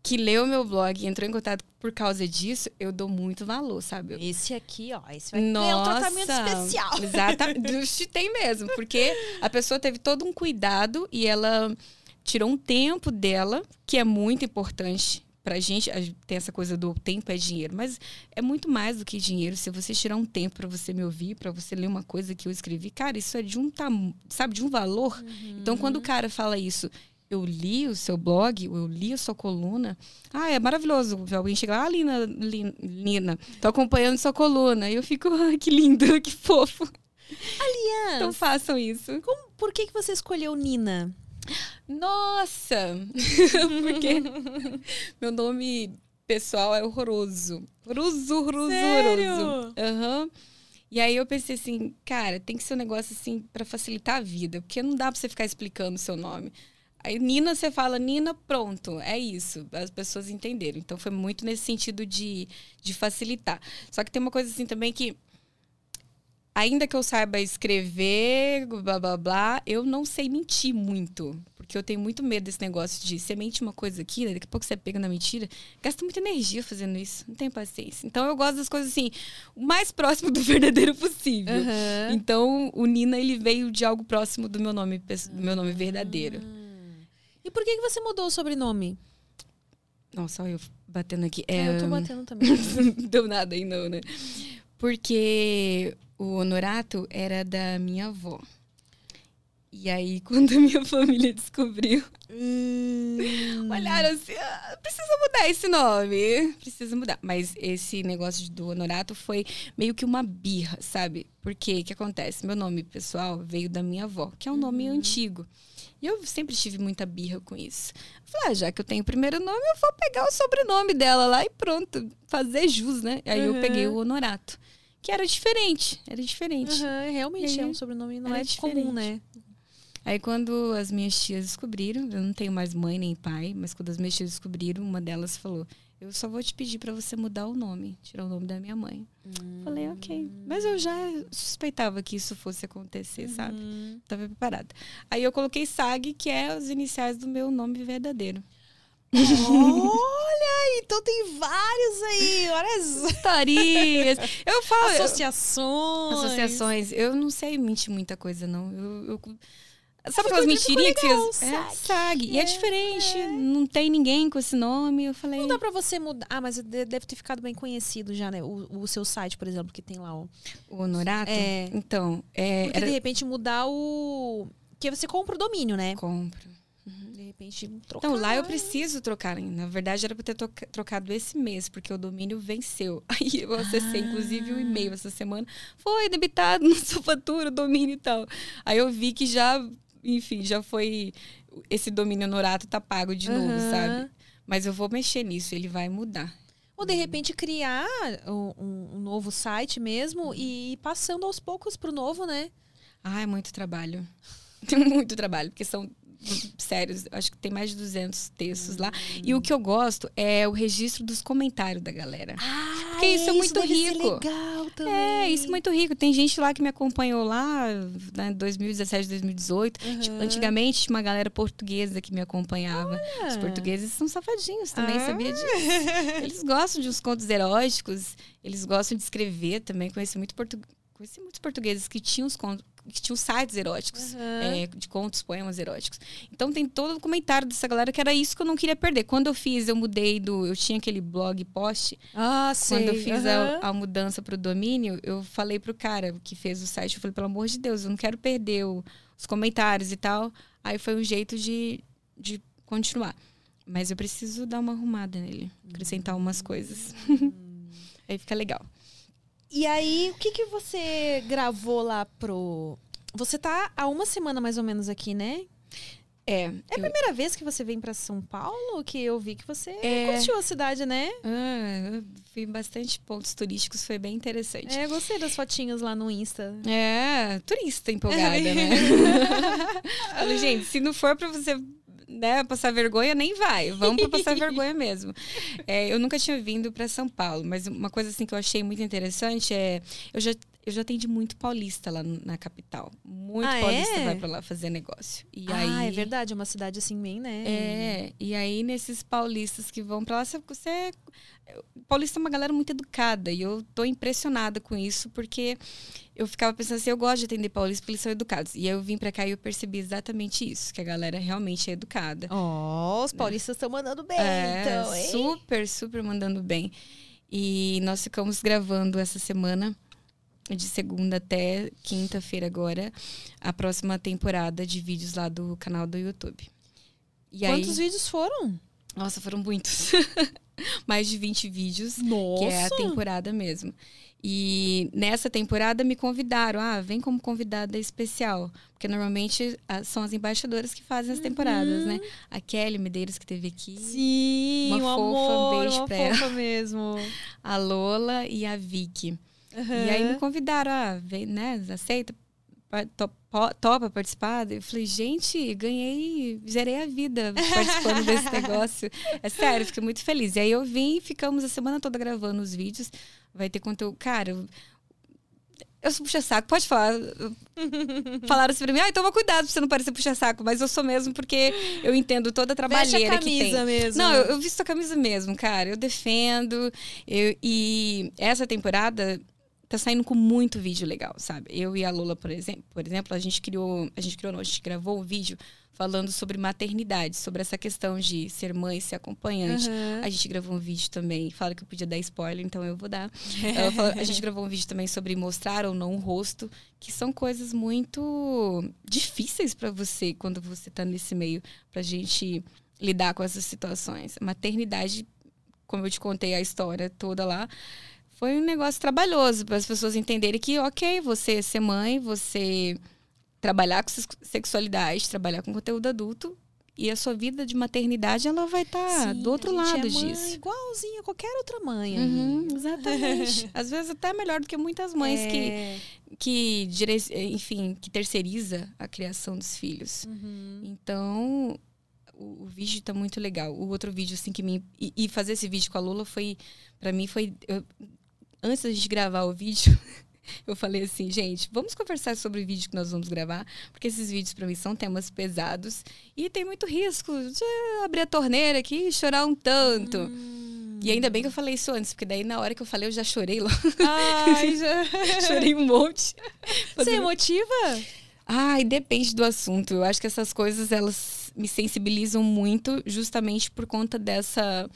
que leu meu blog e entrou em contato por causa disso, eu dou muito valor, sabe? Esse aqui, ó, esse vai ganhar um tratamento especial. Exatamente. <laughs> Tem mesmo, porque a pessoa teve todo um cuidado e ela tirou um tempo dela, que é muito importante pra gente. Tem essa coisa do tempo é dinheiro, mas é muito mais do que dinheiro. Se você tirar um tempo pra você me ouvir, pra você ler uma coisa que eu escrevi, cara, isso é de um sabe, de um valor. Então, quando o cara fala isso, eu li o seu blog, eu li a sua coluna. Ah, é maravilhoso. Alguém chega lá, ah, Lina, Lin- Lina, tô acompanhando sua coluna. E eu fico, ai, que lindo, <laughs> que fofo. Aliás, Então façam isso. como- por que, que você escolheu Nina? Nossa! <laughs> Porque <laughs> meu nome pessoal é horroroso. Horroroso, Sério? horroroso. Aham. E aí eu pensei assim, cara, tem que ser um negócio assim pra facilitar a vida, porque não dá pra você ficar explicando o seu nome. Aí Nina, você fala Nina, pronto, é isso. As pessoas entenderam. Então foi muito nesse sentido de, de facilitar. Só que tem uma coisa assim também que ainda que eu saiba escrever, blá blá blá, eu não sei mentir muito. Porque eu tenho muito medo desse negócio de você mente uma coisa aqui, né, daqui a pouco você pega na mentira. Gasta muita energia fazendo isso. Não tenho paciência. Então eu gosto das coisas assim, o mais próximo do <laughs> verdadeiro possível. Aham. Então o Nina, ele veio de algo próximo do meu nome, do meu nome verdadeiro. E por que, que você mudou o sobrenome? Nossa, olha eu batendo aqui. É, eu tô É, batendo também. <laughs> não deu nada aí, não, né? Porque o honorato era da minha avó. E aí, <laughs> quando a minha família descobriu, Hum. olharam assim: "Ah, precisa mudar esse nome. Precisa mudar. Mas esse negócio do honorato foi meio que uma birra, sabe? Porque o que acontece? Meu nome pessoal veio da minha avó, que é um nome antigo. E eu sempre tive muita birra com isso. Eu falei, ah, já que eu tenho o primeiro nome, eu vou pegar o sobrenome dela lá e pronto, fazer jus, né? Aí eu Uhum. peguei o honorato. Que era diferente, era diferente. Aham, realmente é aí, um sobrenome não é comum, diferente. né? Aí quando as minhas tias descobriram, eu não tenho mais mãe nem pai, mas quando as minhas tias descobriram, uma delas falou: "Eu só vou te pedir pra você mudar o nome, tirar o nome da minha mãe". Falei: "OK". Mas eu já suspeitava que isso fosse acontecer, sabe? Hum. Tava preparada. Aí eu coloquei SAG, que é as iniciais do meu nome verdadeiro. Olha, então tem vários aí. Olha as Histórias. Eu falo. associações. associações. Eu não sei mentir muita coisa, não. Eu, eu- Sabe aquelas mentirinhas que vocês. É, SAG. E é, É, diferente. Não tem ninguém com esse nome. Eu falei. Não dá pra você mudar. Ah, mas de- deve ter ficado bem conhecido já, né? O, o seu site, por exemplo, que tem lá. ó. O honorato? É. Então, é, Porque era... de repente mudar o. Que você compra o domínio, né? Compro. Repente trocar. Então, lá eu preciso trocar. Na verdade, era pra ter trocado esse mês, porque o domínio venceu. <laughs> Aí eu acessei, inclusive, o e-mail essa semana. Foi debitado <laughs> na sua fatura, o domínio e tal. Aí eu vi que já, enfim, já foi. Esse domínio honorato tá pago de novo, Aham. sabe? Mas eu vou mexer nisso, ele vai mudar. Ou de repente criar um, um- um novo site mesmo e ir passando aos poucos pro novo, né? Ah, é muito trabalho. <laughs> Tem muito trabalho, porque são sérios, acho que tem mais de 200 textos lá. E o que eu gosto é o registro dos comentários da galera. Ah, Porque isso é muito deve ser rico. legal também. É, isso é muito rico. Tem gente lá que me acompanhou lá, né, 2017, 2018. Tipo, antigamente tinha uma galera portuguesa que me acompanhava. Os portugueses são safadinhos também, Ah. sabia disso? Eles gostam de uns contos eróticos, eles gostam de escrever também. Conheci, muito portu... Conheci muitos portugueses que tinham, os contos, que tinham sites eróticos, Aham. é, de contos, poemas eróticos. Então tem todo o comentário dessa galera que era isso que eu não queria perder. Quando eu fiz, eu mudei do. Eu tinha aquele blog post Ah, sei. quando eu fiz Aham. a, a mudança pro domínio, eu falei pro cara que fez o site, eu falei, pelo amor de Deus, eu não quero perder o, os comentários e tal. Aí foi um jeito de, de continuar. Mas eu preciso dar uma arrumada nele, acrescentar umas coisas. <laughs> aí fica legal. E aí, o que, que você gravou lá pro. Você tá há uma semana mais ou menos aqui, né? É. É a eu- primeira vez que você vem pra São Paulo que eu vi que você É. curtiu a cidade, né? Ah, eu vi bastante pontos turísticos, foi bem interessante. É, gostei das fotinhas lá no Insta. É, turista empolgada, né? <laughs> Gente, se não for pra você né, passar vergonha, nem vai. Vamos pra passar vergonha <laughs> mesmo. É, eu nunca tinha vindo pra São Paulo, mas uma coisa assim que eu achei muito interessante é. Eu já, eu já atendi muito paulista lá na capital. Muito Ah, paulista é? vai pra lá fazer negócio. E ah, aí, é verdade, é uma cidade assim bem, né? É, e aí nesses paulistas que vão pra lá, você, você paulista é uma galera muito educada e eu tô impressionada com isso porque eu ficava pensando assim, eu gosto de atender paulistas porque eles são educados. E eu vim pra cá e eu percebi exatamente isso, que a galera realmente é educada. Ó, os paulistas estão mandando bem, É, então, hein? super, super mandando bem. E nós ficamos gravando essa semana, de segunda até quinta-feira agora, a próxima temporada de vídeos lá do canal do YouTube. E Quantos aí, vídeos foram? Nossa, foram muitos. <laughs> Mais de 20 vídeos, Nossa! que é a temporada mesmo. E nessa temporada me convidaram, ah, vem como convidada especial. Porque normalmente são as embaixadoras que fazem as temporadas, né? A Kelly Medeiros, que teve aqui. Uhum. Sim, Uma um fofa, um amor, beijo uma pra ela. fofa mesmo. <laughs> a Lola e a Vicky. E aí me convidaram, ah, vem, né, aceita, topa participar? Eu falei, gente, ganhei, zerei a vida participando <laughs> desse negócio. É sério, fiquei muito feliz. E aí eu vim, ficamos a semana toda gravando os vídeos. Vai ter conteúdo. Cara, eu, sou puxa-saco, pode falar. <laughs> Falaram assim pra mim, ah, toma cuidado pra você não parecer puxa-saco, mas eu sou mesmo porque eu entendo toda a Veste a trabalheira que tem. camisa mesmo. Não, eu, eu visto a camisa mesmo, cara. Eu defendo. Eu- e essa temporada tá saindo com muito vídeo legal, sabe? Eu e a Lola, por exemplo, por exemplo, a gente criou, a gente criou, não, a gente gravou um vídeo falando sobre maternidade, sobre essa questão de ser mãe, ser acompanhante. Aham. A gente gravou um vídeo também, fala que eu podia dar spoiler, então eu vou dar. A gente <laughs> gravou um vídeo também sobre mostrar ou não o rosto, que são coisas muito difíceis para você quando você tá nesse meio, pra gente lidar com essas situações. Maternidade, como eu te contei a história toda lá, foi um negócio trabalhoso para as pessoas entenderem que, ok, você ser mãe, você trabalhar com sex- sexualidade, trabalhar com conteúdo adulto, e a sua vida de maternidade ela vai estar Sim, do outro lado é disso. Igualzinha a qualquer outra mãe. Uhum, exatamente. <laughs> Às vezes até melhor do que muitas mães que, É. que dire... enfim, que terceiriza a criação dos filhos. Uhum. Então, o, o vídeo tá muito legal. O outro vídeo, assim, que me. E, e fazer esse vídeo com a Lula foi. para mim, foi. eu- antes gente gravar o vídeo. <laughs> Eu falei assim, gente, vamos conversar sobre o vídeo que nós vamos gravar, porque esses vídeos para mim são temas pesados e tem muito risco de abrir a torneira aqui e chorar um tanto. Hum. E ainda bem que eu falei isso antes, porque daí na hora que eu falei eu já chorei lá. Ai, <laughs> já... chorei um monte. Você é emotiva? Ai, depende do assunto. Eu acho que essas coisas elas me sensibilizam muito justamente por conta dessa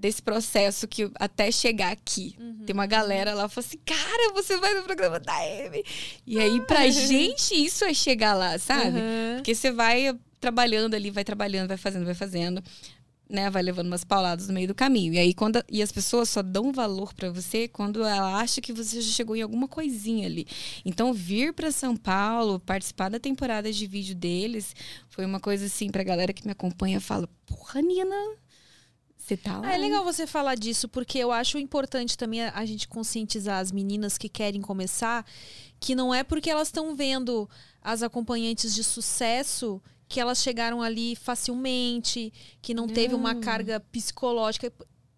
desse processo que até chegar aqui. Tem uma galera lá que fala assim: "Cara, você vai no programa da Amy". E aí pra gente isso é chegar lá, sabe? Aham. Porque você vai trabalhando ali, vai trabalhando, vai fazendo, vai fazendo, né? Vai levando umas pauladas no meio do caminho. E aí quando e as pessoas só dão valor pra você quando ela acha que você já chegou em alguma coisinha ali. Então vir pra São Paulo, participar da temporada de vídeo deles, foi uma coisa assim pra galera que me acompanha, fala: "Porra, Nina, tá lá?" Ah, é legal você falar disso, porque eu acho importante também a, gente conscientizar as meninas que querem começar que não é porque elas estão vendo as acompanhantes de sucesso que elas chegaram ali facilmente, que não, teve uma Não. carga psicológica.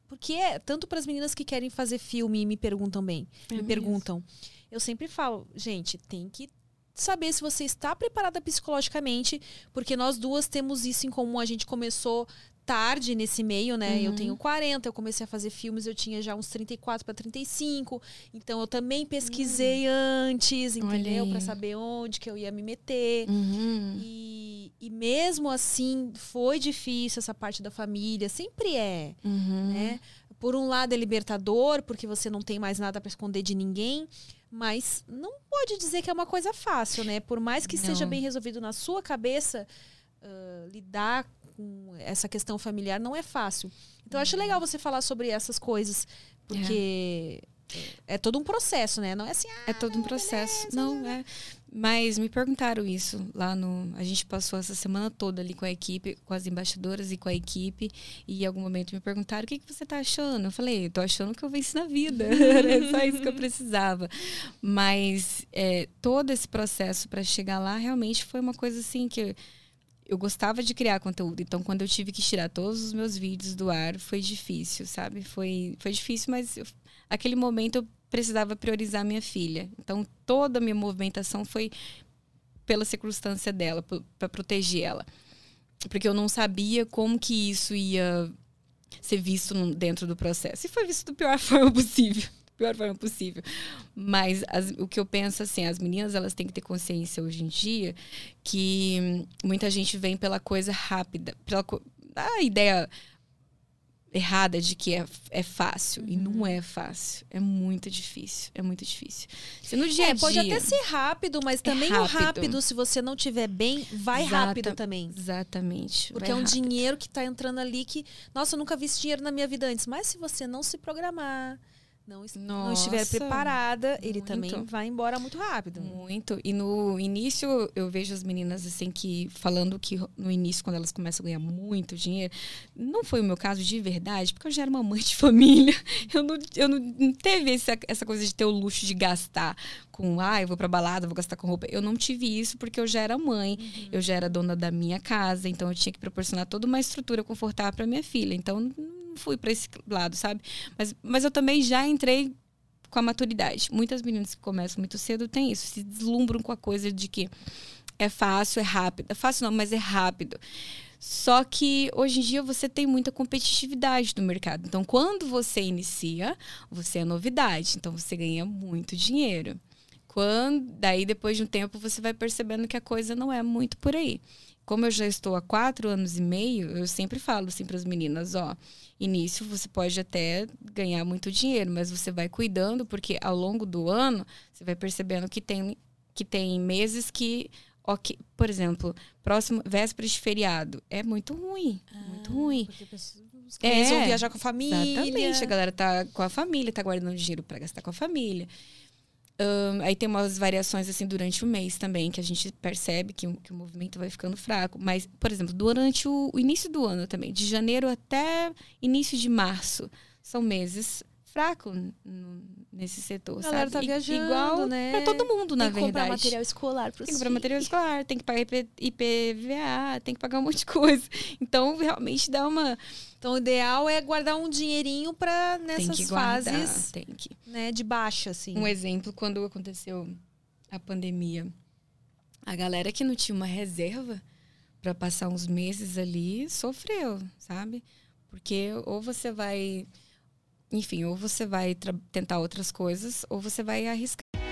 Porque é tanto para as meninas que querem fazer filme e me perguntam bem, É me mesmo. perguntam. Eu sempre falo, gente, tem que saber se você está preparada psicologicamente, porque nós duas temos isso em comum. A gente começou tarde nesse meio, né? Eu Uhum. tenho 40, eu comecei a fazer filmes, eu tinha já uns 34 para 35. Então eu também pesquisei antes, Olha entendeu? Para saber onde que eu ia me meter. Uhum. E, e mesmo assim, foi difícil essa parte da família, sempre é Uhum. né? Por um lado é libertador, porque você não tem mais nada para esconder de ninguém, Mas não pode dizer que é uma coisa fácil, né? Por mais que seja Não. bem resolvido na sua cabeça, ah, lidar com essa questão familiar não é fácil. Então, eu acho legal você falar sobre essas coisas, porque é, todo um processo, né? Não é assim, ah, É todo um processo. Não, é. Mas me perguntaram isso lá no. A gente passou essa semana toda ali com a equipe, com as embaixadoras e com a equipe. E em algum momento me perguntaram o que, que você tá achando. Eu falei, tô achando que eu venci na vida. <laughs> Era só isso que eu precisava. Mas é, todo esse processo para chegar lá realmente foi uma coisa assim que. Eu gostava de criar conteúdo, então quando eu tive que tirar todos os meus vídeos do ar, foi difícil, sabe? Foi, foi difícil, mas eu, aquele momento eu precisava priorizar minha filha. Então toda a minha movimentação foi pela circunstância dela, para proteger ela. Porque eu não sabia como que isso ia ser visto dentro do processo. E foi visto da pior <laughs> forma possível. Pior forma possível. Mas as- o que eu penso assim, as meninas elas têm que ter consciência hoje em dia que muita gente vem pela coisa rápida, pela a ideia errada de que é, é fácil. E não é fácil. É muito difícil. É muito difícil. Se no dia a É, dia... pode até ser rápido, mas também o rápido. rápido, se você não tiver bem, vai Exata- rápido também. Exatamente. Porque é um rápido. dinheiro que tá entrando ali que, nossa, eu nunca vi esse dinheiro na minha vida antes. Mas se você não se programar, não, não estiver preparada, ele muito. também vai embora muito rápido. Muito. E no início eu vejo as meninas assim que falando que no início, quando elas começam a ganhar muito dinheiro, não foi o meu caso de verdade, porque eu já era uma mãe de <laughs> família. Eu não, eu não, não teve essa, essa coisa de ter o luxo de gastar com, ah, eu vou pra balada, vou gastar com roupa. Eu não tive isso porque eu já era mãe, eu já era dona da minha casa, então eu tinha que proporcionar toda uma estrutura confortável para minha filha. Então fui para esse lado, sabe? Mas, mas eu também já entrei com a maturidade. Muitas meninas que começam muito cedo têm isso, se deslumbram com a coisa de que é fácil, é rápido. É fácil não, mas é rápido. Só que hoje em dia você tem muita competitividade no mercado. Então, quando você inicia, você é novidade. Então, você ganha muito dinheiro. Quando, daí, depois de um tempo, você vai percebendo que a coisa não é muito por aí. Como eu já estou há quatro anos e meio, eu sempre falo assim para as meninas, ó, início você pode até ganhar muito dinheiro, mas você vai cuidando porque ao longo do ano você vai percebendo que tem que tem meses que ok, por exemplo, próximo véspera de feriado é muito ruim, muito ruim. É, vão viajar com a família. Exatamente, a galera tá com a família, tá guardando dinheiro para gastar com a família. Ahn, aí tem umas variações assim durante o mês também, que a gente percebe que, o- que o movimento vai ficando fraco. Mas, por exemplo, durante o, o início do ano também, de janeiro até início de março, são meses fracos nesse setor. A galera sabe? tá viajando, Igual né? pra todo mundo, na Tem que comprar verdade. material escolar Tem que comprar material escolar, tem que pagar IP, IPVA, tem que pagar um monte de coisa. Então, realmente dá uma. Então, o ideal é guardar um dinheirinho para Tem nessas que guardar, fases tem que. né, de baixa, assim. Um exemplo, quando aconteceu a pandemia, a galera que não tinha uma reserva para passar uns meses ali sofreu, sabe? Porque ou você vai, enfim, ou você vai tentar outras coisas, ou você vai arriscar.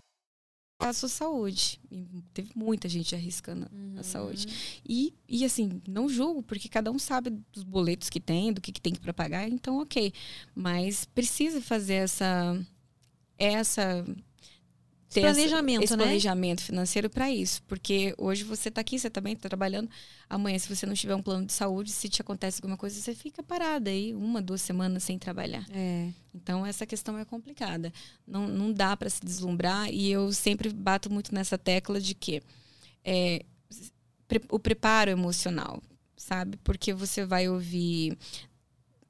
A sua saúde. E teve muita gente arriscando a saúde. E, e assim, não julgo, porque cada um sabe dos boletos que tem, do que, que tem para pagar, então ok. Mas precisa fazer essa. Essa. Ter essa- planejamento, esse né? planejamento financeiro para isso. Porque hoje você está aqui, você também está trabalhando. Amanhã, se você não tiver um plano de saúde, se te acontece alguma coisa, você fica parada aí uma, duas semanas sem trabalhar. É. Então, essa questão é complicada. Não, não dá para se deslumbrar. E eu sempre bato muito nessa tecla de que é, o preparo emocional, sabe? Porque você vai ouvir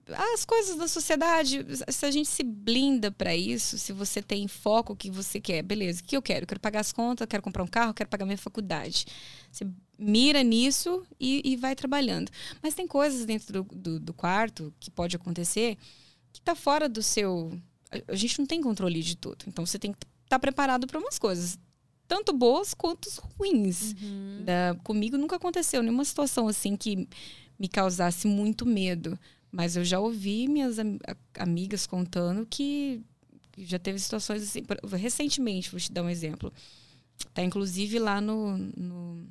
as coisas da sociedade. Se a gente se blinda para isso, se você tem foco que você quer, beleza, o que eu quero? Eu quero pagar as contas, quero comprar um carro, quero pagar minha faculdade. Você mira nisso e, e vai trabalhando. Mas tem coisas dentro do, do, do quarto que pode acontecer que está fora do seu. A, gente não tem controle de tudo. Então você tem que estar preparado para umas coisas. tanto boas quanto ruins. Uhum. Da, comigo nunca aconteceu nenhuma situação assim que me causasse muito medo. Mas eu já ouvi minhas am amigas contando que já teve situações assim. Recentemente, vou te dar um exemplo. Tá inclusive lá no, no,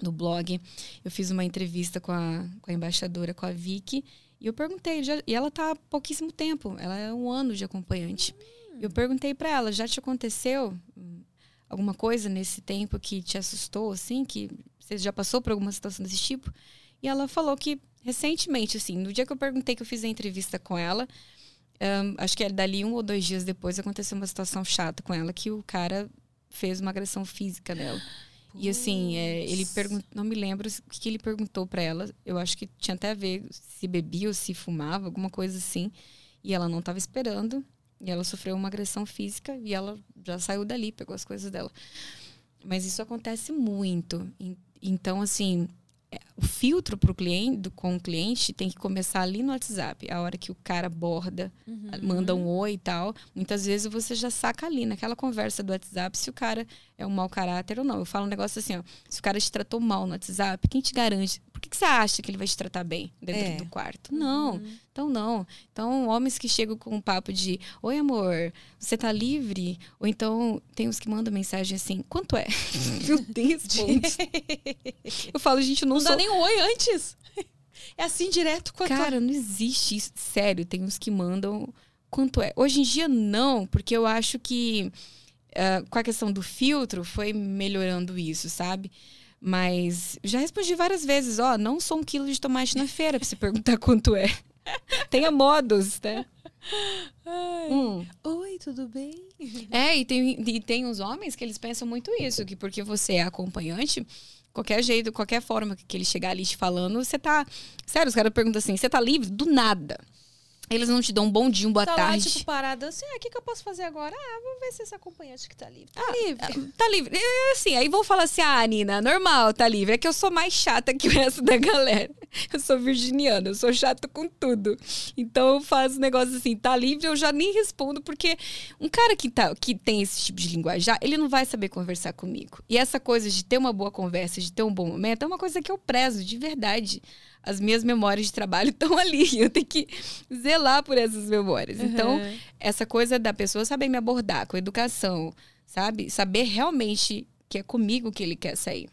no blog. Eu fiz uma entrevista com a, com a embaixadora, com a Vicky. E eu perguntei, já, e ela tá há pouquíssimo tempo, ela é um ano de acompanhante. Hum. Eu perguntei para ela, já te aconteceu alguma coisa nesse tempo que te assustou, assim, que você já passou por alguma situação desse tipo? E ela falou que recentemente, assim, no dia que eu perguntei que eu fiz a entrevista com ela, um, acho que é dali um ou dois dias depois aconteceu uma situação chata com ela que o cara fez uma agressão física nela. E assim, é, ele perguntou, não me lembro o que, que ele perguntou para ela. Eu acho que tinha até a ver se bebia ou se fumava, alguma coisa assim. E ela não estava esperando. E ela sofreu uma agressão física e ela já saiu dali, pegou as coisas dela. Mas isso acontece muito. Então, assim, é, o filtro pro cliente, com o cliente tem que começar ali no WhatsApp. A hora que o cara borda, uhum. manda um oi e tal. Muitas vezes você já saca ali, naquela conversa do WhatsApp, se o cara é um mau caráter ou não. Eu falo um negócio assim, ó. Se o cara te tratou mal no WhatsApp, quem te garante? Por que, que você acha que ele vai te tratar bem dentro é. do quarto? Não. Uhum. Então, não. Então, homens que chegam com um papo de Oi, amor, você tá livre? Ou então, tem uns que mandam mensagem assim, quanto é? <laughs> Meu Deus, <laughs> Eu falo, gente, não, não sou... nem um oi antes. <laughs> É assim direto quanto Cara, não existe isso. Sério, tem uns que mandam quanto é. Hoje em dia, não, porque eu acho que uh, com a questão do filtro foi melhorando isso, sabe? Mas já respondi várias vezes, ó, não sou um quilo de tomate na feira pra você perguntar <laughs> quanto é. Tenha modos, né? Ai. Hum. Oi, tudo bem? É, e tem, e tem uns homens que eles pensam muito isso, que porque você é acompanhante, qualquer jeito, qualquer forma que ele chegar ali te falando, você tá. Sério, os caras perguntam assim: você tá livre? Do nada. Eles não te dão um bom dia, um boa tá tarde. Lá, tipo, parada assim, ah, o que, que eu posso fazer agora? Ah, vamos ver se esse acompanhante que tá livre. Tá ah, livre. Ah, tá livre. É, assim, aí vão falar assim, ah, Nina, normal, tá livre. É que eu sou mais chata que o resto da galera. Eu sou virginiana, eu sou chata com tudo. Então eu faço negócio assim, tá livre, eu já nem respondo, porque um cara que, tá, que tem esse tipo de linguajar, ele não vai saber conversar comigo. E essa coisa de ter uma boa conversa, de ter um bom momento, é uma coisa que eu prezo, de verdade as minhas memórias de trabalho <laughs> estão ali. Eu tenho que zelar por essas memórias. Uhum. Então, essa coisa da pessoa saber me abordar com educação, sabe? Saber realmente que é comigo que ele quer sair.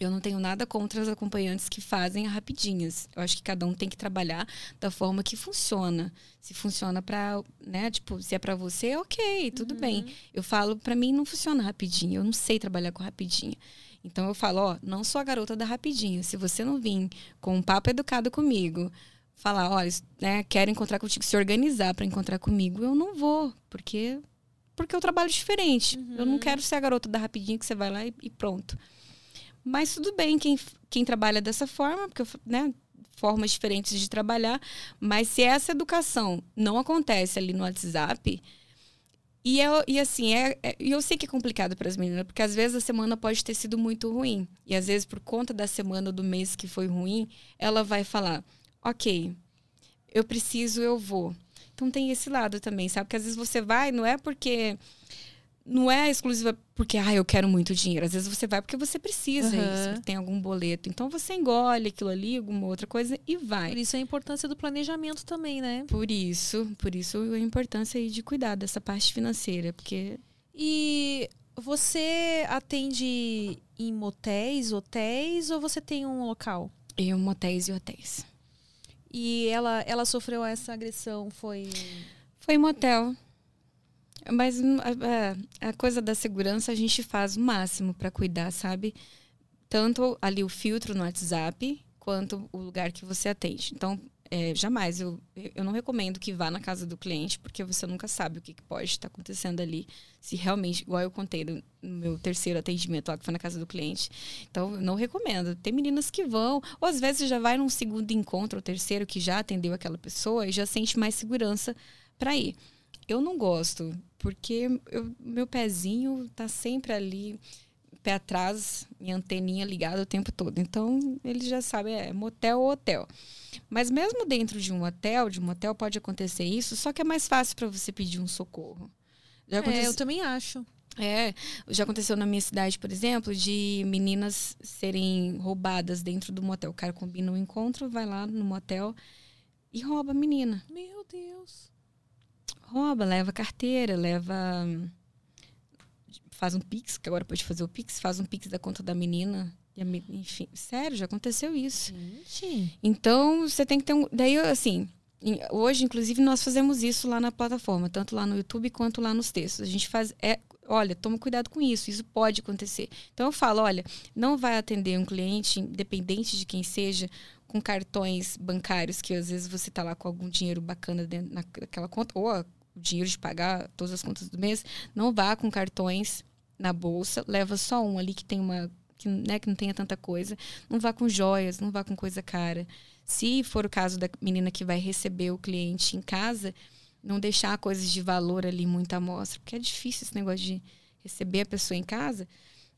Eu não tenho nada contra as acompanhantes que fazem rapidinhas. Eu acho que cada um tem que trabalhar da forma que funciona. Se funciona para, né, tipo, se é para você, OK, tudo uhum. bem. Eu falo, para mim não funciona rapidinho. Eu não sei trabalhar com rapidinho. Então eu falo, ó, não sou a garota da rapidinho. Se você não vir com um papo educado comigo, falar, olha, né, quero encontrar contigo, se organizar para encontrar comigo, eu não vou, porque porque eu trabalho diferente. Uhum. Eu não quero ser a garota da rapidinho que você vai lá e, e pronto. Mas tudo bem quem, quem trabalha dessa forma, porque né, formas diferentes de trabalhar, mas se essa educação não acontece ali no WhatsApp, e, eu, e assim, é, é, eu sei que é complicado para as meninas, porque às vezes a semana pode ter sido muito ruim. E às vezes, por conta da semana do mês que foi ruim, ela vai falar: ok, eu preciso, eu vou. Então tem esse lado também, sabe? Porque às vezes você vai, não é porque não é exclusiva porque ah, eu quero muito dinheiro. Às vezes você vai porque você precisa uhum. tem algum boleto. Então você engole aquilo ali, alguma outra coisa e vai. Por isso a importância do planejamento também, né? Por isso, por isso a importância aí de cuidar dessa parte financeira, porque e você atende em motéis, hotéis ou você tem um local? Em motéis e hotéis. E ela ela sofreu essa agressão foi foi em motel. Mas hum, a, a, coisa da segurança a gente faz o máximo para cuidar, sabe? Tanto ali o filtro no WhatsApp, quanto o lugar que você atende. Então, é, jamais, eu, eu não recomendo que vá na casa do cliente, porque você nunca sabe o que, que pode estar acontecendo ali. Se realmente, igual eu contei no, meu terceiro atendimento lá, que foi na casa do cliente. Então, não recomendo. Tem meninas que vão, ou às vezes já vai num segundo encontro, ou terceiro, que já atendeu aquela pessoa e já sente mais segurança para ir. Eu não gosto, porque eu, meu pezinho tá sempre ali, pé atrás, minha anteninha ligada o tempo todo. Então, ele já sabe, é motel ou hotel. Mas mesmo dentro de um hotel, de um motel pode acontecer isso, só que é mais fácil para você pedir um socorro. Já acontece... É, eu também acho. É, já aconteceu na minha cidade, por exemplo, de meninas serem roubadas dentro do motel. O cara combina um encontro, vai lá no motel e rouba a menina. Meu Deus. Rouba, leva carteira, leva. Faz um pix, que agora pode fazer o pix, faz um pix da conta da menina. Enfim, sério, já aconteceu isso. Gente. Então, você tem que ter um. Daí, assim, hoje, inclusive, nós fazemos isso lá na plataforma, tanto lá no YouTube quanto lá nos textos. A gente faz. É, olha, toma cuidado com isso, isso pode acontecer. Então, eu falo: olha, não vai atender um cliente, independente de quem seja, com cartões bancários, que às vezes você tá lá com algum dinheiro bacana dentro naquela conta, ou a- o dinheiro de pagar todas as contas do mês. Não vá com cartões na bolsa, leva só um ali que tem uma. Que, né, que não tenha tanta coisa. Não vá com joias, não vá com coisa cara. Se for o caso da menina que vai receber o cliente em casa, não deixar coisas de valor ali muito à mostra, porque é difícil esse negócio de receber a pessoa em casa.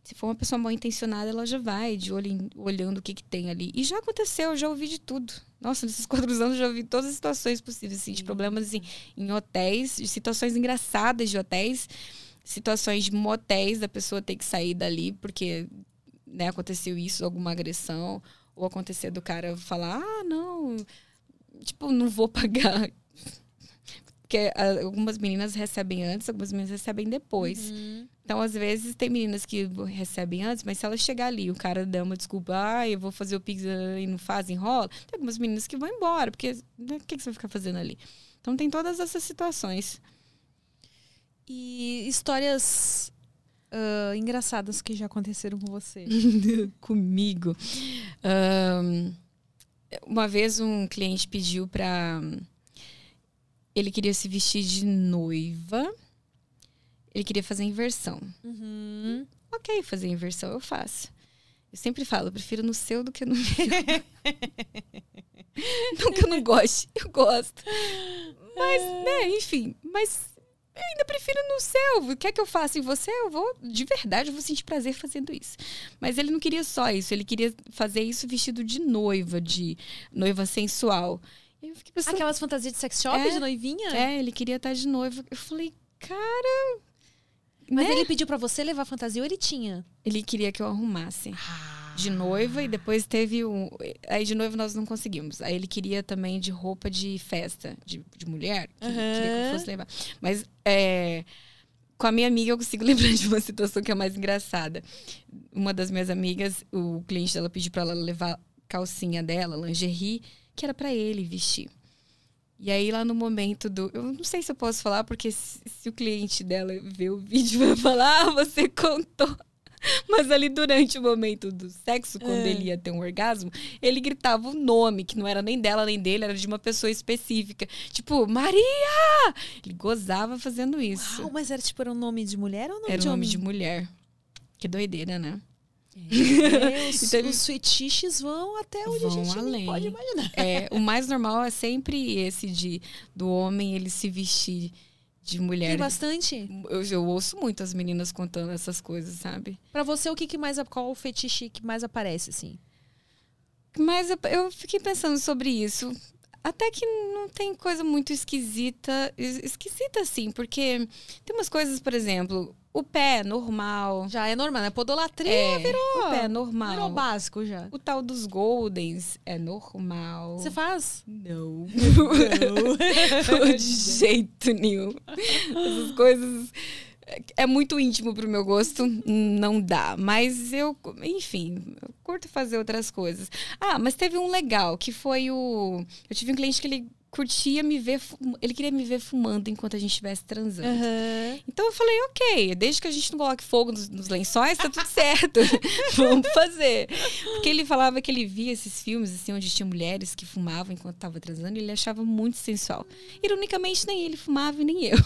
Se for uma pessoa mal intencionada, ela já vai de olho em- olhando o que, que tem ali. E já aconteceu, eu já ouvi de tudo. Nossa, nesses <laughs> quatro anos eu já ouvi todas as situações possíveis, assim, de problemas assim, em hotéis, de situações engraçadas de hotéis, situações de motéis, da pessoa ter que sair dali porque né, aconteceu isso, alguma agressão, ou acontecer do cara falar, ah, não, tipo, não vou <laughs> pagar. Porque ah, algumas meninas recebem antes, algumas meninas recebem depois. Então, às vezes, tem meninas que recebem antes, mas se ela chegar ali, o cara dá uma desculpa, ah, eu vou fazer o Pix ah, e não faz, enrola. Tem algumas meninas que vão embora, porque né, o que, que você vai ficar fazendo ali? Então, tem todas essas situações. E histórias ah, engraçadas que já aconteceram com você. <laughs> comigo. Ahn, uma vez um cliente pediu pra. Ele queria se vestir de noiva. Ele queria fazer inversão. Uhum. Ok, fazer inversão eu faço. Eu sempre falo, eu prefiro no seu do que no meu. <laughs> não que eu não goste, eu gosto. Mas, né, enfim, mas eu ainda prefiro no seu. Quer que eu faça em você? Eu vou, de verdade, eu vou sentir prazer fazendo isso. Mas ele não queria só isso, ele queria fazer isso vestido de noiva, de noiva sensual. E eu fiquei pensando, Aquelas fantasias de sex shop, É. de noivinha? é, ele queria estar de noiva. Eu falei, cara. Mas né? ele pediu pra você levar fantasia ou ele tinha? Ele queria que eu arrumasse. de noiva e depois teve um. Aí de noiva nós não conseguimos. Aí ele queria também de roupa de festa, de, de mulher. Que Queria que eu fosse levar. Mas é, com a minha amiga eu consigo <laughs> lembrar de uma situação que é mais engraçada. Uma das minhas amigas, o cliente dela pediu pra ela levar calcinha dela, lingerie, que era pra ele vestir. E aí, lá no momento do. Eu não sei se eu posso falar, porque se, se o cliente dela ver o vídeo, <laughs> vai falar, ah, você contou. Mas ali durante o momento do sexo, quando É. ele ia ter um orgasmo, ele gritava o nome, que não era nem dela nem dele, era de uma pessoa específica. Tipo, Maria! Ele gozava fazendo isso. Uau, mas era tipo era um nome de mulher ou um nome era de nome homem? de mulher. Que doideira, né? Os, <laughs> Então os fetiches vão até onde a Vão gente além. pode imaginar. É, o mais normal é sempre esse de do homem ele se vestir de mulher. Tem bastante. Eu, eu ouço muito as meninas contando essas coisas, sabe? Pra você, o que, que mais qual o fetiche que mais aparece assim? Mas eu, eu fiquei pensando sobre isso. Até que não tem coisa muito esquisita. es- Esquisita, assim, porque tem umas coisas, por exemplo, o pé normal. Já é normal, né? Podolatria É, virou, o pé virou normal. básico já. O tal dos Goldens é normal. Você faz? Não. <laughs> <laughs> De jeito nenhum. Essas coisas. É muito íntimo pro meu gosto, não dá. Mas eu, enfim, eu curto fazer outras coisas. Ah, mas teve um legal, que foi o. Eu tive um cliente que ele curtia me ver. Ele queria me ver fumando enquanto a gente estivesse transando. Aham. Então eu falei, ok, desde que a gente não coloque fogo nos, nos lençóis, tá tudo certo. <laughs> Vamos fazer. Porque ele falava que ele via esses filmes, assim, onde tinha mulheres que fumavam enquanto tava transando, e ele achava muito sensual. Ironicamente, nem ele fumava e nem eu.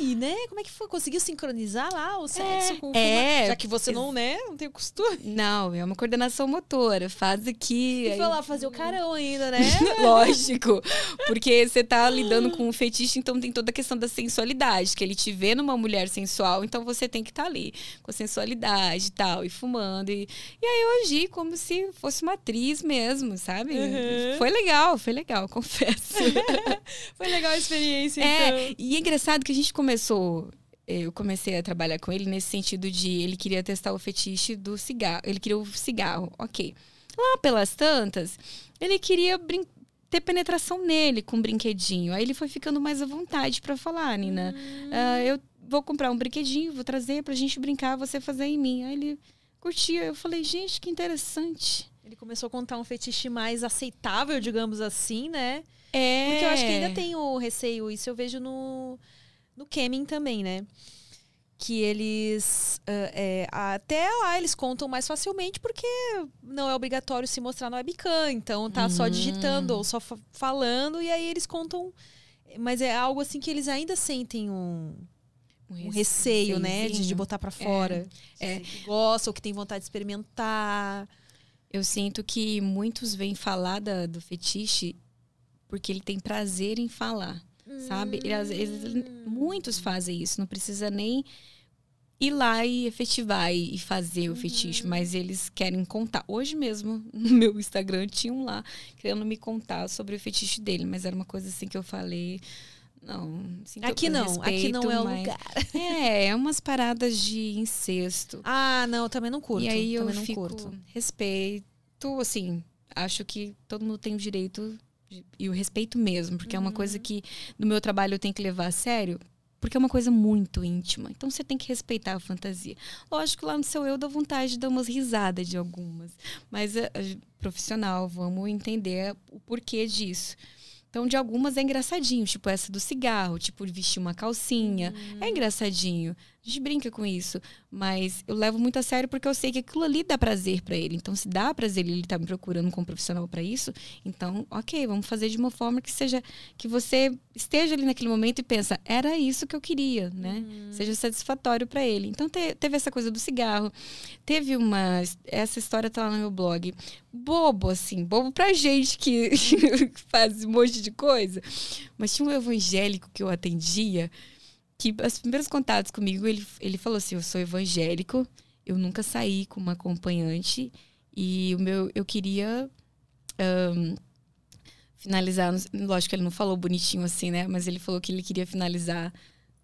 E, né? Como é que foi? Conseguiu sincronizar lá o sexo com o é. Já que você não, né? Não tem o costume. Não, é uma coordenação motora. Faz aqui. E aí- foi lá fazer o carão ainda, né? <laughs> Lógico. Porque você tá lidando com um fetiche, então tem toda a questão da sensualidade. Que ele te vê numa mulher sensual, então você tem que estar ali com a sensualidade e tal, e fumando. E, e aí eu agi como se fosse uma atriz mesmo, sabe? Uhum. Foi legal, foi legal, <laughs> confesso. <laughs> Foi legal a experiência, É, então. e é engraçado que a gente começou eu comecei a trabalhar com ele nesse sentido de ele queria testar o fetiche do cigarro. Ele queria o cigarro, ok. Lá pelas tantas, ele queria ter penetração nele com um brinquedinho. Aí ele foi ficando mais à vontade para falar, Nina. Hum. Uh, eu vou comprar um brinquedinho, vou trazer pra gente brincar, você fazer em mim. Aí ele curtia. Eu falei, gente, que interessante. Ele começou a contar um fetiche mais aceitável, digamos assim, né? É. Porque eu acho que ainda tem o receio, isso eu vejo no, no Kemin também, né? Que eles. Uh, é, até lá eles contam mais facilmente porque não é obrigatório se mostrar no webcam. Então tá hum. só digitando ou só falando, e aí eles contam. Mas é algo assim que eles ainda sentem um um, receio, né? De, de botar para fora. É. é. Que gosta ou que tem vontade de experimentar. Eu sinto que muitos vêm falar da, do fetiche porque ele tem prazer em falar. Sabe? Ele, às vezes, muitos fazem isso, não precisa nem ir lá e efetivar e fazer o fetiche, uhum. mas eles querem contar. Hoje mesmo, <laughs> no meu Instagram, tinha um lá querendo me contar sobre o fetiche dele, mas era uma coisa assim que eu falei. Não, aqui não, respeito, aqui não é o lugar. É, é umas paradas de incesto. Ah, não, eu também não curto. E aí eu fico curto. respeito, assim, acho que todo mundo tem o direito e o respeito mesmo, porque uhum. é uma coisa uhum. que no meu trabalho eu tenho que levar a sério, porque é uma coisa muito íntima. Então você tem que respeitar a fantasia. Lógico, lá no seu eu dá vontade de dar umas risadas de algumas, mas é, é profissional, vamos entender o porquê disso. Então, de algumas é engraçadinho, tipo essa do cigarro, tipo vestir uma calcinha. É uhum. engraçadinho. A gente brinca com isso, mas eu levo muito a sério porque eu sei que aquilo ali dá prazer para ele. Então, se dá prazer ele tá me procurando como profissional para isso, então, ok, vamos fazer de uma forma que seja que você esteja ali naquele momento e pensa, era isso que eu queria, né? Uhum. Seja satisfatório para ele. Então, te, teve essa coisa do cigarro. Teve uma essa história tá lá no meu blog. Bobo assim, bobo pra gente que <laughs> faz um monte de coisa. Mas tinha um evangélico que eu atendia que os primeiros contatos comigo, ele, ele falou assim: eu sou evangélico, eu nunca saí com uma acompanhante e o meu, eu queria um, finalizar. Lógico que ele não falou bonitinho assim, né? Mas ele falou que ele queria finalizar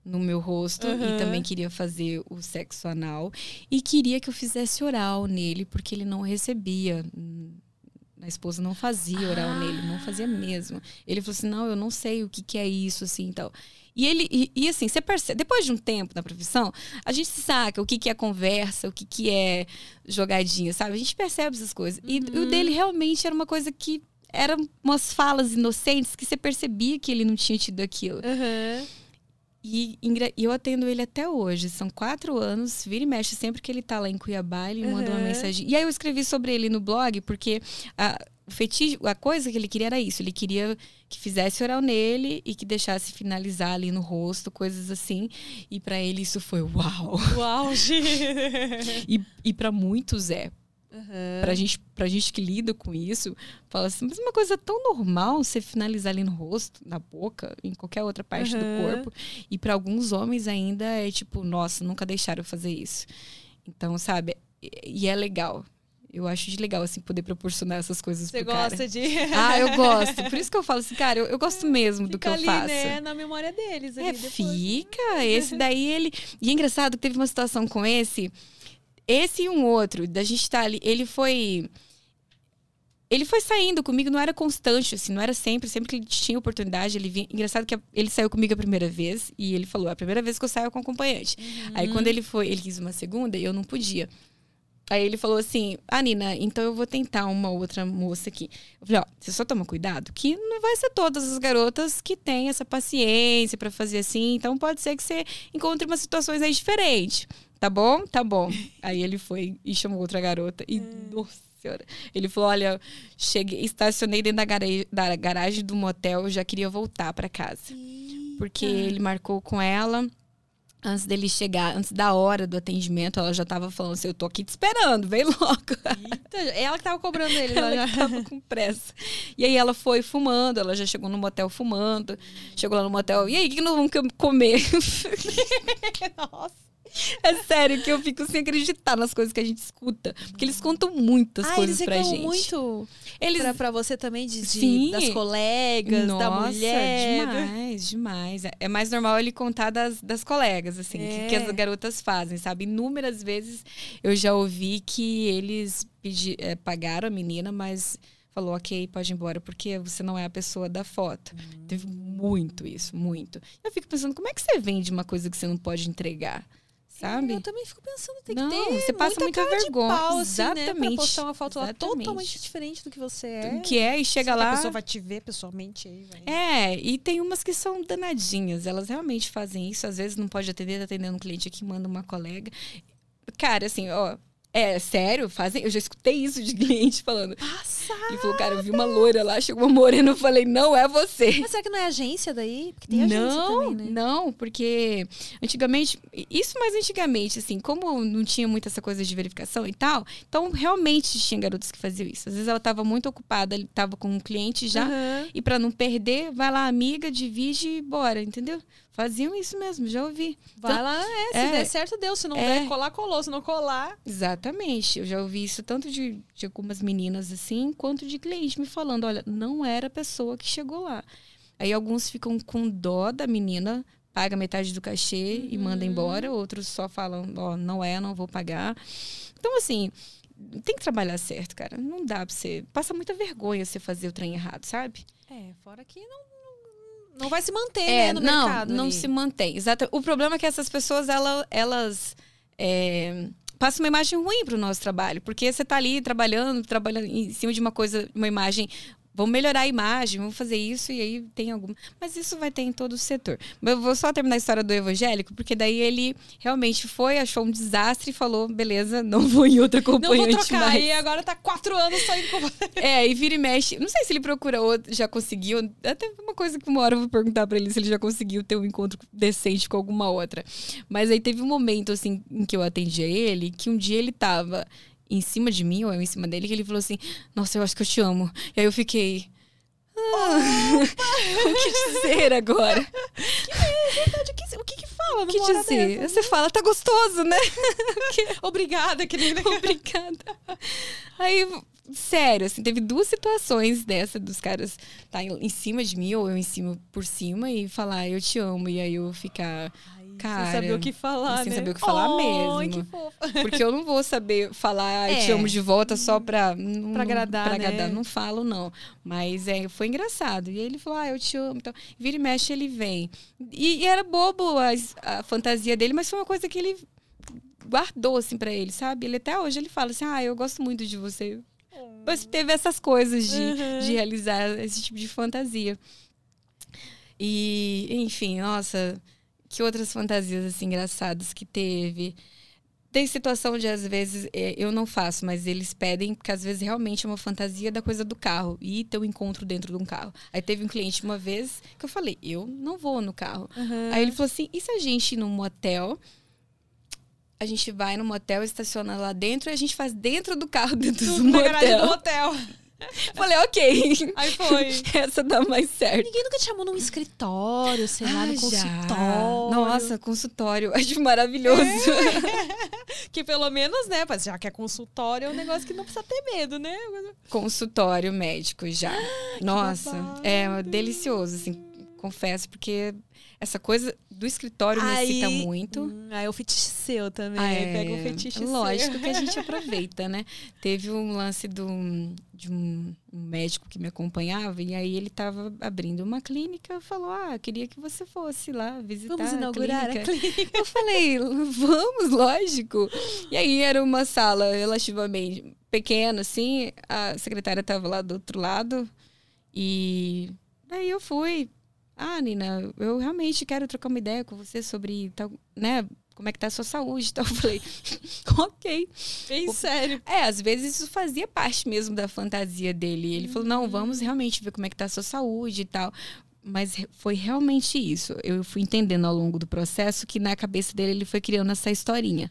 no meu rosto uhum. e também queria fazer o sexo anal e queria que eu fizesse oral nele porque ele não recebia a esposa não fazia oral ah. nele, não fazia mesmo. Ele falou assim: não, eu não sei o que, que é isso, assim, tal. E ele, e, e, assim, você percebe, depois de um tempo na profissão, a gente saca o que, que é conversa, o que, que é jogadinha, sabe? A gente percebe essas coisas. Uhum. E o dele realmente era uma coisa que eram umas falas inocentes que você percebia que ele não tinha tido aquilo. Uhum. E, e, eu atendo ele até hoje. São quatro anos, vira e mexe sempre que ele tá lá em Cuiabá, ele uhum. manda uma mensagem. E aí eu escrevi sobre ele no blog, porque a, o fetiche, a coisa que ele queria era isso. Ele queria que fizesse oral nele e que deixasse finalizar ali no rosto, coisas assim. E para ele isso foi uau. Uau, <laughs> E, e para muitos é. Uhum. Pra, gente, pra gente que lida com isso, fala assim, mas é uma coisa tão normal você finalizar ali no rosto, na boca, em qualquer outra parte uhum. do corpo. E para alguns homens ainda é tipo, nossa, nunca deixaram fazer isso. Então, sabe, e é legal. Eu acho de legal, assim, poder proporcionar essas coisas Você gosta cara. de... Ah, eu gosto. Por isso que eu falo assim, cara, eu, eu gosto mesmo do que ali, eu faço. né, na memória deles. é, depois. fica. <laughs> Esse daí, ele... E é engraçado que teve uma situação com esse esse e um outro, da gente estar tá ali, ele foi. Ele foi saindo comigo, não era constante, assim, não era sempre, sempre que ele tinha oportunidade, ele vinha. Engraçado que ele saiu comigo a primeira vez e ele falou: é a primeira vez que eu saio com acompanhante. Uhum. Aí quando ele foi, ele quis uma segunda e eu não podia. Aí ele falou assim: Ah, Nina, então eu vou tentar uma outra moça aqui. Eu falei: Ó, você só toma cuidado, que não vai ser todas as garotas que têm essa paciência para fazer assim. Então pode ser que você encontre umas situações aí diferentes. Tá bom? Tá bom. <laughs> Aí ele foi e chamou outra garota. E, hum. nossa senhora. Ele falou: Olha, cheguei, estacionei dentro da, garagem, da garagem do motel, já queria voltar para casa. Eita. Porque ele marcou com ela antes dele chegar, antes da hora do atendimento, ela já tava falando assim, eu tô aqui te esperando, vem logo. Eita, ela que tava cobrando ele. <laughs> ela já. tava com pressa. E aí ela foi fumando, ela já chegou no motel fumando, chegou lá no motel, e aí, o que nós vamos comer? <laughs> <laughs> Nossa. É sério que eu fico sem acreditar nas coisas que a gente escuta. Porque eles contam muitas ah, coisas eles pra gente. muito Eles pra, pra você também de, de- das colegas, Nossa, da mulher. demais, demais. É- É mais normal ele contar das, das colegas, assim, que, que É. as garotas fazem, sabe? Inúmeras vezes eu já ouvi que eles pedi, é, pagaram a menina, mas falou, ok, pode ir embora, porque você não é a pessoa da foto. Hum. Teve muito isso, muito. Eu fico pensando, como é que você vende uma coisa que você não pode entregar? Sabe? Eu também fico pensando, tem Não, que ter você passa muita de vergonha. pau, assim, né? Pra Exatamente. postar uma foto lá Exatamente. totalmente diferente do que você é. Que é, e chega Será que lá. A pessoa vai te ver pessoalmente aí, vai. É, e tem umas que são danadinhas. Elas realmente fazem isso. Às vezes não pode atender, tá atendendo um cliente aqui, manda uma colega. Cara, assim, ó. É sério, fazem. Eu já escutei isso de <laughs> cliente falando. Passada. Ele falou, cara, eu vi uma loira lá, chegou uma morena, eu falei, não é você. Mas será que não é agência daí? Porque tem agência não, também, né? não, porque antigamente, isso mais antigamente, assim, como não tinha muito essa coisa de verificação e tal, então realmente tinha garotas que faziam isso. Às vezes ela estava muito ocupada, ele estava com um cliente já, Aham. e para não perder, vai lá, amiga, divide e bora, entendeu? Faziam isso mesmo, já ouvi. Vai lá, é, se é. der certo, deu. Se não É. der, colar, colou. Se não colar. Exatamente. Eu já ouvi isso tanto de, de algumas meninas assim, quanto de cliente me falando: olha, não era a pessoa que chegou lá. Aí alguns ficam com dó da menina, paga metade do cachê e manda embora, outros só falam: ó, não é, não vou pagar. Então, assim. Tem que trabalhar certo, cara. Não dá pra você. Passa muita vergonha você fazer o trem errado, sabe? É, fora que não, não, não vai se manter, É, né, no não, mercado. não ali. se mantém. Exato. O problema é que essas pessoas, ela- elas é, passam uma imagem ruim pro nosso trabalho. Porque você tá ali trabalhando, trabalhando em cima de uma coisa, uma imagem. Vamos melhorar a imagem, vamos fazer isso, e aí tem alguma. Mas isso vai ter em todo o setor. Mas eu vou só terminar a história do evangélico, porque daí ele realmente foi, achou um desastre e falou: beleza, não <laughs> vou em outra Não vou trocar. mais. E agora tá quatro anos saindo com. <laughs> É, e vira e mexe. Não sei se ele procura outro, já conseguiu. Até uma coisa que uma hora eu vou perguntar pra ele se ele já conseguiu ter um encontro decente com alguma outra. Mas aí teve um momento, assim, em que eu atendi a ele, que um dia ele tava em cima de mim, ou eu em cima dele, que ele falou assim: Nossa, eu acho que eu te amo. E aí eu fiquei. Ah, <laughs> o que dizer agora? Verdade, o que, o que que fala? O que dizer? dessa? Você fala, tá gostoso, né? <laughs> Obrigada, querida. <laughs> Obrigada. Aí, sério, assim, teve duas situações dessa dos caras tá em, em cima de mim ou eu em cima por cima e falar eu te amo e aí eu ficar cara, sem saber o que falar, sem né? saber o que falar Ai, mesmo. que fofa. porque eu não vou saber falar <laughs> eu te É. amo de volta só pra não- Pra agradar, pra né? agradar, não falo não. Mas é, foi engraçado. E ele falou: "Ah, eu te amo". Então, vira e mexe ele vem. E, e era bobo as- a, fantasia dele, mas foi uma coisa que ele guardou assim pra ele, sabe? Ele até hoje ele fala assim: "Ah, eu gosto muito de você". Mas teve essas coisas de, Uhum. de realizar esse tipo de fantasia. E, enfim, nossa, que outras fantasias assim engraçadas que teve. Tem situação de, às vezes, é, eu não faço, mas eles pedem, porque às vezes realmente é uma fantasia da coisa do carro. E ter um encontro dentro de um carro. Aí teve um cliente uma vez que eu falei, eu não vou no carro. Aí ele falou assim: e se a gente ir num motel? A gente vai no motel, estaciona lá dentro e a gente faz dentro do carro, <laughs> dentro do Na garagem do motel. <laughs> Falei, ok. Aí foi. <laughs> Essa dá mais certo. Ninguém nunca te chamou num escritório, sei lá, Ah, no já. consultório. Nossa, consultório. Acho maravilhoso. <laughs> Que pelo menos, né, mas já que é consultório, é um negócio que não precisa ter medo, né? Consultório médico já. Nossa, babado. é delicioso, assim, confesso, porque essa coisa do escritório me Aí- excita muito. Hum, aí é o fetiche seu também. Ah, aí é, pega o fetiche seu. Lógico que a gente <laughs> aproveita, né? Teve um lance do, de um, um médico que me acompanhava e aí ele estava abrindo uma clínica falou, ah, queria que você fosse lá visitar Vamos inaugurar a a clínica. clínica. Eu falei, vamos, lógico. E aí era uma sala relativamente pequena, assim, a secretária estava lá do outro lado e daí eu fui. Ah, Nina, eu realmente quero trocar uma ideia com você sobre tal, né? Como é que tá a sua saúde e tal. <laughs> Eu falei, ok. Bem sério. É, às vezes isso fazia parte mesmo da fantasia dele. Ele falou, não, vamos realmente ver como é que tá a sua saúde e tal. Mas foi realmente isso. Eu fui entendendo ao longo do processo que na cabeça dele ele foi criando essa historinha.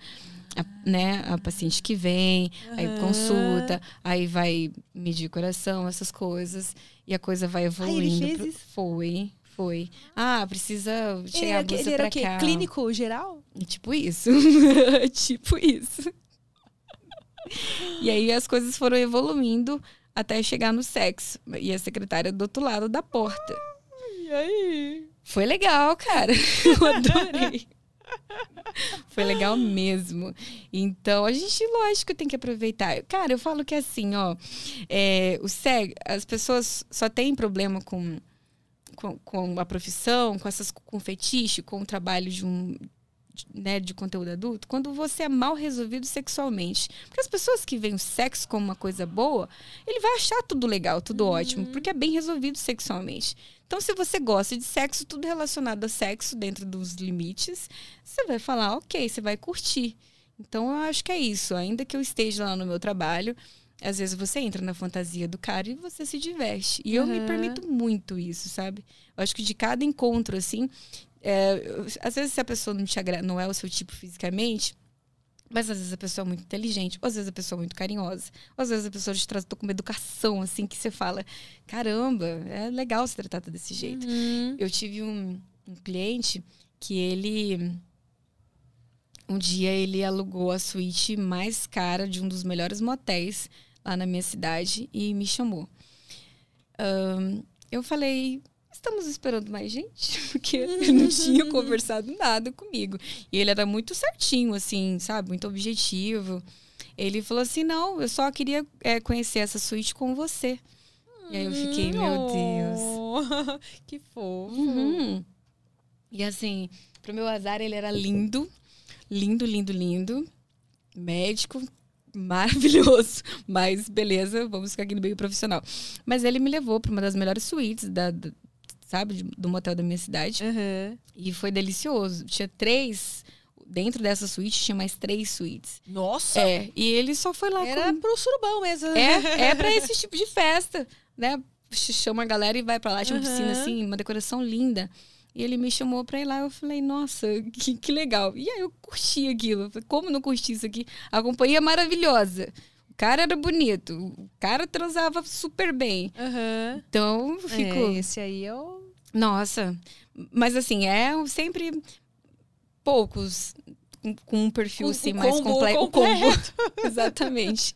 A, né, a paciente que vem, aí Aham. consulta, aí vai medir coração, essas coisas, e a coisa vai evoluindo. fez pro-? Foi, Foi. Ah, precisa chegar a blusa ele era pra o quê? cá. Clínico geral? Tipo isso. <laughs> tipo isso. E aí as coisas foram evoluindo até chegar no sexo. E a secretária do outro lado da porta. E aí? Foi legal, cara. <laughs> Eu adorei. Foi legal mesmo. Então, a gente, lógico, tem que aproveitar. Cara, eu falo que assim, ó, é, o SEG, as pessoas só têm problema com, com, com a profissão, com essas com fetiche, com o trabalho de um de- né, de conteúdo adulto, quando você é mal resolvido sexualmente. Porque as pessoas que veem o sexo como uma coisa boa, ele vai achar tudo legal, tudo ótimo, porque é bem resolvido sexualmente. Então, se você gosta de sexo, tudo relacionado a sexo, dentro dos limites, você vai falar, ok, você vai curtir. Então, eu acho que é isso. Ainda que eu esteja lá no meu trabalho, às vezes você entra na fantasia do cara e você se diverte. E eu me Uhum. permito muito isso, sabe? Eu acho que de cada encontro, assim, é, às vezes se a pessoa não, te agra- não é o seu tipo fisicamente, mas às vezes a pessoa é muito inteligente, ou às vezes a pessoa é muito carinhosa, ou às vezes a pessoa te tratou com uma educação, assim, que você fala, caramba, é legal ser tratada desse jeito. Uhum. Eu tive um, um cliente que ele. Um dia ele alugou a suíte mais cara de um dos melhores motéis lá na minha cidade e me chamou. Ahn, eu falei, estamos esperando mais gente? <laughs> Porque ele não <laughs> tinha conversado nada comigo. E ele era muito certinho, assim, sabe? Muito objetivo. Ele falou assim: não, eu só queria é, conhecer essa suíte com você. E aí eu fiquei, meu Deus. Oh, <laughs> que fofo. Uhum. E assim, pro meu azar, ele era lindo. Lindo, lindo, lindo. Médico, maravilhoso. <laughs> Mas beleza, vamos ficar aqui no meio profissional. Mas ele me levou para uma das melhores suítes da, da- sabe, do motel da minha cidade. Uhum. E foi delicioso. Tinha três. Dentro dessa suíte tinha mais três suítes. Nossa! É, e ele só foi lá Era com... pro surubão mesmo. É, é pra <laughs> esse tipo de festa, né? Ch- Chama a galera e vai pra lá. Tinha uma piscina Aham. assim, uma decoração linda. E ele me chamou pra ir lá. Eu falei, nossa, que, que legal. E aí eu curti aquilo. Falei, Como não curti isso aqui? A companhia é maravilhosa. O cara era bonito. O cara transava super bem. Aham. Então, eu fico. É, esse aí é o. Nossa. Mas assim, é sempre poucos com- um perfil O- assim, o mais combo complexo. completo. <laughs> <laughs> Exatamente.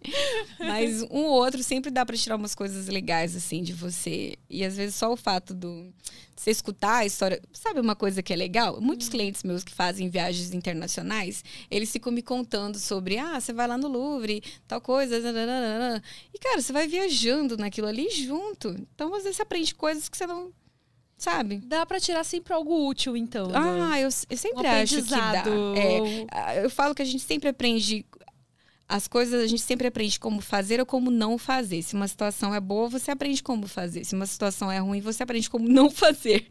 Mas um ou outro sempre dá pra tirar umas coisas legais, assim, de você. E às vezes só o fato do de você escutar a história. Sabe uma coisa que é legal? Muitos clientes meus que fazem viagens internacionais, eles ficam me contando sobre, ah, você vai lá no Louvre, tal coisa. nananana. E, cara, você vai viajando naquilo ali junto. Então, às vezes, você aprende coisas que você não. Sabe? Dá pra tirar sempre algo útil, então. né? Ah, eu, eu um sempre acho que dá. É, eu falo que a gente sempre aprende as coisas, a gente sempre aprende como fazer ou como não fazer. Se uma situação é boa, você aprende como fazer. Se uma situação é ruim, você aprende como não <laughs> fazer,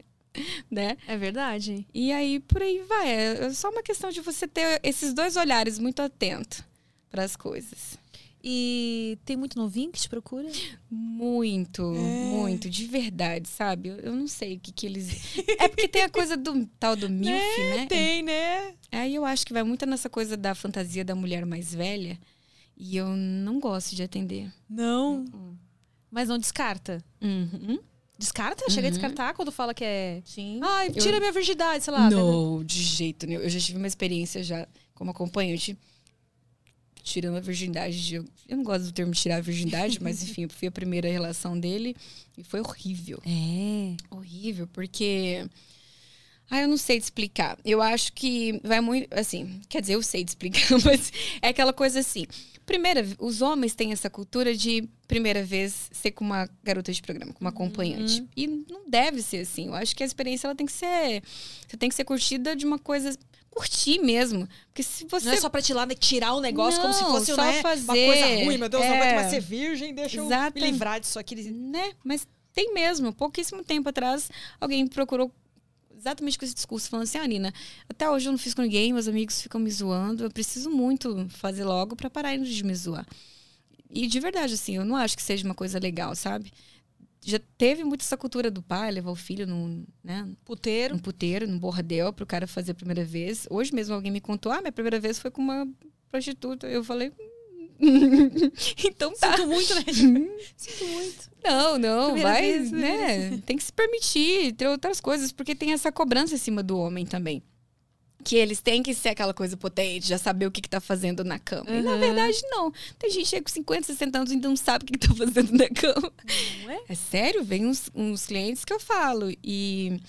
né? É verdade. E aí por aí vai. É só uma questão de você ter esses dois olhares muito atento para as coisas. E tem muito novinho que te procura? Muito, muito, de verdade, sabe? Eu, eu não sei o que que eles. <laughs> É porque tem a coisa do tal do MILF, né? Tem, né? Aí eu acho que vai muito nessa coisa da fantasia da mulher mais velha. E eu não gosto de atender. Não. Mas não descarta. Uhum. Descarta? Chega a descartar quando fala que é. Sim. Ai, Eu- tira minha virgindade, sei lá. Não, de jeito nenhum. Eu já tive uma experiência já como acompanhante. Tirando a virgindade. de- Eu não gosto do termo tirar a virgindade, mas enfim, eu fui a primeira relação dele e foi horrível. É. Horrível, porque. Ah, eu não sei te explicar. Eu acho que vai muito. Assim, quer dizer, eu sei te explicar, <laughs> mas é aquela coisa assim. Primeira, os homens têm essa cultura de, primeira vez, ser com uma garota de programa, com uma acompanhante. E não deve ser assim. Eu acho que a experiência ela tem que ser. Você tem que ser curtida de uma coisa. Curtir mesmo. Porque se você. Não é só pra tirar, tirar o negócio como se Não, fosse só né, uma fazer. coisa ruim. Meu Deus, não É. aguento mais ser virgem, deixa eu me livrar disso aqui. Né? Mas tem mesmo. Pouquíssimo tempo atrás, alguém me procurou exatamente com esse discurso, falando assim, ah, Nina, até hoje eu não fiz com ninguém, meus amigos ficam me zoando, eu preciso muito fazer logo pra parar de me zoar. E de verdade, assim, eu não acho que seja uma coisa legal, sabe? Já teve muito essa cultura do pai levar o filho num, né, Puteiro. num puteiro, num bordel, pro cara fazer a primeira vez. Hoje mesmo alguém me contou, ah, minha primeira vez foi com uma prostituta. Eu falei, "Hum, <laughs> então tá. Sinto muito, né? <laughs> Sinto muito. Não, não, Primeira vai, vez, né? Tem que se permitir ter outras coisas, porque tem essa cobrança em cima do homem também. Que eles têm que ser aquela coisa potente, já saber o que, que tá fazendo na cama. E na Uhum. verdade, não. Tem gente que chega com 50, 60 anos e ainda não sabe o que, que tá <laughs> fazendo na cama. Não é? É sério, vem uns, uns clientes que eu falo. E.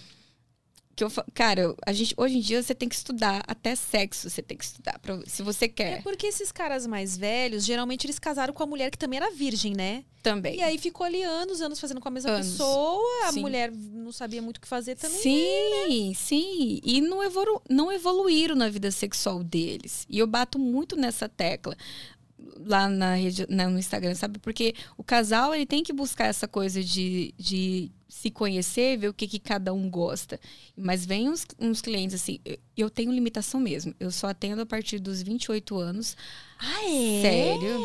Que eu, cara, a gente, hoje em dia você tem que estudar até sexo, você tem que estudar. Pra, se você É quer porque esses caras mais velhos, geralmente eles casaram com a mulher que também era virgem, né? também. E aí ficou ali anos, anos fazendo com a mesma Anos. pessoa, a Sim. mulher não sabia muito o que fazer também. Sim, sim. E não, evolu não evoluíram na vida sexual deles. E eu bato muito nessa tecla lá na rede, na- no Instagram, sabe? Porque o casal ele tem que buscar essa coisa de, de se conhecer, ver o que, que cada um gosta. Mas vem uns, uns clientes assim, eu- tenho limitação mesmo. Eu só atendo a partir dos 28 anos. Ah, é? Sério?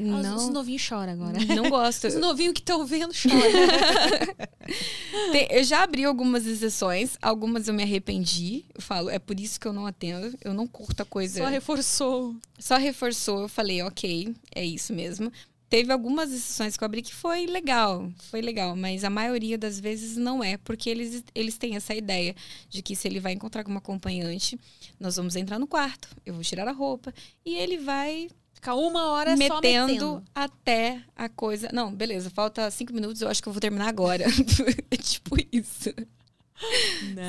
Não. Não. Os novinhos choram agora. Não gosto. Os novinhos que estão vendo choram. <laughs> Tem- eu já abri algumas exceções, algumas eu me arrependi. Eu falo, é por isso que eu não atendo. Eu não curto a coisa. Só reforçou. Só reforçou, eu falei, ok, é isso mesmo. Teve algumas exceções que eu abri que foi legal, foi legal, mas a maioria das vezes não é, porque eles, eles têm essa ideia de que se ele vai encontrar com uma acompanhante, nós vamos entrar no quarto, eu vou tirar a roupa, e ele vai Ficar uma hora só metendo, metendo. até a coisa. Não, beleza, falta cinco minutos, eu acho que eu vou terminar agora. é <laughs> tipo isso.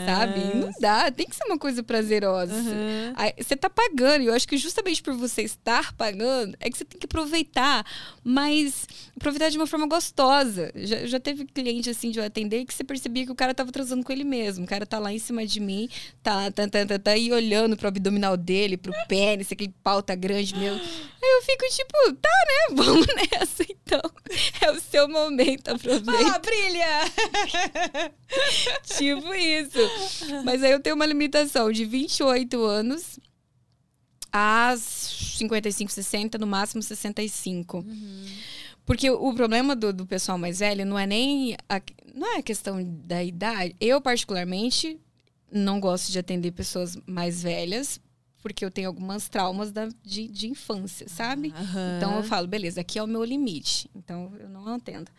Sabe? Não dá, tem que ser uma coisa prazerosa. Aham. Aí, Você tá pagando, e eu acho que justamente por você estar pagando, é que você tem que aproveitar, mas aproveitar de uma forma gostosa. Já, já teve cliente assim de eu atender que você percebia que o cara tava transando com ele mesmo. O cara tá lá em cima de mim, tá, tá, tá, tá, tá aí olhando pro abdominal dele, pro pênis, aquele pau tá grande mesmo. Aí eu fico tipo, tá, né? <laughs> Vamos nessa então. É o seu momento, aproveita. Ah, brilha! <laughs> <laughs> Tipo isso. Mas aí eu tenho uma limitação de 28 anos a 55, 60, no máximo 65. Porque o problema do, do pessoal mais velho não é nem a, não é a questão da idade. Eu, particularmente, não gosto de atender pessoas mais velhas, porque eu tenho algumas traumas da, de, de infância, sabe? Aham. Então eu falo, beleza, aqui é o meu limite. Então eu não atendo.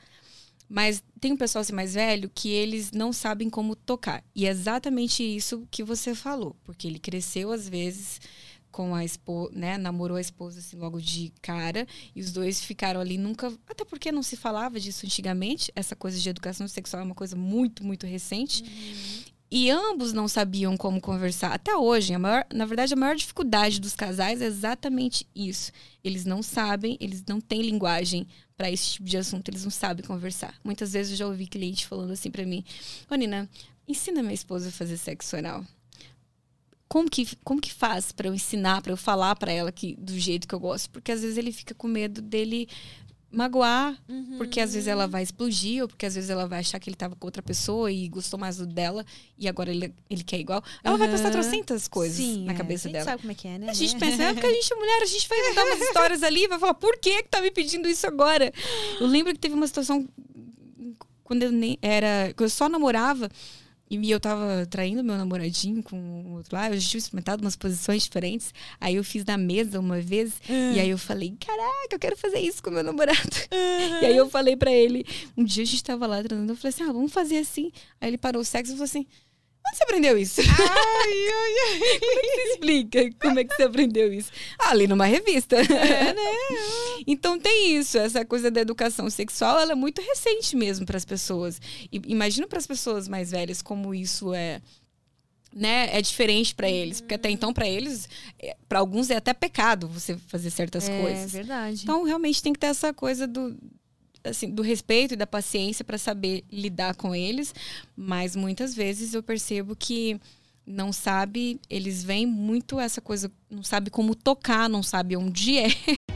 Mas tem um pessoal assim mais velho que eles não sabem como tocar. E é exatamente isso que você falou. Porque ele cresceu, às vezes, com a esposa, né? Namorou a esposa assim logo de cara. E os dois ficaram ali nunca. Até porque não se falava disso antigamente. Essa coisa de educação sexual é uma coisa muito, muito recente. E ambos não sabiam como conversar. Até hoje, a maior, na verdade, a maior dificuldade dos casais é exatamente isso. Eles não sabem, eles não têm linguagem para esse tipo de assunto, eles não sabem conversar. Muitas vezes eu já ouvi cliente falando assim para mim: Ô Nina, ensina minha esposa a fazer sexo oral. Como que, como que faz para eu ensinar, para eu falar para ela que do jeito que eu gosto? Porque às vezes ele fica com medo dele magoar, porque às vezes ela vai explodir, ou porque às vezes ela vai achar que ele tava com outra pessoa e gostou mais do dela, e agora ele, ele quer igual. Ela vai pensar trocentas coisas Sim, na é. cabeça a gente dela. sabe como é que é, né? A gente pensa, é porque a gente é mulher, a gente vai contar umas <laughs> histórias ali e vai falar, por que que tá me pedindo isso agora? Eu lembro que teve uma situação quando eu nem era. quando eu só namorava e eu tava traindo meu namoradinho com o outro lá, eu já tinha experimentado umas posições diferentes. Aí eu fiz na mesa uma vez, e aí eu falei, caraca, eu quero fazer isso com meu namorado. <laughs> E aí eu falei pra ele, um dia a gente tava lá transando, eu falei assim, ah, vamos fazer assim. Aí ele parou o sexo e falou assim. Onde você aprendeu isso? Ai, ai, ai. <laughs> Como é que você explica como é que você aprendeu isso? Ah, ali numa revista. É, né? <laughs> Então tem isso, essa coisa da educação sexual, ela é muito recente mesmo para as pessoas. E imagina para as pessoas mais velhas como isso é né, é diferente para eles, porque até então para eles, para alguns é até pecado você fazer certas É coisas. verdade. Então realmente tem que ter essa coisa do assim, do respeito e da paciência para saber lidar com eles, mas muitas vezes eu percebo que não sabe, eles veem muito essa coisa, não sabe como tocar, não sabe onde é. <laughs>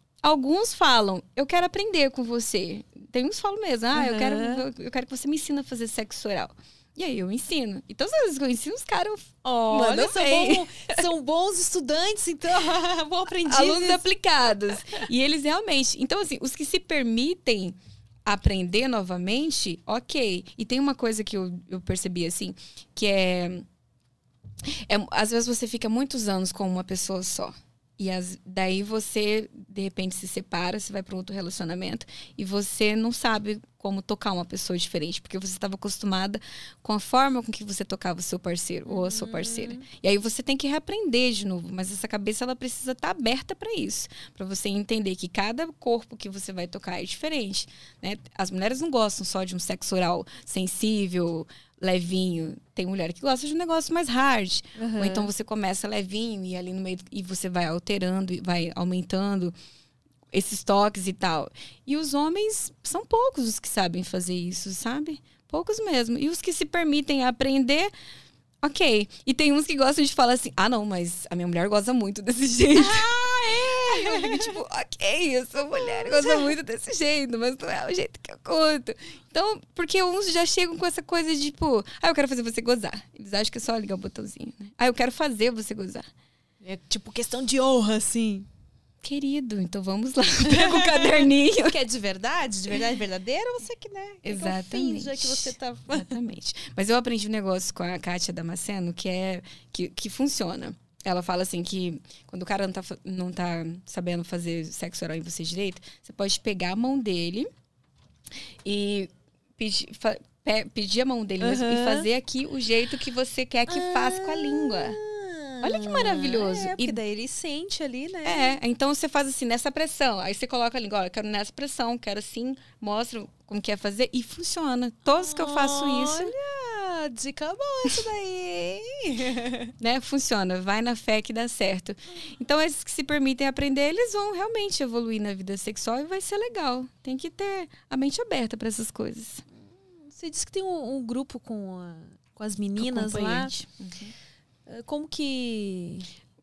alguns falam, eu quero aprender com você. Tem uns que falam mesmo, ah, eu, quero, eu quero que você me ensine a fazer sexo oral. E aí eu ensino. E todas as vezes que eu ensino, os caras Olha, são, bom- são bons estudantes, então. <laughs> bom aprendiz. alunos aplicados. E eles realmente. Então, assim, os que se permitem aprender novamente, ok. E tem uma coisa que eu, eu percebi, assim, que é, é. Às vezes você fica muitos anos com uma pessoa só. E as- daí você, de repente, se separa, você vai para outro relacionamento e você não sabe como tocar uma pessoa diferente, porque você estava acostumada com a forma com que você tocava o seu parceiro ou a sua parceira. E aí você tem que reaprender de novo, mas essa cabeça ela precisa estar aberta para isso, para você entender que cada corpo que você vai tocar é diferente, né? As mulheres não gostam só de um sexo oral sensível, levinho. Tem mulher que gosta de um negócio mais hard. Ou então você começa levinho e ali no meio e você vai alterando e vai aumentando esses toques e tal. E os homens são poucos os que sabem fazer isso, sabe? Poucos mesmo. E os que se permitem aprender, ok. E tem uns que gostam de falar assim: ah, não, mas a minha mulher gosta muito desse <laughs> jeito. Ah, é! Eu fico tipo, ok, eu sou mulher, gosto muito desse jeito, mas não é o jeito que eu curto. Então, porque uns já chegam com essa coisa de tipo, ah, eu quero fazer você gozar. Eles acham que é só ligar o botãozinho, né? Ah, eu quero fazer você gozar. É tipo questão de honra, assim. Querido, então vamos lá. <laughs> Pega o caderninho. Que é de verdade? De verdade verdadeira ou você que, né? que eu Exatamente. finja que você tá. Exatamente. Mas eu aprendi um negócio com a Kátia Damasceno que é que, que funciona. Ela fala assim que quando o cara não tá, não tá sabendo fazer sexo oral em você direito, você pode pegar a mão dele e pedir, pe- pedir a mão dele mesmo e fazer aqui o jeito que você quer que faça com a língua. Olha que maravilhoso. É, E- daí ele sente ali, né? É, então você faz assim, nessa pressão. Aí você coloca a língua, olha, eu quero nessa pressão, quero assim, mostra como que é fazer e funciona. Todos que eu faço isso, Olha, dica boa isso daí. <laughs> né, funciona. Vai na fé que dá certo. Então esses que se permitem aprender, eles vão realmente evoluir na vida sexual e vai ser legal. Tem que ter a mente aberta para essas coisas. Você disse que tem um, um grupo com, a- com as meninas lá. Eh, Como que,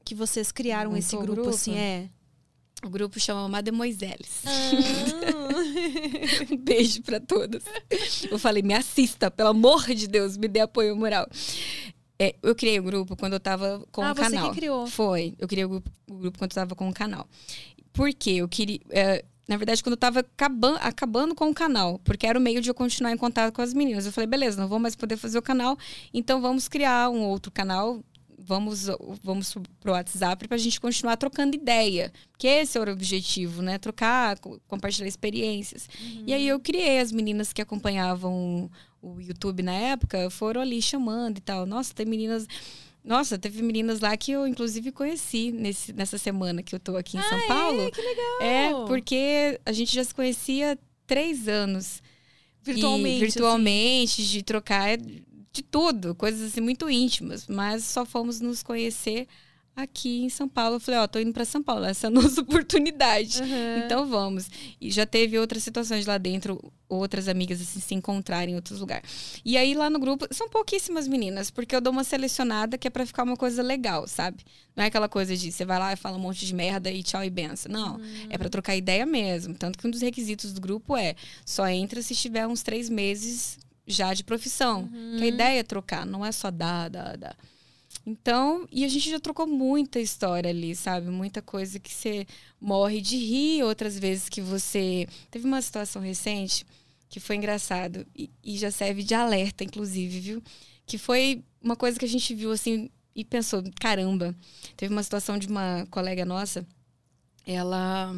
que vocês criaram esse grupo, grupo? assim? É. O grupo chama Mademoiselles. Ah. Um <laughs> beijo pra todas. Eu falei, me assista, pelo amor de Deus, me dê apoio moral. É, eu criei o grupo quando eu tava com Ah, o você que canal. criou. Foi. Eu criei o grupo, o grupo quando eu tava com o canal. Por quê? Eu queria. é, na verdade, quando eu tava acabando, acabando com o canal, porque era o meio de eu continuar em contato com as meninas. Eu falei, beleza, não vou mais poder fazer o canal, então vamos criar um outro canal. Vamos, vamos pro WhatsApp pra gente continuar trocando ideia. Que esse era o objetivo, né? Trocar, co- compartilhar experiências. E aí eu criei as meninas que acompanhavam o YouTube na época, foram ali chamando e tal. Nossa, tem meninas. Nossa, teve meninas lá que eu, inclusive, conheci nesse, nessa semana que eu tô aqui em São Paulo. que legal. É, porque a gente já se conhecia há três anos. Virtualmente. E virtualmente, de trocar de tudo, coisas assim muito íntimas. Mas só fomos nos conhecer aqui em São Paulo. Eu falei, ó, tô indo para São Paulo, essa é a <laughs> nossa oportunidade. Uhum. Então vamos. E já teve outras situações lá dentro, outras amigas assim se encontrarem em outros lugares. E aí lá no grupo são pouquíssimas meninas, porque eu dou uma selecionada que é para ficar uma coisa legal, sabe? Não é aquela coisa de você vai lá e fala um monte de merda e tchau e benção. Não, é para trocar ideia mesmo. Tanto que um dos requisitos do grupo é só entra se estiver uns três meses já de profissão. Que a ideia é trocar, não é só dar, dar, dar. Então, e a gente já trocou muita história ali, sabe? Muita coisa que você morre de rir, outras vezes que você. Teve uma situação recente que foi engraçado e, e já serve de alerta, inclusive, viu? Que foi uma coisa que a gente viu assim e pensou: caramba. Teve uma situação de uma colega nossa, ela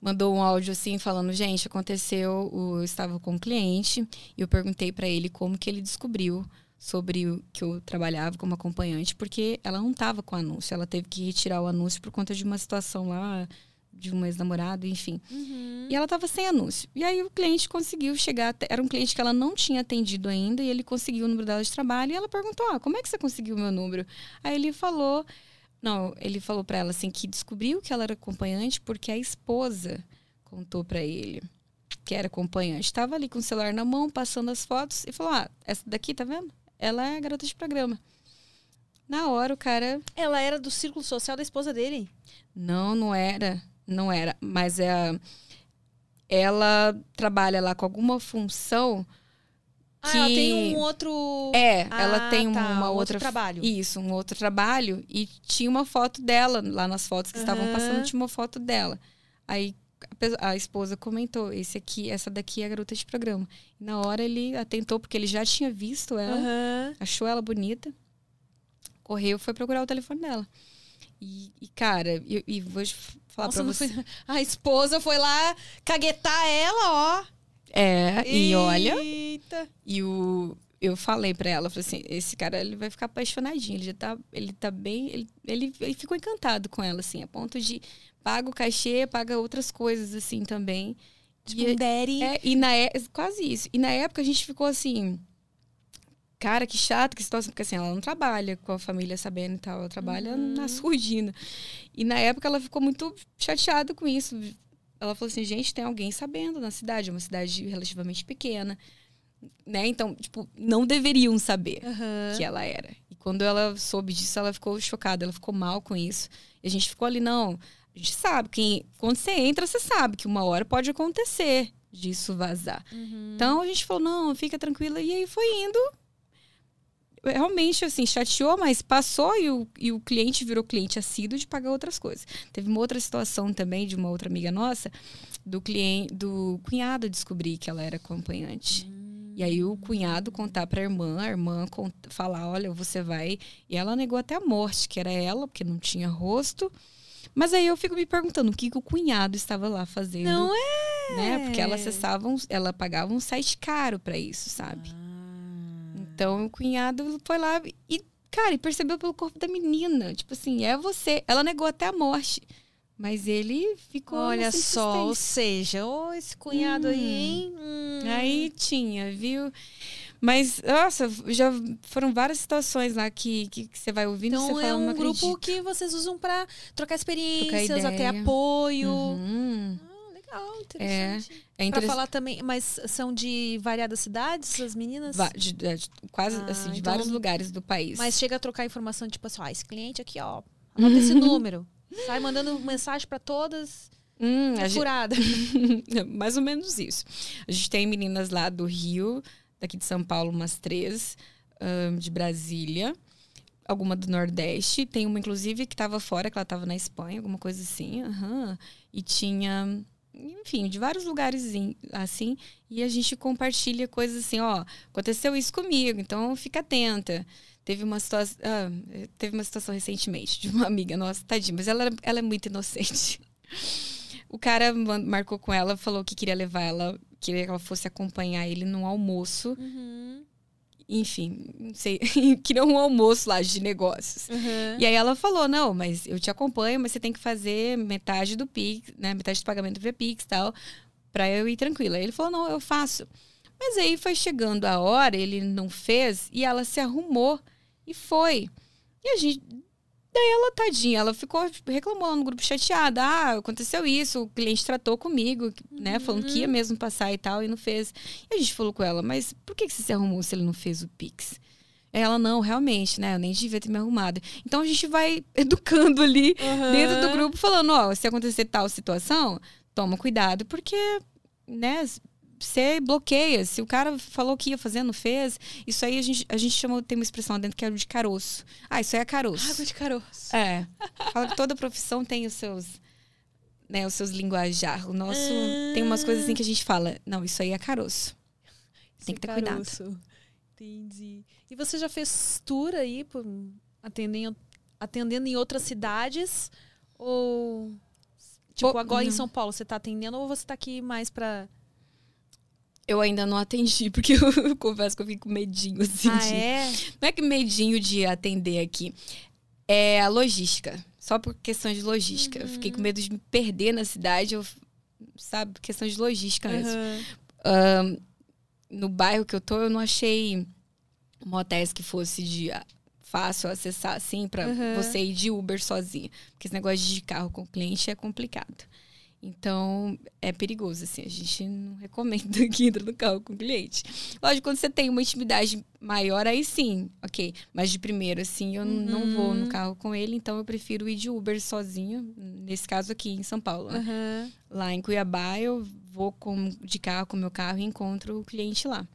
mandou um áudio assim falando: gente, aconteceu, eu estava com um cliente e eu perguntei para ele como que ele descobriu sobre o que eu trabalhava como acompanhante, porque ela não estava com o anúncio, ela teve que retirar o anúncio por conta de uma situação lá de um ex-namorado, enfim. Uhum. E ela estava sem anúncio. E aí o cliente conseguiu chegar, até, era um cliente que ela não tinha atendido ainda e ele conseguiu o número dela de trabalho e ela perguntou: "Ah, como é que você conseguiu o meu número?" Aí ele falou não, ele falou pra ela assim que descobriu que ela era acompanhante porque a esposa contou pra ele que era acompanhante. Estava ali com o celular na mão, passando as fotos e falou: "Ah, essa daqui, tá vendo? Ela é a garota de programa." Na hora o cara, Ela era do círculo social da esposa dele. não, não era. não era. Mas é, ela trabalha lá com alguma função Ah, que ela tem um outro. é, Ah, ela tem tá, uma um outro outra trabalho. Isso, um outro trabalho e tinha uma foto dela lá nas fotos que estavam Aham. passando tinha uma foto dela. Aí a esposa comentou: "Esse aqui, essa daqui é a garota de programa". Na hora ele atentou porque ele já tinha visto ela, Aham. achou ela bonita. Correu, foi procurar o telefone dela. E, e, cara, e, e vou falar Nossa, pra você. foi- <laughs> A esposa foi lá caguetar ela, ó. É, e olha, Eita. E o eu falei pra ela, falei assim, esse cara ele vai ficar apaixonadinho, ele já tá, ele tá bem, ele, ele, ele ficou encantado com ela assim, a ponto de paga o cachê, paga outras coisas assim também. Tipo, E- um daddy. É, e na é, quase isso. E na época a gente ficou assim, cara, que chato, que situação, porque assim, ela não trabalha com a família sabendo e tal, ela trabalha na surdina. <laughs> E na época ela ficou muito chateada com isso. Ela falou assim, gente, tem alguém sabendo na cidade, é uma cidade relativamente pequena, né? Então, tipo, não deveriam saber Aham. que ela era. E quando ela soube disso, ela ficou chocada, ela ficou mal com isso. E a gente ficou ali, não, a gente sabe, que quando você entra, você sabe que uma hora pode acontecer disso vazar. Uhum. Então a gente falou, não, fica tranquila. E aí foi indo. Realmente, assim, chateou, mas passou e o, e o cliente virou cliente assíduo de pagar outras coisas. Teve uma outra situação também de uma outra amiga nossa, do cliente, do cunhado descobrir que ela era acompanhante. E aí o cunhado contar pra irmã, a irmã falar, olha, você vai. E ela negou até a morte, que era ela, porque não tinha rosto. Mas aí eu fico me perguntando o que, que o cunhado estava lá fazendo. Não é? Né? Porque ela acessava, um- ela pagava um site caro pra isso, sabe? Ah. Então o cunhado foi lá e, cara, e percebeu pelo corpo da menina. Tipo assim, é você. Ela negou até a morte. Mas ele ficou. Olha só, ou seja, ô, esse cunhado aí, hein? Hum. Aí tinha, viu? Mas, nossa, já foram várias situações lá que, que, que você vai ouvindo e Então você é fala, um grupo que vocês usam pra trocar experiências, ideia. até apoio. Uhum. Legal, interessante. É Pra interessante. falar também, mas são de variadas cidades, as meninas? Va- de- de- de- quase Ah, assim, de então- vários lugares do país. Mas chega a trocar informação, tipo assim, ó, esse cliente aqui, ó, <laughs> anota esse número. Sai mandando mensagem pra todas, Hum, é gente- furada. <laughs> Mais ou menos isso. A gente tem meninas lá do Rio, daqui de São Paulo, umas três, ahn, de Brasília, alguma do Nordeste. Tem uma, inclusive, que estava fora, que ela estava na Espanha, alguma coisa assim. aham. E tinha, enfim, de vários lugares assim. E a gente compartilha coisas assim, ó, aconteceu isso comigo, então fica atenta. Teve uma situação, ah, teve uma situação recentemente de uma amiga nossa, tadinha, mas ela, ela é muito inocente. O cara marcou com ela, falou que queria levar ela, queria que ela fosse acompanhar ele num almoço. Uhum, Enfim, não sei, <laughs> queria um almoço lá de negócios. uhum. E aí ela falou: não, mas eu te acompanho, mas você tem que fazer metade do Pix, né? Metade do pagamento via Pix e tal, pra eu ir tranquila. Aí ele falou: não, eu faço. Mas aí foi chegando a hora, ele não fez, e ela se arrumou e foi. E a gente. Daí ela, tadinha, ela ficou tipo, reclamando no grupo chateada. Ah, aconteceu isso, o cliente tratou comigo, né? Falando que ia mesmo passar e tal, e não fez. E a gente falou com ela, mas por que você se arrumou se ele não fez o Pix? Ela, não, realmente, né? Eu nem devia ter me arrumado. Então a gente vai <laughs> educando ali dentro do grupo, falando, ó, se acontecer tal situação, toma cuidado, porque, né, você bloqueia. Se o cara falou que ia fazer, não fez, isso aí a gente, a gente chama, tem uma expressão lá dentro que é de caroço. Ah, isso aí é caroço. Água de caroço. É. Fala que toda profissão tem os seus. Né, os seus linguajar. O nosso. Tem umas coisas assim que a gente fala. Não, isso aí é caroço. Tem que ter cuidado. cuidado. Entendi. E você já fez tour aí, por, atendendo, atendendo em outras cidades? Ou. Tipo, agora em. São Paulo, você tá atendendo ou você tá aqui mais pra. Eu ainda não atendi, <laughs> porque eu, confesso que eu fico com medinho, assim. ah, de- é? Não é que medinho de atender aqui. É a logística. Só por questão de logística. Eu fiquei com medo de me perder na cidade. Eu, sabe, questão de logística mesmo. Aham. Ahn, no bairro que eu tô, eu não achei motéis que fosse de ah, fácil acessar, assim, pra Uhum. você ir de Uber sozinha. Porque esse negócio de carro com cliente é complicado. Então, é perigoso, assim. A gente não recomenda <laughs> que entre no carro com o cliente. Lógico, quando você tem uma intimidade maior, aí sim, ok. Mas de primeiro, assim, eu uhum. não vou no carro com ele, então eu prefiro ir de Uber sozinho. Nesse caso aqui em São Paulo. Né? Uhum. Lá em Cuiabá, eu vou com, de carro com o meu carro e encontro o cliente lá.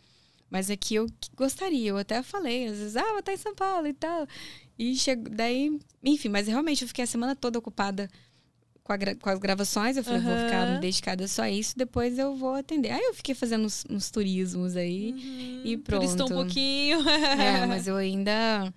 Mas aqui eu gostaria, eu até falei, às vezes, ah, vou estar em São Paulo e tal. E chego, daí, enfim, mas realmente eu fiquei a semana toda ocupada com, com as gravações. Eu falei, uhum. vou ficar dedicada só a isso, depois eu vou atender. Aí eu fiquei fazendo uns, uns turismos aí uhum. e pronto. Turistou um pouquinho. é, <laughs> mas eu ainda.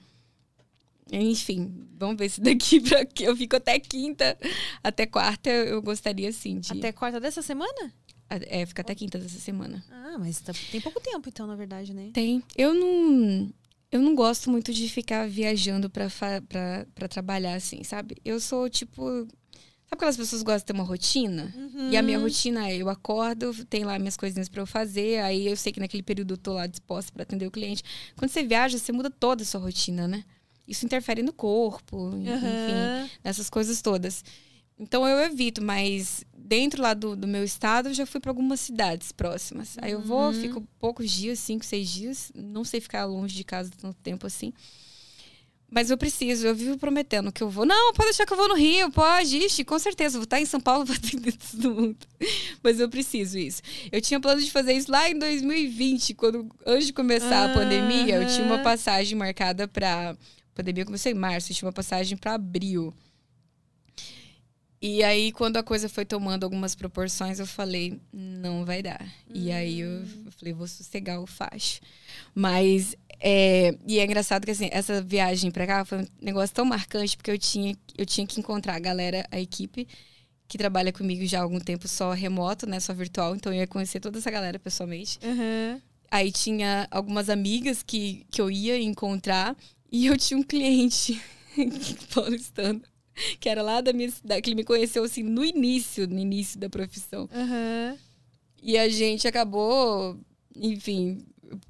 Enfim, vamos ver se daqui <laughs> pra que eu fico até quinta, até quarta, eu gostaria sim de. Até quarta dessa semana? É, fica até quinta dessa semana. Ah, mas tá, tem pouco tempo, então, na verdade, né? Tem. Eu não. Eu não gosto muito de ficar viajando pra, pra, pra trabalhar, assim, sabe? Eu sou, tipo. Sabe aquelas pessoas que gostam de ter uma rotina? Uhum. E a minha rotina é: eu acordo, tem lá minhas coisinhas para eu fazer, aí eu sei que naquele período eu tô lá disposta para atender o cliente. Quando você viaja, você muda toda a sua rotina, né? Isso interfere no corpo, uhum. enfim, nessas coisas todas. Então eu evito, mas dentro lá do, do meu estado eu já fui para algumas cidades próximas. Aí eu vou, uhum. fico poucos dias, cinco, seis dias. Não sei ficar longe de casa tanto tempo assim. Mas eu preciso, eu vivo prometendo que eu vou. Não, pode deixar que eu vou no Rio, pode, ixi, com certeza, vou estar em São Paulo <laughs> para atender todo mundo. Mas eu preciso isso. Eu tinha plano de fazer isso lá em 2020, quando antes de começar a pandemia, eu tinha uma passagem marcada para a pandemia começou em março, eu tinha uma passagem para abril. E aí, quando a coisa foi tomando algumas proporções, eu falei, não vai dar. Hum. E aí eu hum. falei, vou sossegar o facho. Mas, é, e é engraçado que assim, essa viagem pra cá foi um negócio tão marcante, porque eu tinha, eu tinha que encontrar a galera, a equipe, que trabalha comigo já há algum tempo só remoto, né? Só virtual. Então eu ia conhecer toda essa galera pessoalmente. Uhum. Aí tinha algumas amigas que, que eu ia encontrar. E eu tinha um cliente <laughs> paulistano <laughs> que era lá da minha cidade, que ele me conheceu assim no início, no início da profissão. Uhum. E a gente acabou, enfim,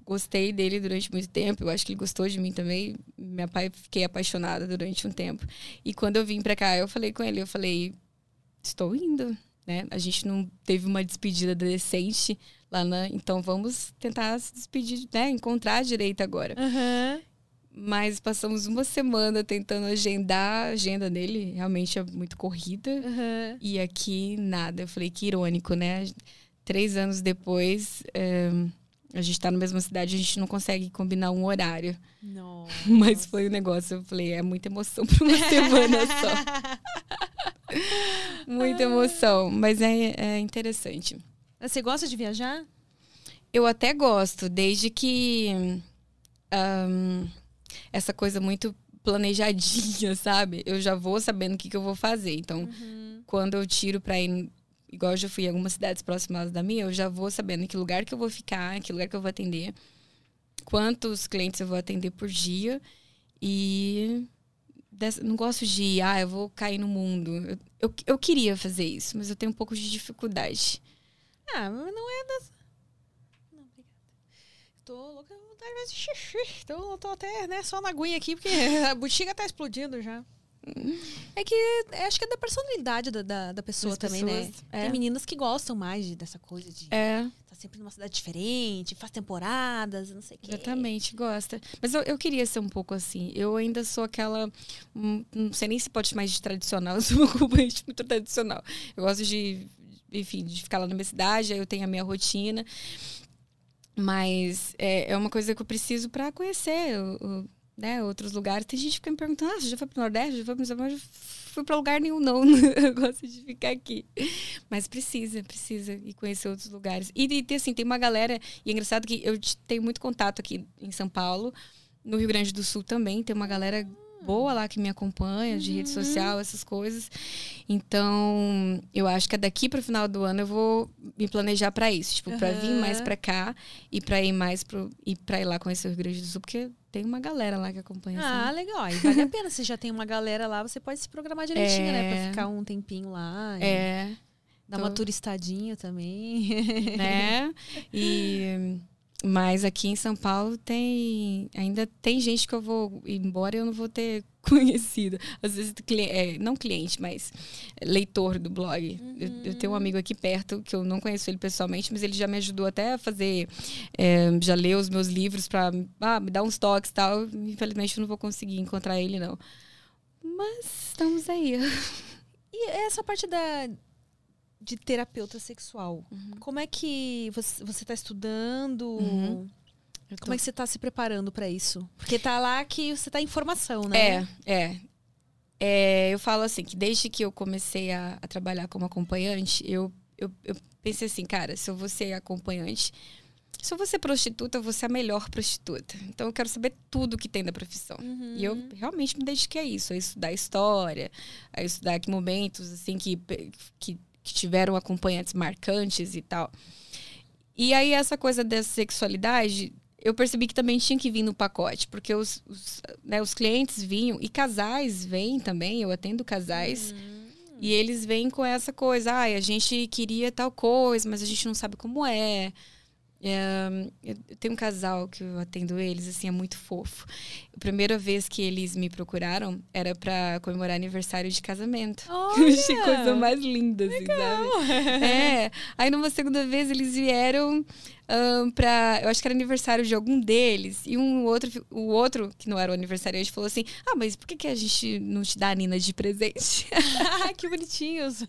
gostei dele durante muito tempo. Eu acho que ele gostou de mim também. Meu pai fiquei apaixonada durante um tempo. E quando eu vim para cá, eu falei com ele, eu falei, estou indo, né? A gente não teve uma despedida decente lá na, então vamos tentar se despedir, né? Encontrar direito agora. Uhum. Mas passamos uma semana tentando agendar a agenda dele. Realmente é muito corrida. Uhum. E aqui, nada. Eu falei, que irônico, né? Três anos depois, é, a gente tá na mesma cidade, a gente não consegue combinar um horário. Nossa. <laughs> Mas foi um negócio, eu falei, é muita emoção para uma semana <laughs> só. muita emoção. Mas é, é interessante. Você gosta de viajar? Eu até gosto, desde que. Um, essa coisa muito planejadinha, <laughs> sabe? Eu já vou sabendo o que, que eu vou fazer. Então, uhum. quando eu tiro pra ir, igual eu já fui em algumas cidades próximas da minha, eu já vou sabendo em que lugar que eu vou ficar, em que lugar que eu vou atender, quantos clientes eu vou atender por dia. E não gosto de, ah, eu vou cair no mundo. Eu, eu, eu, queria fazer isso, mas eu tenho um pouco de dificuldade. Ah, mas não é das. Não, obrigada. Tô louca xixi. Então eu tô até né, só na aguinha aqui, porque <laughs> a bexiga tá explodindo já. É que é, acho que é da personalidade da, da, da pessoa também, né? pessoas, né? É. Tem meninas que gostam mais de, dessa coisa de é. tá sempre numa cidade diferente, faz temporadas, não sei o quê. Exatamente, gosta. Mas eu, eu queria ser um pouco assim. Eu ainda sou aquela. Hum, não sei nem se pode chamar de tradicional, <laughs> eu sou uma acompanhante muito tradicional. Eu gosto de, enfim, de ficar lá na minha cidade, aí eu tenho a minha rotina. Mas é, é uma coisa que eu preciso para conhecer o, o, né, outros lugares. Tem gente que fica me perguntando: ah, você já foi para o Nordeste? Já foi para o fui para lugar nenhum, <laughs> não. eu gosto de ficar aqui. Mas precisa, precisa ir conhecer outros lugares. E, e assim, tem uma galera. E é engraçado que eu tenho muito contato aqui em São Paulo. No Rio Grande do Sul também tem uma galera boa lá que me acompanha de rede uhum. social, essas coisas. Então, eu acho que daqui para o final do ano eu vou me planejar para isso, tipo, uhum. para vir mais para cá e para ir mais pro e para ir lá conhecer o Rio Grande do Sul, porque tem uma galera lá que acompanha. Ah, assim. legal. E vale a pena. Se já tem uma galera lá, você pode se programar direitinho, é... né? Pra é. ficar um tempinho lá. É. Dar Tô... uma turistadinha também. Né? <laughs> E Mas aqui em São Paulo tem. Ainda tem gente que eu vou embora e eu não vou ter <laughs> conhecido. Às vezes, é, não cliente, mas leitor do blog. Uhum. Eu, eu, tenho um amigo aqui perto que eu não conheço ele pessoalmente, mas ele já me ajudou até a fazer. É, já ler os meus livros para ah, me dar uns toques e tal. Infelizmente, eu não vou conseguir encontrar ele, não. Mas estamos aí. <laughs> E essa parte da, de terapeuta sexual. Uhum. Como é que você está estudando? Uhum. Tô... Como é que você está se preparando para isso? Porque tá lá que você está em formação, né? É, é, é. Eu falo assim, que desde que eu comecei a, a trabalhar como acompanhante, eu, eu, eu, pensei assim, cara, se eu vou ser acompanhante, se eu vou ser prostituta, eu vou ser a melhor prostituta. Então eu quero saber tudo que tem da profissão. Uhum. E eu realmente me dediquei a isso, a estudar história, a estudar que momentos assim que, que que tiveram acompanhantes marcantes e tal. E aí, essa coisa dessa sexualidade, eu percebi que também tinha que vir no pacote, porque os, os, né, os clientes vinham, e casais vêm também, eu atendo casais. Uhum. E eles vêm com essa coisa, ah, a gente queria tal coisa, mas a gente não sabe como é. Eu tenho um casal que eu atendo eles, assim, é muito fofo. A primeira vez que eles me procuraram era para comemorar aniversário de casamento. <laughs> Achei coisa mais linda, assim, sabe? É. Aí numa segunda vez eles vieram um, pra. Eu acho que era aniversário de algum deles. E um outro, o outro, que não era o aniversariante, falou assim: Ah, mas por que, que a gente não te dá a Nina de presente? <laughs> Ah, que bonitinhos!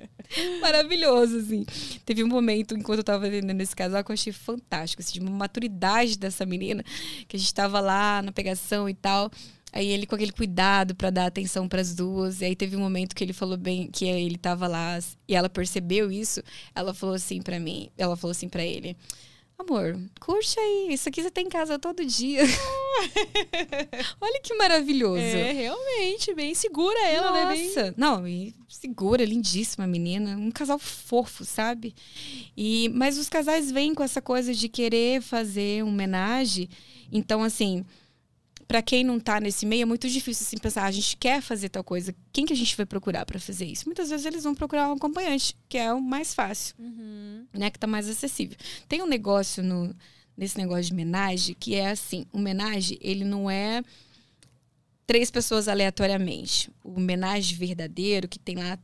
<laughs> Maravilhoso, assim. Teve um momento, enquanto eu tava atendendo esse casal, que eu achei fantástico, assim, de uma maturidade dessa menina, que a gente tava lá na pegação e tal. Aí ele com aquele cuidado para dar atenção para as duas. E aí teve um momento que ele falou bem que ele tava lá e ela percebeu isso. Ela falou assim para mim, ela falou assim para ele: "Amor, curte aí, isso aqui você tem em casa todo dia". <laughs> Olha que maravilhoso. É, realmente, bem segura ela, Nossa. né? Nossa, não, e segura, lindíssima menina, um casal fofo, sabe? E mas os casais vêm com essa coisa de querer fazer um homenagem. Então assim, para quem não tá nesse meio, é muito difícil assim pensar, ah, a gente quer fazer tal coisa, quem que a gente vai procurar para fazer isso? Muitas vezes eles vão procurar um acompanhante, que é o mais fácil, uhum. né, que tá mais acessível. Tem um negócio no nesse negócio de homenagem que é assim, o homenagem, ele não é três pessoas aleatoriamente. O homenagem verdadeiro que tem lá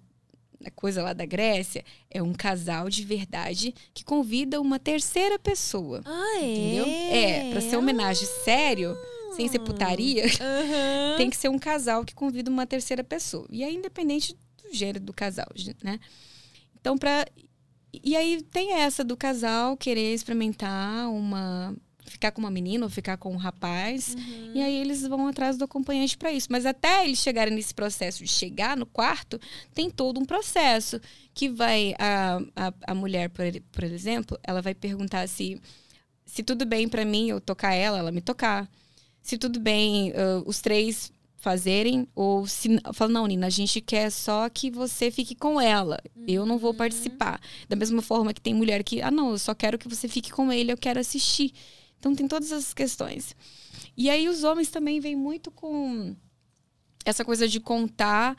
a coisa lá da Grécia é um casal de verdade que convida uma terceira pessoa. Ah, é? Entendeu? É, para ser homenagem sério, sem ser putaria, <laughs> uhum. tem que ser um casal que convida uma terceira pessoa. E é independente do gênero do casal, né? Então, para E aí tem essa do casal querer experimentar uma. Ficar com uma menina ou ficar com um rapaz. Uhum. E aí eles vão atrás do acompanhante para isso. Mas até eles chegarem nesse processo de chegar no quarto, tem todo um processo. Que vai. A, a, a mulher, por, por exemplo, ela vai perguntar se, se tudo bem para mim eu tocar ela, ela me tocar se tudo bem uh, os três fazerem, ou se fala, não, Nina, a gente quer só que você fique com ela. Uhum. Eu não vou uhum. participar. Da mesma forma que tem mulher que, ah, não, eu só quero que você fique com ele, eu quero assistir. Então tem todas essas questões. E aí os homens também vêm muito com essa coisa de contar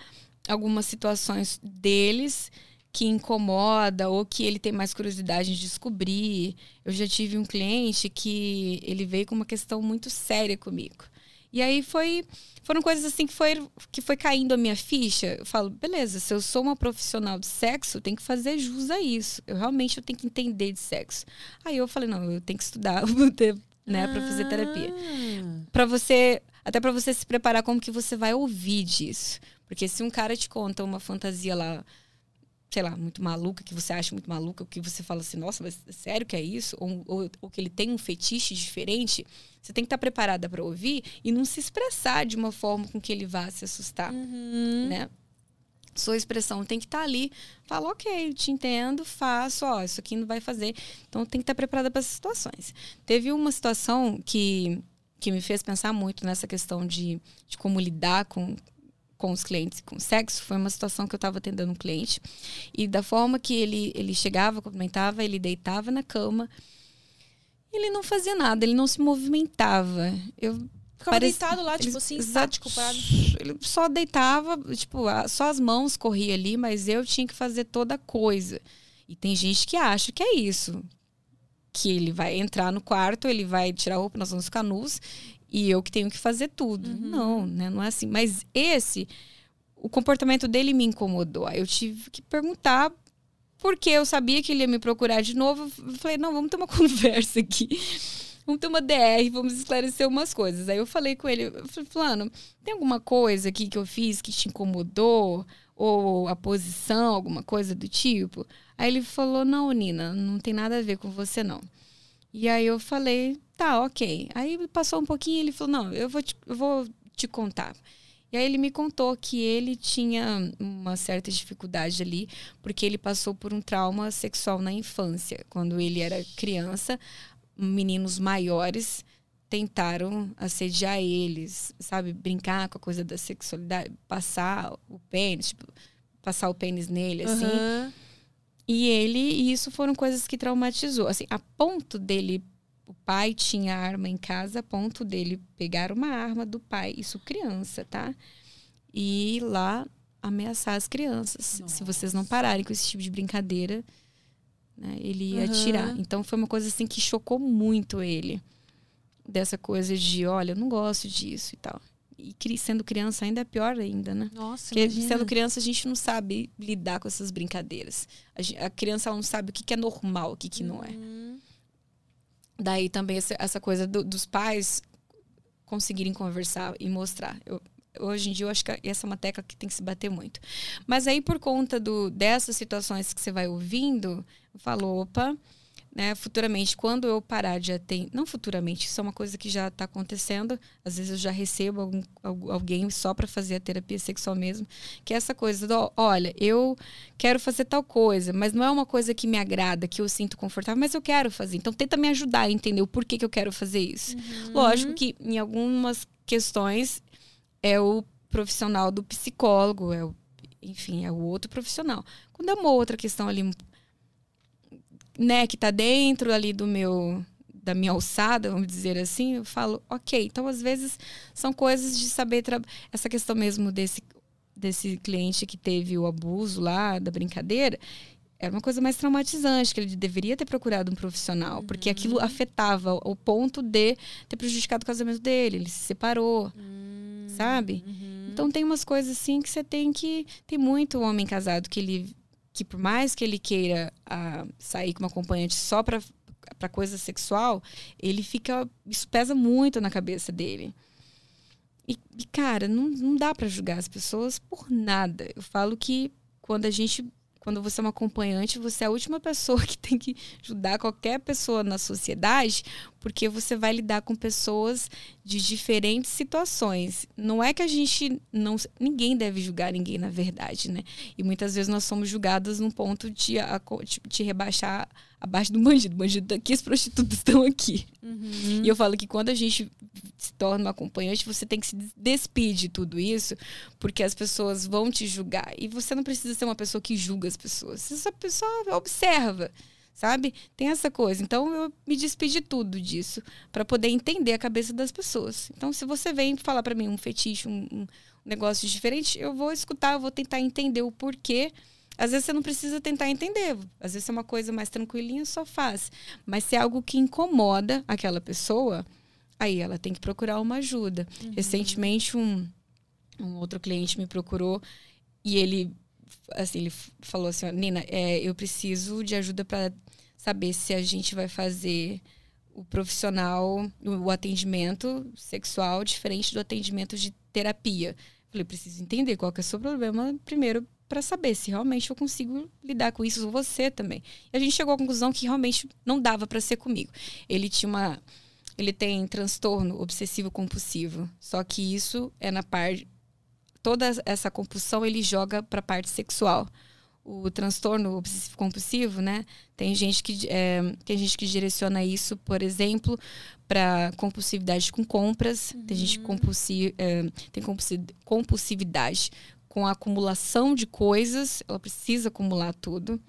algumas situações deles que incomoda ou que ele tem mais curiosidade de descobrir. Eu já tive um cliente que ele veio com uma questão muito séria comigo. E aí foi foram coisas assim que foi que foi caindo a minha ficha. Eu falo, beleza, se eu sou uma profissional de sexo, eu tenho que fazer jus a isso. Eu realmente eu tenho que entender de sexo. Aí eu falei, não, eu tenho que estudar, <laughs> né, para fazer terapia. Ah. Para você, até para você se preparar como que você vai ouvir disso. Porque se um cara te conta uma fantasia lá sei lá, muito maluca, que você acha muito maluca, que você fala assim, nossa, mas sério que é isso? Ou, ou, ou que ele tem um fetiche diferente, você tem que estar preparada para ouvir e não se expressar de uma forma com que ele vá se assustar, uhum. né? Sua expressão tem que estar ali. Fala, ok, te entendo, faço, ó, isso aqui não vai fazer. Então tem que estar preparada para essas situações. Teve uma situação que, que me fez pensar muito nessa questão de, de como lidar com, com os clientes com sexo foi uma situação que eu estava atendendo um cliente e da forma que ele ele chegava, cumprimentava, ele deitava na cama, ele não fazia nada, ele não se movimentava. Eu Ficava parece, deitado lá, tipo assim, estático, parado. Ele só deitava, tipo, só as mãos corria ali, mas eu tinha que fazer toda a coisa. E tem gente que acha que é isso. que ele vai entrar no quarto, ele vai tirar a roupa, nós vamos ficar nus e eu que tenho que fazer tudo. Uhum. Não, né? Não é assim. Mas esse, o comportamento dele me incomodou. Aí eu tive que perguntar porque eu sabia que ele ia me procurar de novo. Eu falei, não, vamos ter uma <laughs> conversa aqui. Vamos ter uma DR, vamos esclarecer umas coisas. Aí eu falei com ele, eu falei, Fulano, tem alguma coisa aqui que eu fiz que te incomodou? Ou a posição, alguma coisa do tipo? Aí ele falou, não, Nina, não tem nada a ver com você, não. E aí eu falei, tá, ok. Aí passou um pouquinho e ele falou, não, eu vou te, eu vou te contar. E aí ele me contou que ele tinha uma certa dificuldade ali, porque ele passou por um trauma sexual na infância. Quando ele era criança, meninos maiores tentaram assediar eles, sabe? Brincar com a coisa da sexualidade, passar o pênis, tipo, passar o pênis nele, assim. Uhum. E ele, e isso foram coisas que traumatizou. Assim, a ponto dele o pai tinha arma em casa a ponto dele pegar uma arma do pai, isso criança, tá? E ir lá ameaçar as crianças. Nossa. Se vocês não pararem com esse tipo de brincadeira, né, ele ia uhum. atirar. Então foi uma coisa assim que chocou muito ele. Dessa coisa de, olha, eu não gosto disso e tal. E sendo criança ainda é pior ainda, né? Nossa, Porque imagina. sendo criança a gente não sabe lidar com essas brincadeiras. A, a criança não sabe o que, que é normal, o que, que não é. Daí também essa, coisa do, dos pais conseguirem conversar e mostrar. Eu, hoje em dia eu acho que essa é uma tecla que tem que se bater muito. Mas aí por conta do, dessas situações que você vai ouvindo, eu falo, opa, né, futuramente, quando eu parar de atender, não futuramente, isso é uma coisa que já está acontecendo, às vezes eu já recebo algum, alguém só para fazer a terapia sexual mesmo, que é essa coisa do, olha, eu quero fazer tal coisa, mas não é uma coisa que me agrada, que eu sinto confortável, mas eu quero fazer, então tenta me ajudar a entender o porquê que eu quero fazer isso. Uhum. Lógico que em algumas questões é o profissional do psicólogo, é o, enfim, é o outro profissional. Quando é uma outra questão ali né, que está dentro ali do meu da minha alçada, vamos dizer assim, eu falo, ok. Então, às vezes, são coisas de saber essa questão mesmo desse desse cliente que teve o abuso lá da brincadeira, era uma coisa mais traumatizante, que ele deveria ter procurado um profissional, uhum. porque aquilo afetava o ponto de ter prejudicado o casamento dele, ele se separou, uhum. sabe? Uhum. Então tem umas coisas assim que você tem que. Tem muito homem casado que ele que por mais que ele queira uh, sair com uma acompanhante só para para coisa sexual, ele fica isso pesa muito na cabeça dele. E, e cara, não, não dá para julgar as pessoas por nada. Eu falo que quando a gente quando você é uma acompanhante, você é a última pessoa <laughs> que tem que ajudar qualquer pessoa na sociedade, porque você vai lidar com pessoas de diferentes situações. Não é que a gente não. Ninguém deve julgar ninguém, na verdade, né? E muitas vezes nós somos julgadas num ponto de, de, rebaixar abaixo do bandido. O bandido tá aqui, as prostitutas estão aqui. Uhum. E eu falo que quando a gente se torna uma acompanhante, você tem que se despedir de tudo isso, porque as pessoas vão te julgar. E você não precisa ser uma pessoa que julga as pessoas. Você só pessoa observa, sabe? Tem essa coisa. Então eu me despedi de tudo disso para poder entender a cabeça das pessoas. Então se você vem falar para mim um fetiche, um, um negócio diferente, eu vou escutar, eu vou tentar entender o porquê às vezes você não precisa tentar entender. Às vezes é uma coisa mais tranquilinha, só faz. Mas se é algo que incomoda aquela pessoa, aí ela tem que procurar uma ajuda. Uhum. Recentemente, um, um outro cliente me procurou e ele, assim, ele falou assim: Nina, é, eu preciso de ajuda para saber se a gente vai fazer o profissional, o atendimento sexual diferente do atendimento de terapia. Falei, preciso entender qual que é o seu problema primeiro para saber se realmente eu consigo lidar com isso, você também. E a gente chegou à conclusão que realmente não dava para ser comigo. Ele tinha uma ele tem transtorno obsessivo compulsivo, só que isso é na parte toda essa compulsão ele joga para a parte sexual. O transtorno obsessivo compulsivo, né? Tem gente que é, tem gente que direciona isso, por exemplo, para compulsividade com compras. Uhum. Tem gente que compulsi, é, tem compulsividade com a acumulação de coisas, ela precisa acumular tudo.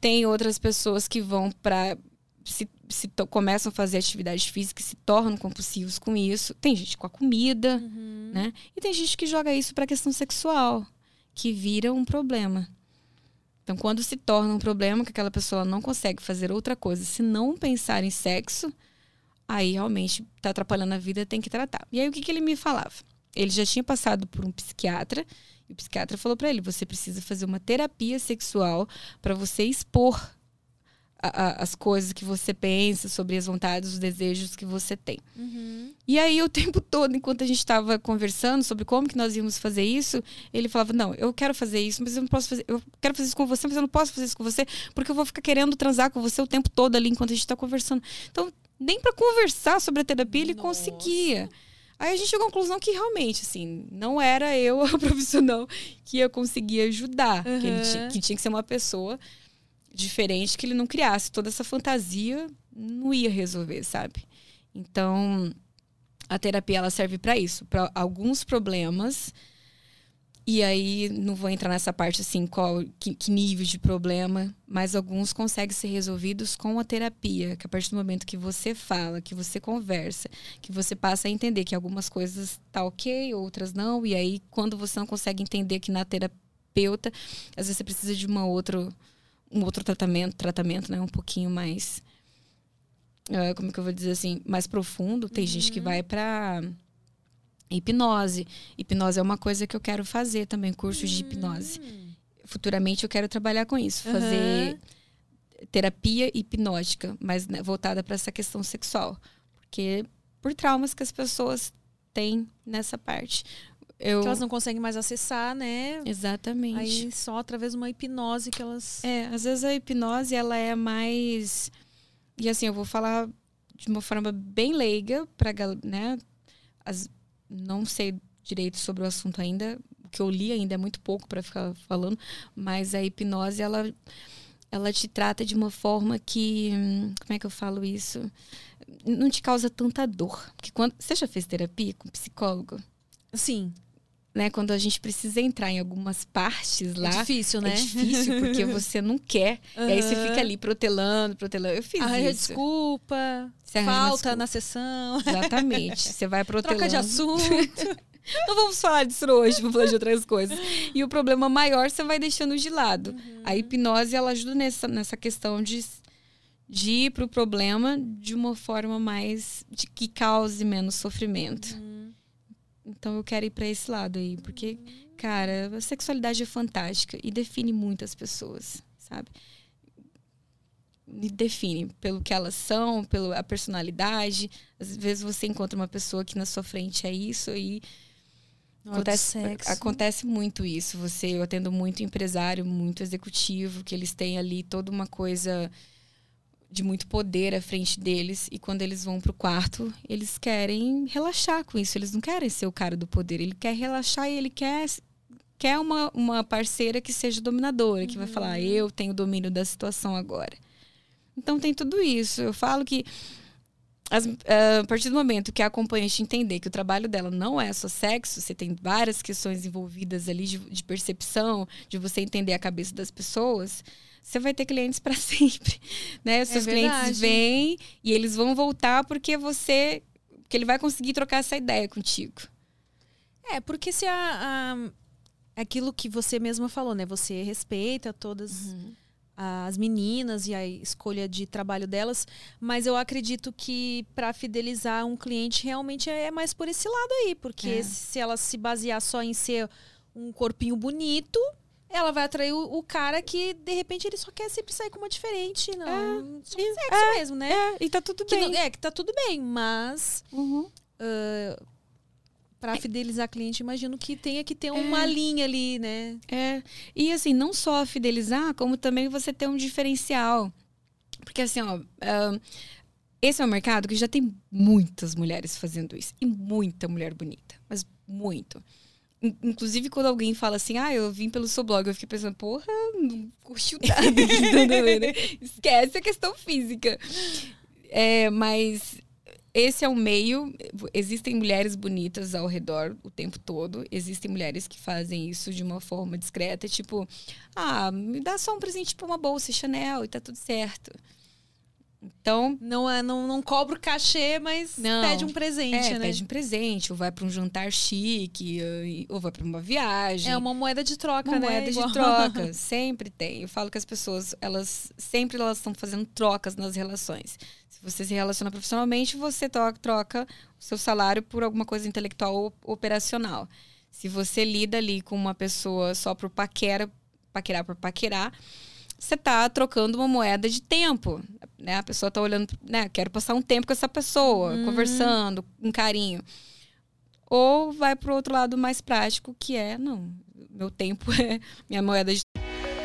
Tem outras pessoas que vão para se, se começam a fazer atividade física e se tornam compulsivos com isso. Tem gente com a comida, uhum. né? E tem gente que joga isso para questão sexual, que vira um problema. Então, quando se torna um problema que aquela pessoa não consegue fazer outra coisa se não pensar em sexo, aí realmente está atrapalhando a vida, tem que tratar. E aí, o que, que ele me falava? Ele já tinha passado por um psiquiatra, e o psiquiatra falou para ele: você precisa fazer uma terapia sexual para você expor a, a, as coisas que você pensa, sobre as vontades, os desejos que você tem. Uhum. E aí, o tempo <laughs> todo, enquanto a gente estava conversando sobre como que nós íamos fazer isso, ele falava: Não, eu quero fazer isso, mas eu não posso fazer. Eu quero fazer isso com você, mas eu não posso fazer isso com você, porque eu vou ficar querendo transar com você o tempo todo ali enquanto a gente está conversando. Então, nem para conversar sobre a terapia ele Nossa. conseguia. Aí a gente chegou à conclusão que realmente, assim, não era eu <laughs> a profissional que ia conseguir ajudar. Que, Uhum. tinha, que tinha que ser uma pessoa diferente, que ele não criasse toda essa fantasia, não ia resolver, sabe? Então, a terapia ela serve para isso, para alguns problemas. E aí não vou entrar nessa parte assim, qual que, que nível de problema, mas alguns conseguem ser resolvidos com a terapia, que a partir do momento que você fala, que você conversa, que você passa a entender que algumas coisas tá OK, outras não, e aí quando você não consegue entender que na terapeuta, às vezes você precisa de uma outro um outro tratamento, tratamento, né, um pouquinho mais ah, como que eu vou dizer assim, mais profundo. Tem gente que vai para hipnose. Hipnose é uma coisa que eu quero fazer também, cursos de hipnose. Futuramente eu quero trabalhar com isso, fazer terapia hipnótica, mas né, voltada para essa questão sexual, porque por traumas que as pessoas têm nessa parte. Eu Que elas não conseguem mais acessar, né? exatamente. Aí só através de uma hipnose que elas. É, às vezes a hipnose ela é mais e assim eu vou falar de uma forma bem leiga para né? As... não sei direito sobre o assunto ainda, o que eu li ainda é muito pouco para ficar falando, mas a hipnose ela ela te trata de uma forma que como é que eu falo isso? Não te causa tanta dor. Porque quando você já fez terapia com psicólogo, Sim, né? Quando a gente precisa entrar em algumas partes lá, é difícil, né? é difícil porque <laughs> você não quer. E aí você fica ali protelando, protelando. Eu fiz Arranja isso. desculpa, Você falta desculpa. na sessão, Exatamente. Você vai protelando. <laughs> troca de assunto. <laughs> Não vamos falar disso hoje, vamos falar de outras coisas. E o problema maior você vai deixando de lado. Uhum. A hipnose, ela ajuda nessa, nessa questão de, de ir pro problema de uma forma mais... De, que cause menos sofrimento. Uhum. Então eu quero ir para esse lado aí, porque, cara, a sexualidade é fantástica e define muitas pessoas, sabe? E define pelo que elas são, pela personalidade. Às vezes você encontra uma pessoa que na sua frente é isso e acontece, acontece muito isso. Você, eu atendo muito empresário, muito executivo, que eles têm ali toda uma coisa de muito poder à frente deles e quando eles vão pro quarto, eles querem relaxar com isso, eles não querem ser o cara do poder, ele quer relaxar e ele quer quer uma, uma parceira que seja dominadora, que vai falar, eu tenho domínio da situação agora. Então tem tudo isso. Eu falo que as- ah, a partir do momento que a acompanhante entender que o trabalho dela não é só sexo, você tem várias questões envolvidas ali de, de percepção, de você entender a cabeça das pessoas, você vai ter clientes para <laughs> sempre, né? Os seus verdade. clientes vêm e eles vão voltar porque você, que ele vai conseguir trocar essa ideia contigo. É, porque se a, a- aquilo que você mesma falou, né? Você respeita todas as meninas e a escolha de trabalho delas, mas eu acredito que para fidelizar um cliente realmente é mais por esse lado aí, porque É. se ela se basear só em ser um corpinho bonito, ela vai atrair o, o cara que de repente ele só quer sempre sair com uma diferente, não, só e- sexo mesmo, né? É, e tá tudo Que bem. não- é que tá tudo bem, mas Uhum. Pra fidelizar cliente, imagino que tenha que ter uma linha ali, né? É, e assim, não só fidelizar, como também você ter um diferencial. Porque assim, ó, ah, esse é um mercado que já tem muitas mulheres fazendo isso. E muita mulher bonita. Mas muito. In- Inclusive, quando alguém fala assim, ah, eu vim pelo seu blog, eu fiquei pensando, porra, não curtiu <laughs> nada. né? Esquece a questão física. É, mas esse é um meio. Existem mulheres bonitas ao redor o tempo todo. Existem mulheres que fazem isso de uma forma discreta, tipo, ah, me dá só um presente, tipo uma bolsa Chanel e tá tudo certo. Então, Não, é, não, não cobra o cachê, mas Não. pede um presente, é, né? pede um presente, ou vai para um jantar chique, eh, ou vai para uma viagem. É uma moeda de troca, Uma né? moeda Igual- de troca, <laughs> sempre tem. Eu falo que as pessoas, elas sempre elas estão fazendo trocas nas relações. Se você se relaciona profissionalmente, você to- troca o seu salário por alguma coisa intelectual ou operacional. Se você lida ali com uma pessoa só por paquera, paquerar por paquerar, você tá trocando uma moeda de tempo, né? A pessoa tá olhando, né? Quero passar um tempo com essa pessoa, conversando, um carinho. Ou vai pro outro lado mais prático, que é, não, meu tempo <laughs> é minha moeda de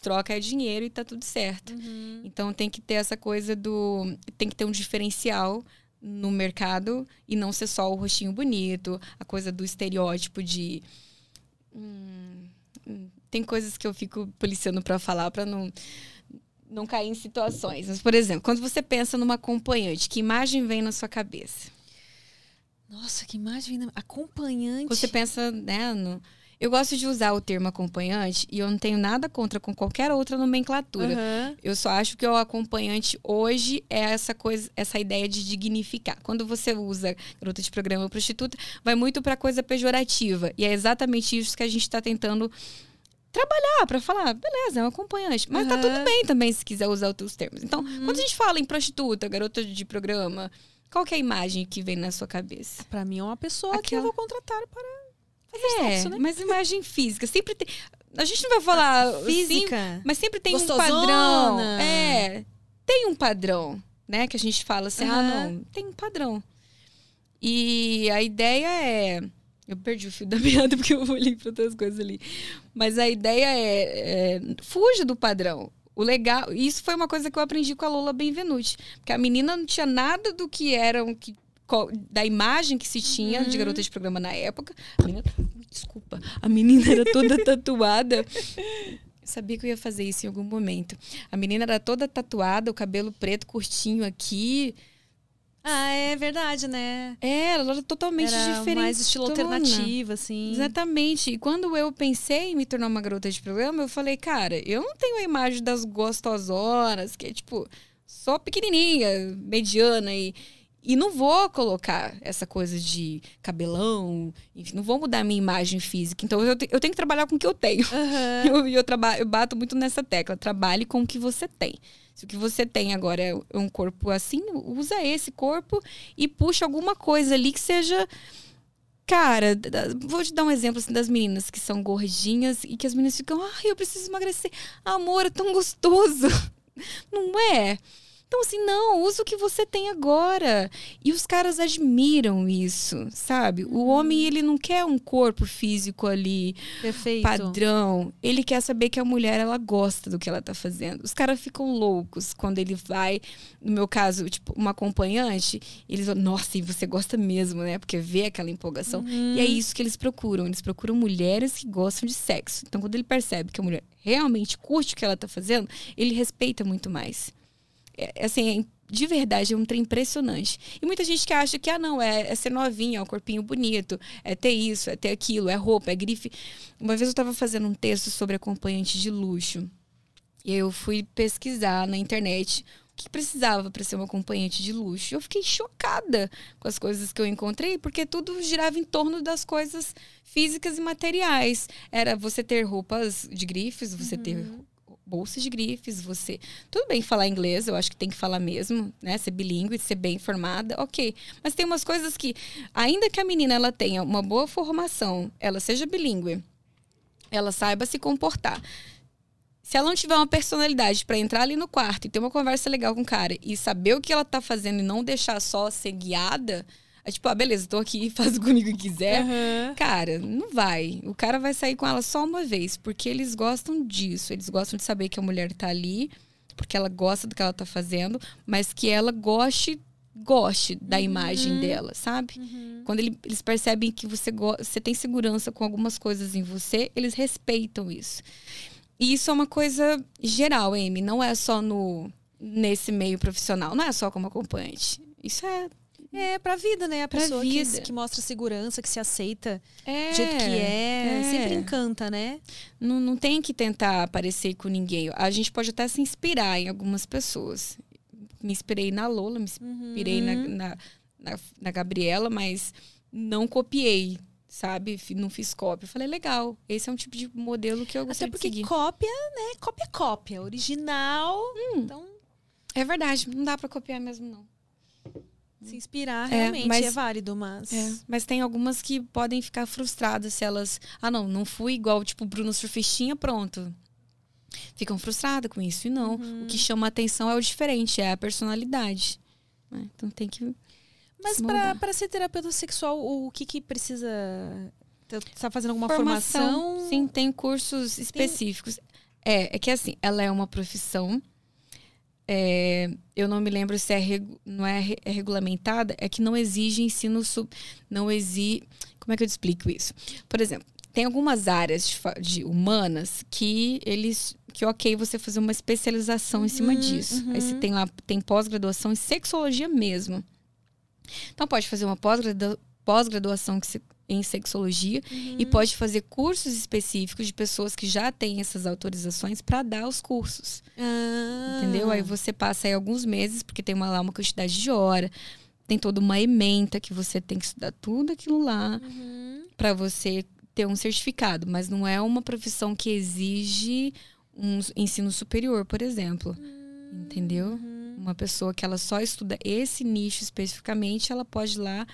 Troca é dinheiro e tá tudo certo. Então tem que ter essa coisa do. Tem que ter um diferencial no mercado e não ser só o rostinho bonito, a coisa do estereótipo de. hum, hum, tem coisas que eu fico policiando pra falar pra não. Não cair em situações. Mas, por exemplo, quando você pensa numa acompanhante, que imagem vem na sua cabeça? Nossa, que imagem. né? Acompanhante. Você pensa, né, no... Eu gosto de usar o termo acompanhante e eu não tenho nada contra com qualquer outra nomenclatura. Aham. Eu só acho que o acompanhante hoje é essa coisa, essa ideia de dignificar. Quando você usa garota de programa ou prostituta, vai muito para coisa pejorativa. E é exatamente isso que a gente está tentando trabalhar para falar, beleza, é um acompanhante. Mas tá Aham. tudo bem também se quiser usar outros termos. Então, quando a gente fala em prostituta, garota de programa, qual que é a imagem que vem na sua cabeça? Pra mim é uma pessoa que eu Aquela- vou contratar para É, sexo, né? mas imagem física. Sempre tem. A gente não vai falar assim, física. mas sempre tem Gostosona. um padrão. É, tem um padrão, né? Que a gente fala assim, ah, Aham. não, tem um padrão. E a ideia é. Eu perdi o fio da meada porque eu olhei para outras coisas ali. Mas a ideia é, é fuja do padrão. O legal, isso foi uma coisa que eu aprendi com a Lola Benvenuti, porque a menina não tinha nada do que eram que da imagem que se tinha de garota de programa na época. A menina, desculpa, a menina era toda <laughs> tatuada. Eu sabia que eu ia fazer isso em algum momento. A menina era toda tatuada, o cabelo preto curtinho aqui. Ah, é verdade, né? É, ela era totalmente Era diferente. mais estilo alternativo, assim. Exatamente. E quando eu pensei em me tornar uma garota de programa, eu falei, cara, eu não tenho a imagem das gostosonas, que é tipo, só pequenininha, mediana e. E não vou colocar essa coisa de cabelão, enfim, não vou mudar a minha imagem física. Então eu, te- eu tenho que trabalhar com o que eu tenho. Aham. <laughs> Eu, eu, traba- eu bato muito nessa tecla. Trabalhe com o que você tem. Se o que você tem agora é um corpo assim, usa esse corpo e puxa alguma coisa ali que seja. Cara, vou te dar um exemplo assim, das meninas que são gordinhas e que as meninas ficam, ai, eu preciso emagrecer. Amor, é tão gostoso. <laughs> Não é? Então, assim, não, usa o que você tem agora. E os caras admiram isso, sabe? O homem, ele não quer um corpo físico ali Perfeito. padrão. Ele quer saber que a mulher ela gosta do que ela tá fazendo. Os caras ficam loucos quando ele vai, no meu caso, tipo, uma acompanhante, eles vão, nossa, e você gosta mesmo, né? Porque vê aquela empolgação. E é isso que eles procuram. Eles procuram mulheres que gostam de sexo. Então, quando ele percebe que a mulher realmente curte o que ela tá fazendo, ele respeita muito mais. É, assim, é de verdade, é um trem impressionante. E muita gente que acha que, ah, não, é, é ser novinha, é um corpinho bonito, é ter isso, é ter aquilo, é roupa, é grife. Uma vez eu estava fazendo um texto sobre acompanhante de luxo. E eu fui pesquisar na internet o que precisava para ser uma acompanhante de luxo. Eu fiquei chocada com as coisas que eu encontrei, porque tudo girava em torno das coisas físicas e materiais. Era você ter roupas de grifes, você ter bolsas de grifes, você. Tudo bem falar inglês, eu acho que tem que falar mesmo, né? Ser bilíngue, ser bem informada, ok. Mas tem umas coisas que, ainda que a menina ela tenha uma boa formação, ela seja bilíngue, ela saiba se comportar. Se ela não tiver uma personalidade para entrar ali no quarto e ter uma conversa legal com o cara e saber o que ela tá fazendo e não deixar só ser guiada, é tipo, ah, beleza, tô aqui, <laughs> faz comigo o que quiser. Aham. Cara, não vai. O cara vai sair com ela só uma vez, porque eles gostam disso. Eles gostam de saber que a mulher tá ali, porque ela gosta do que ela tá fazendo, mas que ela goste goste da imagem dela, sabe? Quando ele- eles percebem que você, você tem segurança com algumas coisas em você, eles respeitam isso. E isso é uma coisa geral, Amy. Não é só no nesse meio profissional. Não é só como acompanhante. Isso é. É, pra vida, né? A Pra pessoa que, vida. que mostra segurança, que se aceita é do jeito que é, é. sempre encanta, né? Não, não tem que tentar parecer com ninguém. A gente pode até se inspirar em algumas pessoas. Me inspirei na Lola, me inspirei na, Uhum. na, na, na Gabriela, mas não copiei, sabe? Não fiz cópia. Eu falei, legal, esse é um tipo de modelo que eu Até gostaria de porque cópia, né? Cópia é cópia. Original. Então, É verdade, não dá pra copiar mesmo, não. Se inspirar É, realmente mas- é válido, mas. É, mas tem algumas que podem ficar frustradas se elas. Ah, não, não fui igual, tipo, Bruno Surfistinha, pronto. Ficam frustradas com isso. E não. O que chama atenção é o diferente, é a personalidade. né? Então tem que. Mas pra ser terapeuta sexual, o que que precisa. Tá tá fazendo alguma formação? Sim, tem cursos específicos. É, é que assim, ela é uma profissão. É, eu não me lembro se é, regu- não é, é regulamentada, é que não exige ensino sub. Não exige. Como é que eu te explico isso? Por exemplo, tem algumas áreas de, de humanas que eles. Que ok você fazer uma especialização em cima disso. Aí você tem lá, tem pós-graduação em sexologia mesmo. Então pode fazer uma pós-gradu- pós-graduação que se- em sexologia e pode fazer cursos específicos de pessoas que já têm essas autorizações para dar os cursos. Ah. Entendeu? Aí você passa aí alguns meses, porque tem uma, lá uma quantidade de hora, tem toda uma ementa que você tem que estudar tudo aquilo lá Uhum. para você ter um certificado, mas não é uma profissão que exige um ensino superior, por exemplo. Entendeu? Uma pessoa que ela só estuda esse nicho especificamente, ela pode ir lá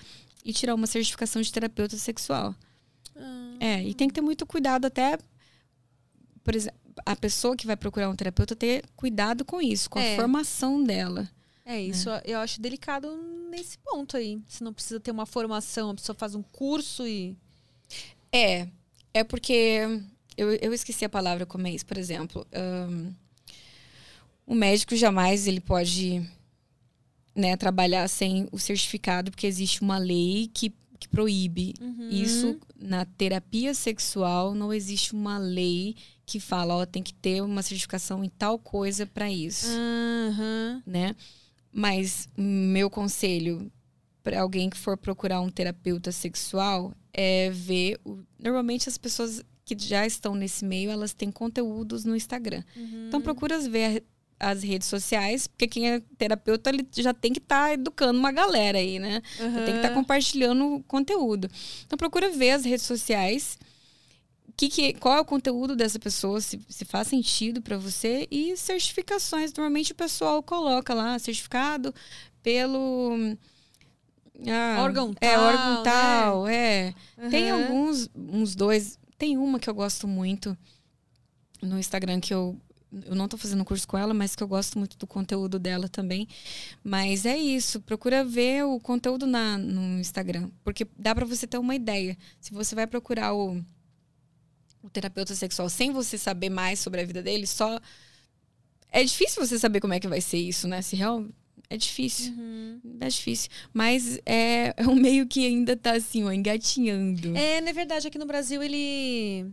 e tirar uma certificação de terapeuta sexual. É, e tem que ter muito cuidado até, por exemplo, a pessoa que vai procurar um terapeuta ter cuidado com isso, com É. a formação dela. É isso, eu acho delicado nesse ponto aí. Se não precisa ter uma formação, a pessoa faz um curso e. É, é porque eu, eu esqueci a palavra é isso, por exemplo. ahn, o médico jamais ele pode né, trabalhar sem o certificado, porque existe uma lei que, que proíbe isso. Na terapia sexual não existe uma lei que fala, ó, tem que ter uma certificação em tal coisa para isso Aham. né? Mas meu conselho para alguém que for procurar um terapeuta sexual é ver. O... Normalmente as pessoas que já estão nesse meio, elas têm conteúdos no Instagram. Então procura ver as redes sociais, porque quem é terapeuta ele já tem que estar educando uma galera aí, né? Já tem que estar Aham. compartilhando conteúdo. Então procura ver as redes sociais. Que, que, qual é o conteúdo dessa pessoa, se, se faz sentido para você e certificações. Normalmente o pessoal coloca lá certificado pelo ah, Órgão é tal, órgão né? tal, é. Tem Aham. alguns, uns dois. Tem uma que eu gosto muito no Instagram que eu eu não tô fazendo curso com ela, mas que eu gosto muito do conteúdo dela também. Mas é isso, procura ver o conteúdo na, no Instagram, porque dá para você ter uma ideia. Se você vai procurar o, o terapeuta sexual sem você saber mais sobre a vida dele, só é difícil você saber como é que vai ser isso, né? Se real é difícil. É difícil. Mas é, é um meio que ainda tá assim, ó, engatinhando. É, na verdade, aqui no Brasil ele.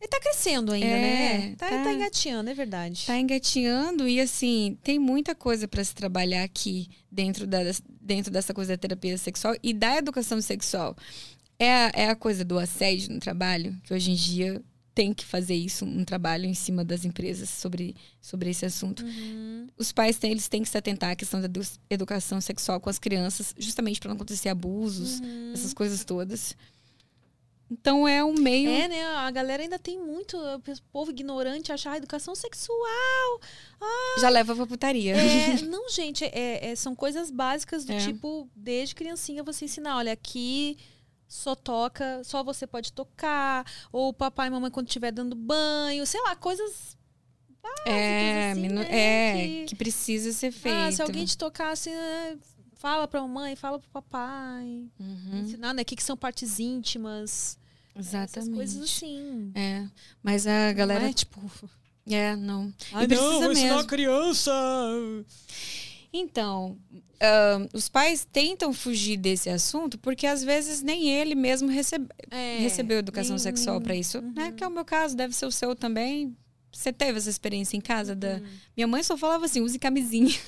Ele tá crescendo ainda, É, né? Tá, tá. tá engateando, é verdade. Tá engatinhando e assim, tem muita coisa para se trabalhar aqui dentro, da, dentro dessa coisa da terapia sexual e da educação sexual. É a, é a coisa do assédio no trabalho, que hoje em dia tem que fazer isso, um trabalho em cima das empresas sobre, sobre esse assunto. Os pais têm, eles têm que se atentar à questão da edu- educação sexual com as crianças, justamente para não acontecer abusos, essas coisas todas. Então é um meio. É, né? A galera ainda tem muito. O povo ignorante achar a educação sexual. Já leva pra putaria. É, <laughs> não, gente, é- é- são coisas básicas do É. tipo, desde criancinha você ensinar, olha, aqui só toca, só você pode tocar, ou o papai e mamãe quando estiver dando banho, sei lá, coisas. É, assim, né, é, que- que... precisa ser feito. Ah, se alguém te tocasse, né, fala pra mamãe, fala pro papai. Uhum, Ensinar, né? O que, que são partes íntimas. Essas exatamente. coisas assim. É, mas a galera. Não é, tipo. É, não. Ai, e precisa mesmo. criança. Então, ah, os pais tentam fugir desse assunto porque às vezes nem ele mesmo recebe, É, recebeu educação nem- sexual para isso, né? Que é o meu caso, deve ser o seu também. Você teve essa experiência em casa da minha mãe só falava assim, use camisinha.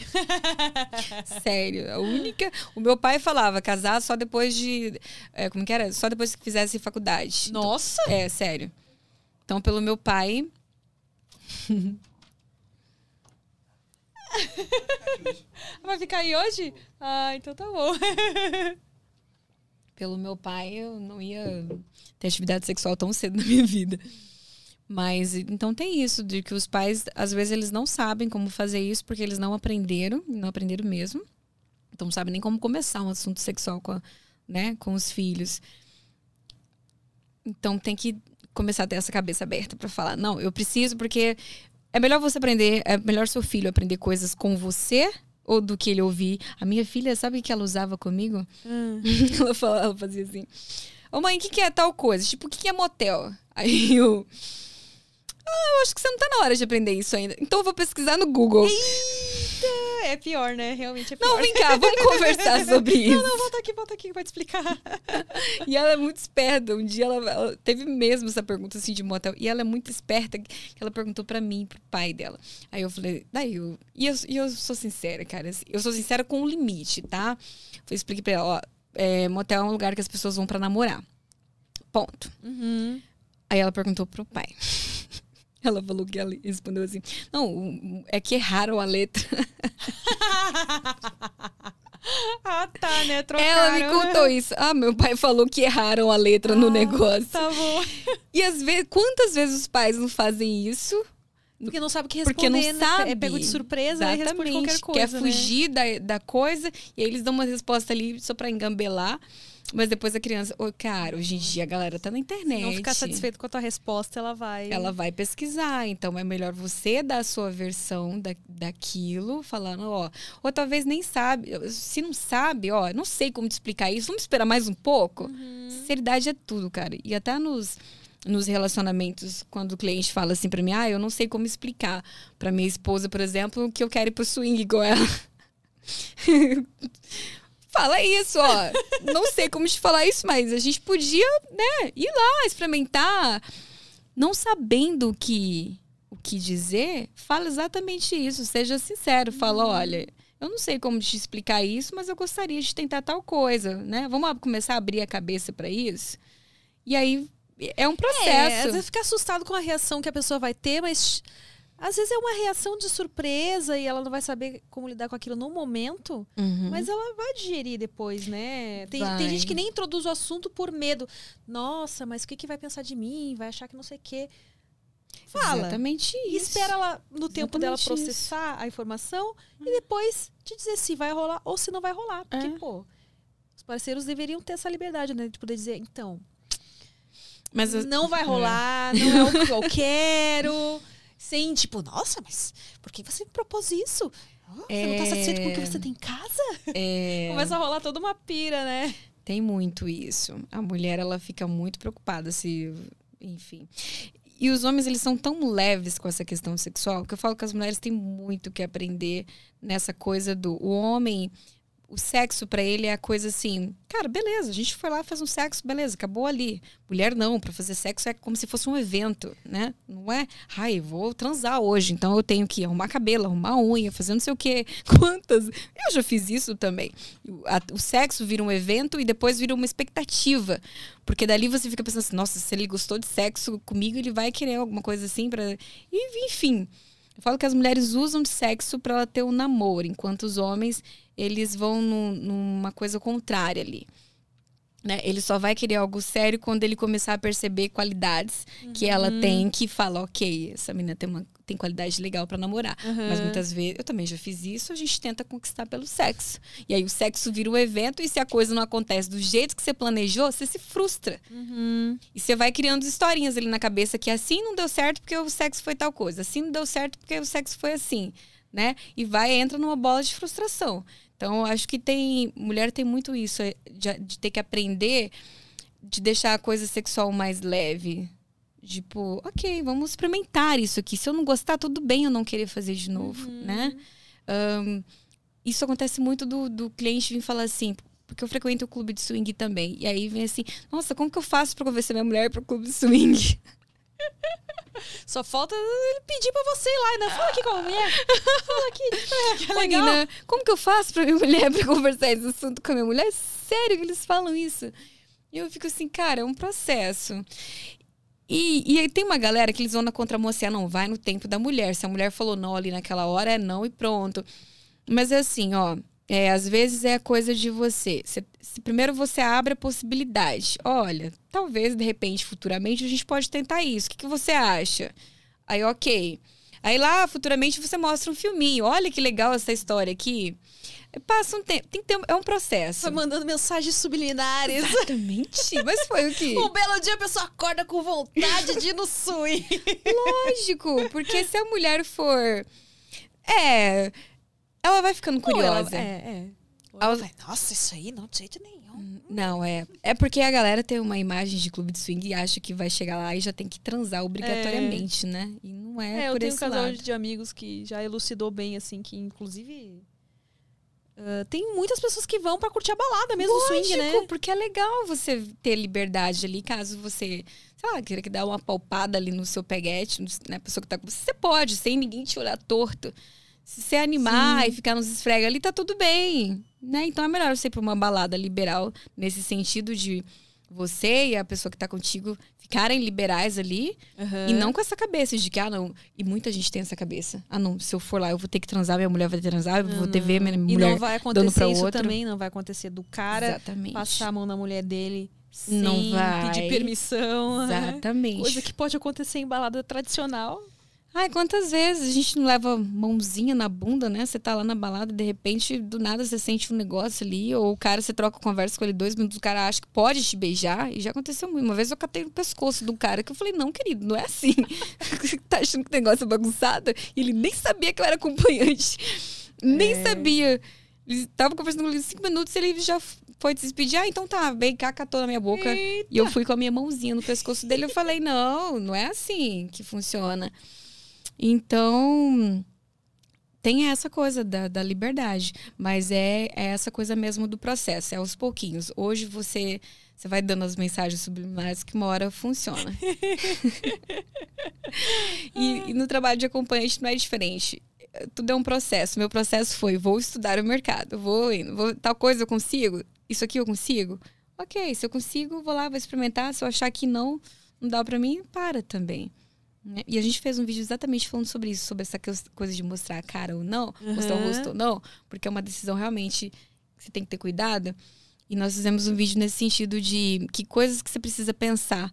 <laughs> Sério, a única. O meu pai falava casar só depois de, é, como que era? Só depois que fizesse faculdade. Nossa! É, sério. Então, pelo meu pai. <laughs> Vai ficar aí hoje? Ah, então tá bom. <laughs> Pelo meu pai, eu não ia ter atividade sexual tão cedo na minha vida. Mas então tem isso, de que os pais, às vezes, eles não sabem como fazer isso porque eles não aprenderam, não aprenderam mesmo. Então não sabem nem como começar um assunto sexual com, a- né, com os filhos. Então tem que começar a ter essa cabeça aberta para falar, não, eu preciso porque é melhor você aprender, é melhor seu filho aprender coisas com você ou do que ele ouvir. A minha filha, sabe o que ela usava comigo? <laughs> ela, falava, ela fazia assim: Ô mãe, o que, que é tal coisa? Tipo, o que, que é motel? Aí eu. Ah, eu acho que você não tá na hora de aprender isso ainda. Então eu vou pesquisar no Google. É pior, né? Realmente é pior. Não, vem cá, vamos conversar <laughs> sobre isso. Não, não, volta aqui, volta aqui, vai te explicar. E ela é muito esperta. Um dia ela, ela teve mesmo essa pergunta assim de motel. E ela é muito esperta que ela perguntou pra mim, pro pai dela. Aí eu falei, daí eu. E eu, e eu sou sincera, cara. assim, Eu sou sincera com o limite, tá? Eu expliquei pra ela, ó, é, motel é um lugar que as pessoas vão pra namorar. Ponto. Uhum. Aí ela perguntou pro pai. Ela falou que ela respondeu assim: Não, é que erraram a letra. <laughs> ah, tá, né? Trocaram. Ela me contou isso. Ah, meu pai falou que erraram a letra no Ah, negócio. Tá bom. <laughs> E às vezes, quantas vezes os pais não fazem isso? Porque não sabe o que responder, Porque não né? sabe. É pego de surpresa e responde qualquer coisa, Quer né? fugir da, da coisa e aí eles dão uma resposta ali só pra engambelar. Mas depois a criança. Ô, cara, hoje em dia a galera tá na internet. Se não ficar satisfeito com a tua resposta, ela vai... Ela vai pesquisar, então é melhor você dar a sua versão da, daquilo, falando, ó, ou talvez nem sabe, se não sabe, ó, não sei como te explicar isso, vamos esperar mais um pouco. Uhum. Sinceridade é tudo, cara. E até nos, nos relacionamentos, quando o cliente fala assim pra mim, ah, eu não sei como explicar pra minha esposa, por exemplo, que eu quero ir pro swing com ela. <laughs> Fala isso, ó. Não sei como te falar isso, mas a gente podia, né, ir lá, experimentar. Não sabendo o que, o que dizer, fala exatamente isso. Seja sincero. Fala, olha, eu não sei como te explicar isso, mas eu gostaria de tentar tal coisa, né? Vamos começar a abrir a cabeça para isso? E aí, é um É, processo. às vezes fica assustado com a reação que a pessoa vai ter, mas às vezes é uma reação de surpresa e ela não vai saber como lidar com aquilo no momento, Uhum. mas ela vai digerir depois, né? Tem, tem gente que nem introduz o assunto por medo. Nossa, mas o que, que vai pensar de mim? Vai achar que não sei o quê. Fala. Exatamente E isso. espera ela, no tempo dela Exatamente processar a informação e depois te dizer se vai rolar ou se não vai rolar. Porque, É. pô, os parceiros deveriam ter essa liberdade, né? De poder dizer, então, Mas as- não vai rolar, não é o que eu <laughs> quero. Sem, tipo, nossa, mas por que você me propôs isso? Ah, Você não tá É. satisfeito com o que você tem em casa? é, Começa a rolar toda uma pira, né? Tem muito isso. A mulher, ela fica muito preocupada se. Enfim. E os homens, eles são tão leves com essa questão sexual que eu falo que as mulheres têm muito que aprender nessa coisa do. O homem. O sexo pra ele é a coisa assim, cara, beleza, a gente foi lá, fez um sexo, beleza, acabou ali. Mulher não, pra fazer sexo é como se fosse um evento, né? Não é, ai, vou transar hoje, então eu tenho que arrumar cabelo, arrumar unha, fazer não sei o quê. <laughs> Quantas? Eu já fiz isso também. O sexo vira um evento e depois vira uma expectativa. Porque dali você fica pensando assim, nossa, se ele gostou de sexo comigo, ele vai querer alguma coisa assim para E, enfim. Eu falo que as mulheres usam de sexo para ela ter um namoro, enquanto os homens, eles vão num- numa coisa contrária ali. Né? Ele só vai querer algo sério quando ele começar a perceber qualidades que ela tem, que fala, ok, essa menina tem, uma, tem qualidade legal pra namorar. Mas muitas vezes, eu também já fiz isso, a gente tenta conquistar pelo sexo. E aí o sexo vira um evento e se a coisa não acontece do jeito que você planejou, você se frustra. E você vai criando historinhas ali na cabeça que assim não deu certo porque o sexo foi tal coisa, assim não deu certo porque o sexo foi assim, né? E vai entra numa bola de frustração. Então, acho que tem mulher tem muito isso é, de, de ter que aprender de deixar a coisa sexual mais leve. Tipo, ok, vamos experimentar isso aqui. Se eu não gostar, tudo bem eu não querer fazer de novo, né? Ahn, isso acontece muito do, do cliente vir falar assim, porque eu frequento o clube de swing também. E aí vem assim, nossa, como que eu faço para convencer minha mulher para o clube de swing? <laughs> Só falta ele pedir pra você ir lá, né? Fala aqui com a mulher. Fala aqui. <laughs> Que legal. Nina, como que eu faço pra minha mulher pra conversar esse assunto com a minha mulher? Sério que eles falam isso? E eu fico assim, cara, é um processo. E, e aí tem uma galera que eles vão na contramão ah, não, vai no tempo da mulher. Se a mulher falou não ali naquela hora, é não e pronto. Mas é assim, ó, é, às vezes é a coisa de você. Se, se, primeiro você abre a possibilidade. Olha, talvez, de repente, futuramente, a gente pode tentar isso. O que, que você acha? Aí, ok. Aí lá, futuramente, você mostra um filminho. Olha que legal essa história aqui. Passa um tempo. Tem que ter, é um processo. Foi mandando mensagens subliminares. Exatamente. Mas foi o que? <laughs> um belo dia a pessoa acorda com vontade de ir no swing. <laughs> Lógico, porque se a mulher for. É ela vai ficando curiosa. Ela, é, é. Ela vai, nossa, isso aí não de jeito nenhum. Hum, não, é. É porque a galera tem uma imagem de clube de swing e acha que vai chegar lá e já tem que transar obrigatoriamente, é. né? E não é, é por eu tenho esse um casal lado. de amigos que já elucidou bem, assim, que inclusive. Uh, tem muitas pessoas que vão para curtir a balada mesmo, Lógico, swing, né? porque é legal você ter liberdade ali, caso você, sei lá, queira que dar uma palpada ali no seu peguete, né? A pessoa que tá com você, você pode, sem ninguém te olhar torto. Se você animar Sim. e ficar nos esfrega ali, tá tudo bem. Né? Então é melhor você ir pra uma balada liberal, nesse sentido de você e a pessoa que tá contigo ficarem liberais ali uhum. e não com essa cabeça de que, ah, não. E muita gente tem essa cabeça. Ah, não, se eu for lá, eu vou ter que transar, minha mulher vai transar, eu vou ter ver minha mulher. E não vai acontecer isso outro. também, não vai acontecer do cara Exatamente. passar a mão na mulher dele sem não vai. pedir permissão. <laughs> Exatamente. Coisa que pode acontecer em balada tradicional. Ai, quantas vezes a gente não leva mãozinha na bunda, né? Você tá lá na balada, de repente, do nada você sente um negócio ali, ou o cara, você troca conversa com ele dois minutos, o cara acha que pode te beijar, e já aconteceu muito. Uma vez eu catei no pescoço do cara, que eu falei, não, querido, não é assim. <laughs> tá achando que o negócio é bagunçado? E ele nem sabia que eu era acompanhante. Nem é. sabia. Ele tava conversando com ele cinco minutos e ele já foi se despedir. Ah, então tá, bem cá, catou na minha boca. Eita. E eu fui com a minha mãozinha no pescoço dele. Eu falei, não, não é assim que funciona. Então, tem essa coisa da, da liberdade, mas é, é, essa coisa mesmo do processo, é aos pouquinhos. Hoje você, você vai dando as mensagens subliminares que uma hora funciona. <laughs> e, e, no trabalho de acompanhante não é diferente. Tudo é um processo. Meu processo foi: vou estudar o mercado, vou indo, vou, tal coisa eu consigo, isso aqui eu consigo. Ok, se eu consigo, vou lá, vou experimentar. Se eu achar que não, não dá para mim, para também. Né? E a gente fez um vídeo exatamente falando sobre isso, sobre essa coisa de mostrar a cara ou não, uhum. mostrar o rosto ou não, porque é uma decisão realmente que você tem que ter cuidado. E nós fizemos um vídeo nesse sentido de que coisas que você precisa pensar,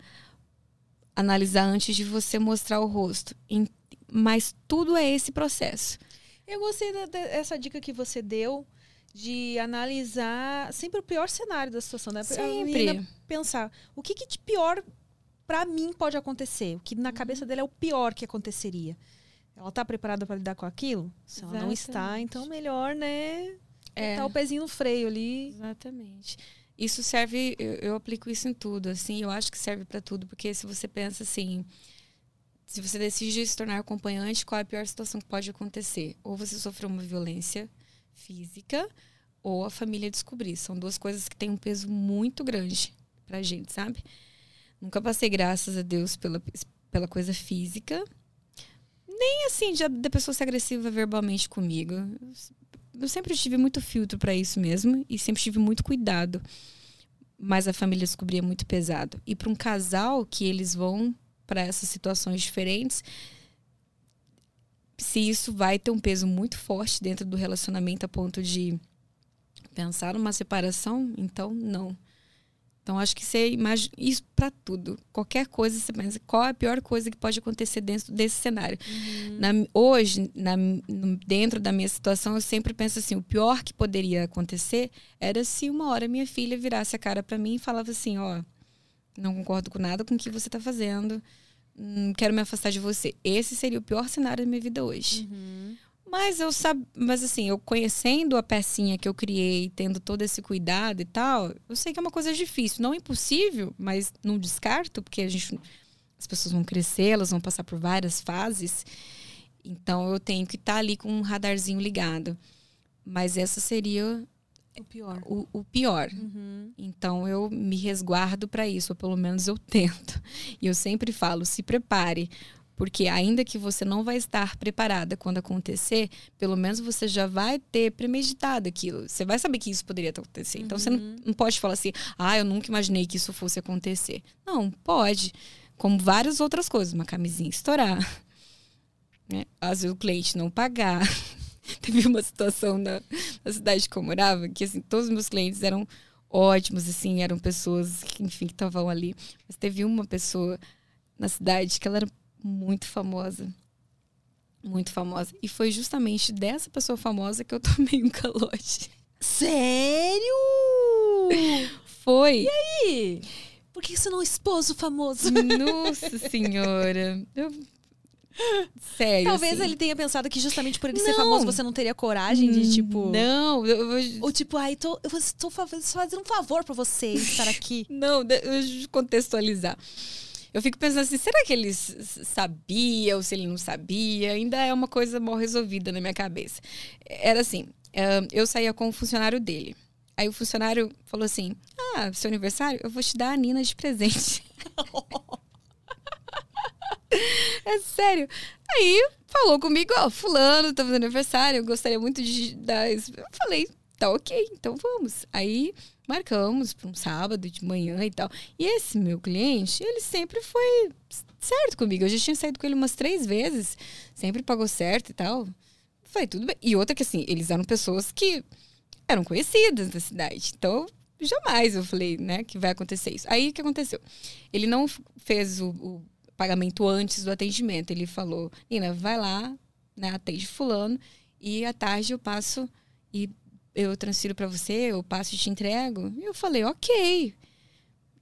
analisar antes de você mostrar o rosto. Mas tudo é esse processo. Eu gostei dessa dica que você deu de analisar sempre o pior cenário da situação, né? Sempre. Pensar o que, que de pior para mim pode acontecer. O que na cabeça uhum. dele é o pior que aconteceria. Ela tá preparada para lidar com aquilo? Se ela não está, então melhor, né? É. Botar o pezinho no freio ali. Exatamente. Isso serve, eu, eu aplico isso em tudo, assim, eu acho que serve para tudo, porque se você pensa assim, se você decide se tornar acompanhante, qual é a pior situação que pode acontecer? Ou você sofreu uma violência física, ou a família descobrir. São duas coisas que têm um peso muito grande pra gente, sabe? Nunca passei, graças a Deus, pela, pela coisa física. Nem assim, de, da pessoa ser agressiva verbalmente comigo. Eu sempre tive muito filtro para isso mesmo e sempre tive muito cuidado. Mas a família descobria muito pesado. E para um casal que eles vão para essas situações diferentes, se isso vai ter um peso muito forte dentro do relacionamento a ponto de pensar numa separação, então não. Então, acho que você imagina isso para tudo. Qualquer coisa, você pensa qual é a pior coisa que pode acontecer dentro desse cenário. Uhum. Na, hoje, na, no, dentro da minha situação, eu sempre penso assim: o pior que poderia acontecer era se uma hora minha filha virasse a cara para mim e falava assim: ó, não concordo com nada com o que você está fazendo, hum, quero me afastar de você. Esse seria o pior cenário da minha vida hoje. Uhum. Mas eu sabe, mas assim, eu conhecendo a pecinha que eu criei, tendo todo esse cuidado e tal, eu sei que é uma coisa difícil, não impossível, mas não descarto, porque a gente as pessoas vão crescer, elas vão passar por várias fases. Então eu tenho que estar tá ali com um radarzinho ligado. Mas essa seria O pior. o, o pior. Uhum. Então eu me resguardo para isso, ou pelo menos eu tento. E eu sempre falo, se prepare, porque ainda que você não vai estar preparada quando acontecer, pelo menos você já vai ter premeditado aquilo. Você vai saber que isso poderia acontecer. Então você não, não pode falar assim, ah, eu nunca imaginei que isso fosse acontecer. Não, pode. Como várias outras coisas, uma camisinha estourar, <laughs> né? às vezes o cliente não pagar. <laughs> Teve uma situação na, na cidade que eu morava que assim, todos os meus clientes eram ótimos, assim, eram pessoas que, enfim, que estavam ali. Mas teve uma pessoa na cidade que ela era muito famosa. Muito famosa. E foi justamente dessa pessoa famosa que eu <laughs> tomei um calote. Sério? <laughs> Foi. Ih, Por que você não expôs o famoso? Nossa <laughs> senhora. Eu- Sério. Talvez assim. ele tenha pensado que justamente por ele ser Não. famoso você não teria coragem de, tipo. Não, eu, eu, Ou tipo, ai, tô, eu estou fa- fazendo um favor pra você estar aqui. Não, de- deixa eu contextualizar. Eu fico pensando assim, será que ele sabia ou se ele não sabia? Ainda é uma coisa mal resolvida na minha cabeça. Era assim, eu saía com o funcionário dele. Aí o funcionário falou assim, ah, seu aniversário, eu vou te dar a Nina de presente. <laughs> é sério. Aí falou comigo, ó, fulano, tá fazendo aniversário, eu gostaria muito de dar. Eu falei, tá ok, então vamos. Aí marcamos para um sábado de manhã e tal. E esse meu cliente, ele sempre foi certo comigo. Eu já tinha saído com ele umas três vezes, sempre pagou certo e tal. Falei, tudo bem. E outra que assim, eles eram pessoas que eram conhecidas da cidade. Então, jamais eu falei, né, que vai acontecer isso. Aí o que aconteceu? Ele não fez o, o pagamento antes do atendimento. Ele falou, Nina, vai lá, né, atende fulano, e à tarde eu passo e eu transfiro para você, eu passo e te entrego. E eu falei, ok.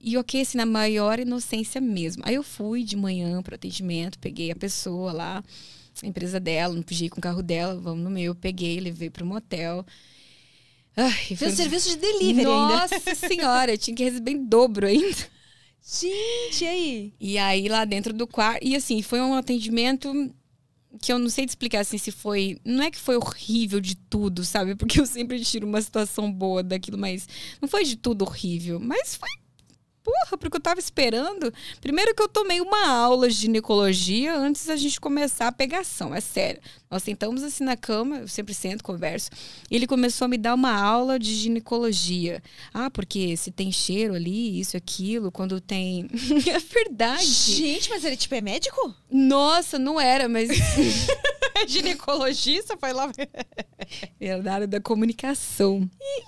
E ok, assim, na maior inocência mesmo. Aí eu fui de manhã pro atendimento, peguei a pessoa lá, a empresa dela, não podia ir com o carro dela, vamos no meu, peguei, levei pro motel. Ai, Fez foi- serviço de delivery ainda. Nossa senhora, eu tinha que receber em dobro ainda. Gente, e aí? E aí lá dentro do quarto. E assim, foi um atendimento que eu não sei te explicar assim se foi. Não é que foi horrível de tudo, sabe? Porque eu sempre tiro uma situação boa daquilo, mas não foi de tudo horrível. Mas foi. Porra, porque eu tava esperando. Primeiro que eu tomei uma aula de ginecologia antes da gente começar a pegação. É sério. Nós sentamos assim na cama, eu sempre sento, converso. E ele começou a me dar uma aula de ginecologia. Ah, porque se tem cheiro ali, isso, aquilo, quando tem. <laughs> é verdade. Gente, mas ele tipo é médico? Nossa, não era, mas <laughs> ginecologista? Foi lá. era da área da comunicação. E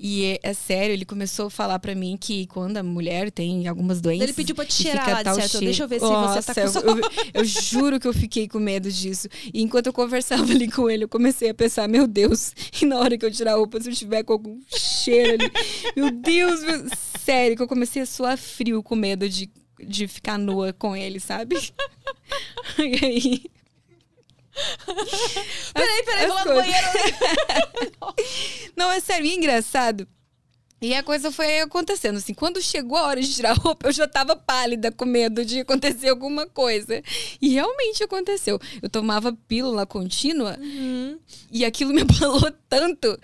é, é sério, ele começou a falar pra mim que quando a mulher tem algumas doenças. Ele pediu pra te e cheirar lá tal certo. Deixa eu ver se Nossa, você tá com eu, eu, eu juro que eu fiquei com medo disso. E enquanto eu conversava ali com ele, eu comecei a pensar, meu Deus, <laughs> e na hora que eu tirar a roupa, se eu tiver com algum cheiro ali. Meu Deus, meu- sério, que eu comecei a suar frio com medo de, de ficar nua com ele, sabe? <laughs> E aí. <laughs> Peraí, peraí, vou lá no banheiro. <laughs> Não, é sério, e engraçado. E a coisa foi acontecendo, assim, quando chegou a hora de tirar a roupa, eu já tava pálida, com medo de acontecer alguma coisa. E realmente aconteceu. Eu tomava pílula contínua e aquilo me <laughs> abalou tanto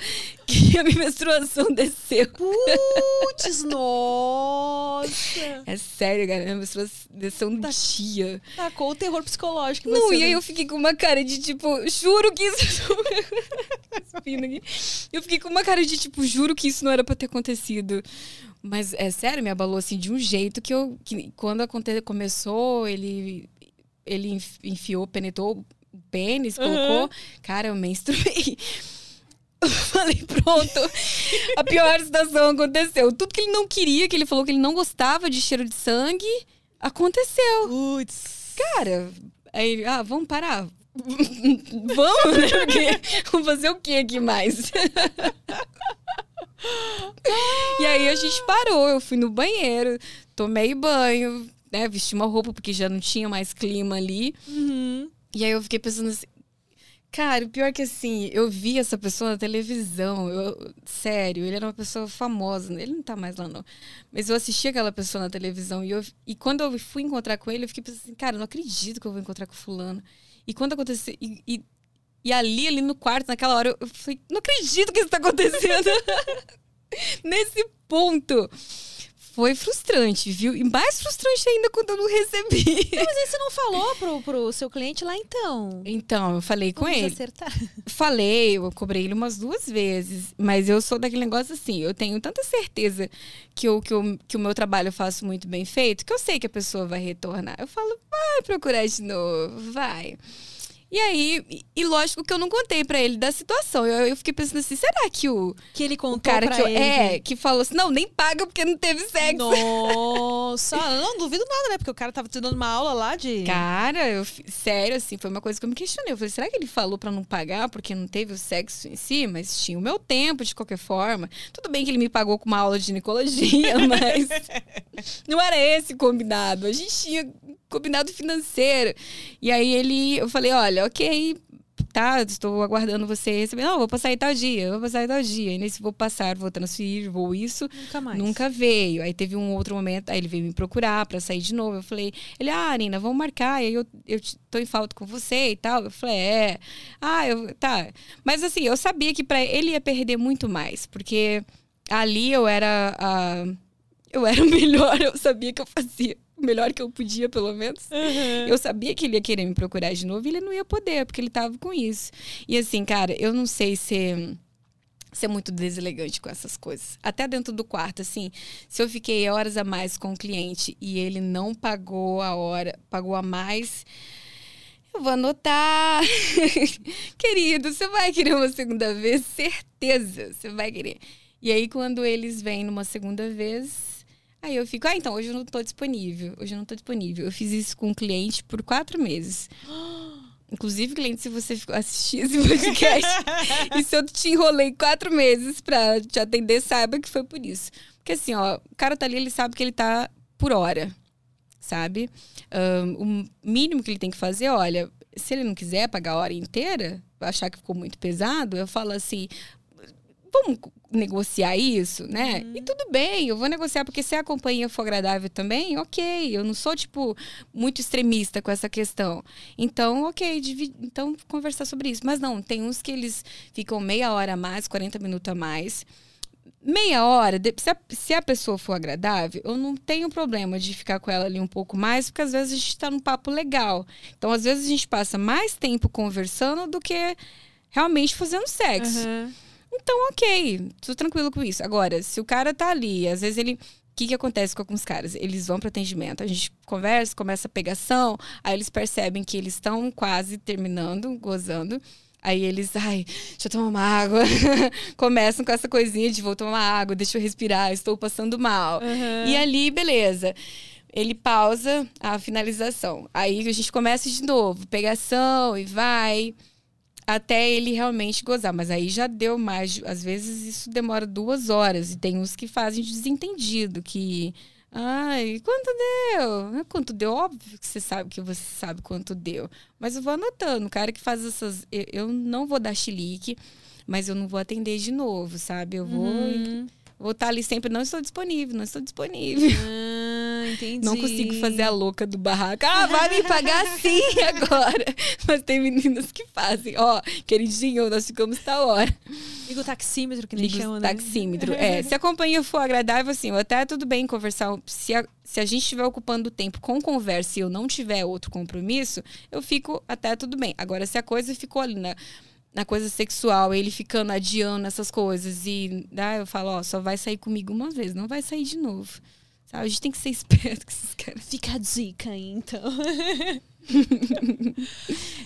que <laughs> a minha menstruação desceu. Putz, <laughs> nossa. É sério, cara, minha menstruação desceu um dia. Tacou o terror psicológico. Não, você, e aí né? eu fiquei com uma cara de tipo, juro que isso. <laughs> Aqui. Eu fiquei com uma cara de tipo, juro que isso não era pra ter acontecido. Mas é sério, me abalou assim de um jeito que eu. Que quando aconte, começou, ele. Ele enf- enfiou, penetrou o pênis, colocou. Cara, eu menstruei. Eu <laughs> falei, pronto. A pior situação aconteceu. Tudo que ele não queria, que ele falou que ele não gostava de cheiro de sangue, aconteceu. Putz. Cara, aí ele, ah, vamos parar. <laughs> vamos, né? Porque vamos fazer o que aqui mais? <laughs> e aí a gente parou, eu fui no banheiro, tomei banho, né? Vesti uma roupa, porque já não tinha mais clima ali. Uhum. E aí eu fiquei pensando assim. Cara, o pior é que assim, eu vi essa pessoa na televisão. Eu, sério, ele era uma pessoa famosa. né? Ele não tá mais lá, não. Mas eu assisti aquela pessoa na televisão e, eu, e quando eu fui encontrar com ele, eu fiquei pensando assim, cara, eu não acredito que eu vou encontrar com fulano. E quando aconteceu. E, e E ali, ali no quarto, naquela hora, eu falei, não acredito que isso tá acontecendo. <laughs> Nesse ponto. Foi frustrante, viu? E mais frustrante ainda quando eu não recebi. Mas aí você não falou <laughs> pro, pro seu cliente lá então? Então, eu falei com Vamos ele. acertar. <laughs> Falei, eu cobrei ele umas duas vezes. Mas eu sou daquele negócio assim, eu tenho tanta certeza que, eu, que, eu, que o meu trabalho eu faço muito bem feito, que eu sei que a pessoa vai retornar. Eu falo, vai procurar de novo, vai. E aí, e, e lógico que eu não contei pra ele da situação. Eu, eu fiquei pensando assim, será que o, Que ele contou o cara que eu, ele. é, que falou assim, não, nem paga porque não teve sexo. Nossa, não duvido nada, né? Porque o cara tava te dando uma aula lá de. Cara, eu, sério, assim, foi uma coisa que eu me questionei. Eu falei, será que ele falou pra não pagar porque não teve o sexo em si? Mas tinha o meu tempo, de qualquer forma. Tudo bem que ele me pagou com uma aula de ginecologia, <laughs> mas <laughs> não era esse combinado. A gente tinha combinado financeiro. E aí ele, eu falei, olha, ok, tá, estou aguardando você receber. Não, vou passar aí tal dia, vou passar aí tal dia. E nesse vou passar, vou transferir, vou isso. Nunca mais. Nunca veio. Aí teve um outro momento, aí ele veio me procurar pra sair de novo. Eu falei, ele, ah, Nina, vamos marcar. E aí eu, eu tô em falta com você e tal. Eu falei, é. Ah, eu, tá. Mas assim, eu sabia que pra ele ia perder muito mais, porque ali eu era a. Eu era o <laughs> melhor, eu sabia que eu fazia. Melhor que eu podia, pelo menos. Eu sabia que ele ia querer me procurar de novo e ele não ia poder, porque ele tava com isso. E assim, cara, eu não sei se ser muito deselegante com essas coisas. Até dentro do quarto, assim, se eu fiquei horas a mais com o cliente e ele não pagou a hora, pagou a mais, eu vou anotar. <laughs> Querido, você vai querer uma segunda vez? Certeza, você vai querer. E aí, quando eles vêm numa segunda vez, aí eu fico, ah, então, hoje eu não tô disponível. Hoje eu não tô disponível. Eu fiz isso com um cliente por quatro meses. <gasps> Inclusive, cliente, se você assistir esse podcast <laughs> e se eu te enrolei quatro meses pra te atender, saiba que foi por isso. Porque assim, ó, o cara tá ali, ele sabe que ele tá por hora, sabe? Ahn, o mínimo que ele tem que fazer, olha, se ele não quiser pagar a hora inteira, achar que ficou muito pesado, eu falo assim, vamos negociar isso, né? E tudo bem, eu vou negociar, porque se a companhia for agradável também, ok. Eu não sou, tipo, muito extremista com essa questão. Então, ok, então conversar sobre isso. Mas não, tem uns que eles ficam meia hora a mais, 40 minutos a mais. Meia hora, se a, se a pessoa for agradável, eu não tenho problema de ficar com ela ali um pouco mais, porque às vezes a gente tá num papo legal. Então, às vezes a gente passa mais tempo conversando do que realmente fazendo sexo. Aham. Então, ok, tô tranquilo com isso. Agora, se o cara tá ali, às vezes ele. O que, que acontece com alguns caras? Eles vão pro atendimento, a gente conversa, começa a pegação, aí eles percebem que eles estão quase terminando, gozando. Aí eles, ai, deixa eu tomar uma água. <laughs> Começam com essa coisinha de vou tomar água, deixa eu respirar, estou passando mal. E ali, beleza. Ele pausa a finalização. Aí a gente começa de novo, pegação e vai até ele realmente gozar. Mas aí já deu mais. Às vezes isso demora duas horas. E tem uns que fazem desentendido, que. Ai, quanto deu? Ah, Quanto deu? Óbvio que você sabe que você sabe quanto deu. Mas eu vou anotando. O cara que faz essas. Eu, não vou dar chilique, mas eu não vou atender de novo, sabe? Eu vou. Uhum. Vou estar ali sempre. Não estou disponível, não estou disponível. Ah, entendi. Não consigo fazer a louca do barraco. Ah, vai me pagar sim <laughs> agora. Mas tem meninas que fazem. Ó, queridinho, nós ficamos tal hora. Liga o taxímetro, que nem Liga chama, o né? taxímetro. É, se a companhia for agradável, assim, até tudo bem conversar. Se a, se a gente estiver ocupando o tempo com conversa e eu não tiver outro compromisso, eu fico até tudo bem. Agora, se a coisa ficou ali na, na coisa sexual, ele ficando adiando essas coisas e ah, eu falo, ó, só vai sair comigo uma vez, não vai sair de novo. Sabe? A gente tem que ser esperto com esses caras. Fica a dica aí, então. <laughs>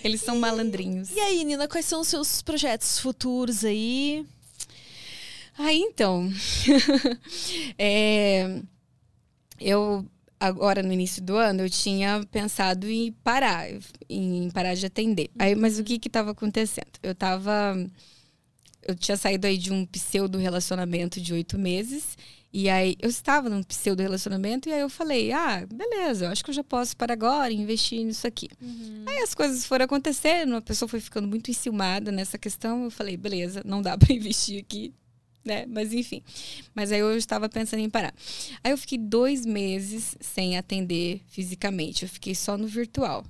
Eles são malandrinhos. E aí, Nina, quais são os seus projetos futuros aí? Ah, então. <laughs> É, eu, agora no início do ano, eu tinha pensado em parar, em parar de atender. Aí, mas o que que estava acontecendo? Eu tava. Eu tinha saído aí de um pseudo relacionamento de oito meses. E aí, eu estava num pseudo relacionamento. E aí, eu falei: ah, beleza, eu acho que eu já posso parar agora e investir nisso aqui. Aí as coisas foram acontecendo, a pessoa foi ficando muito enciumada nessa questão. Eu falei, beleza, não dá <laughs> para investir aqui, né? Mas enfim. Mas aí eu estava pensando em parar. Aí eu fiquei dois meses sem atender fisicamente. Eu fiquei só no virtual.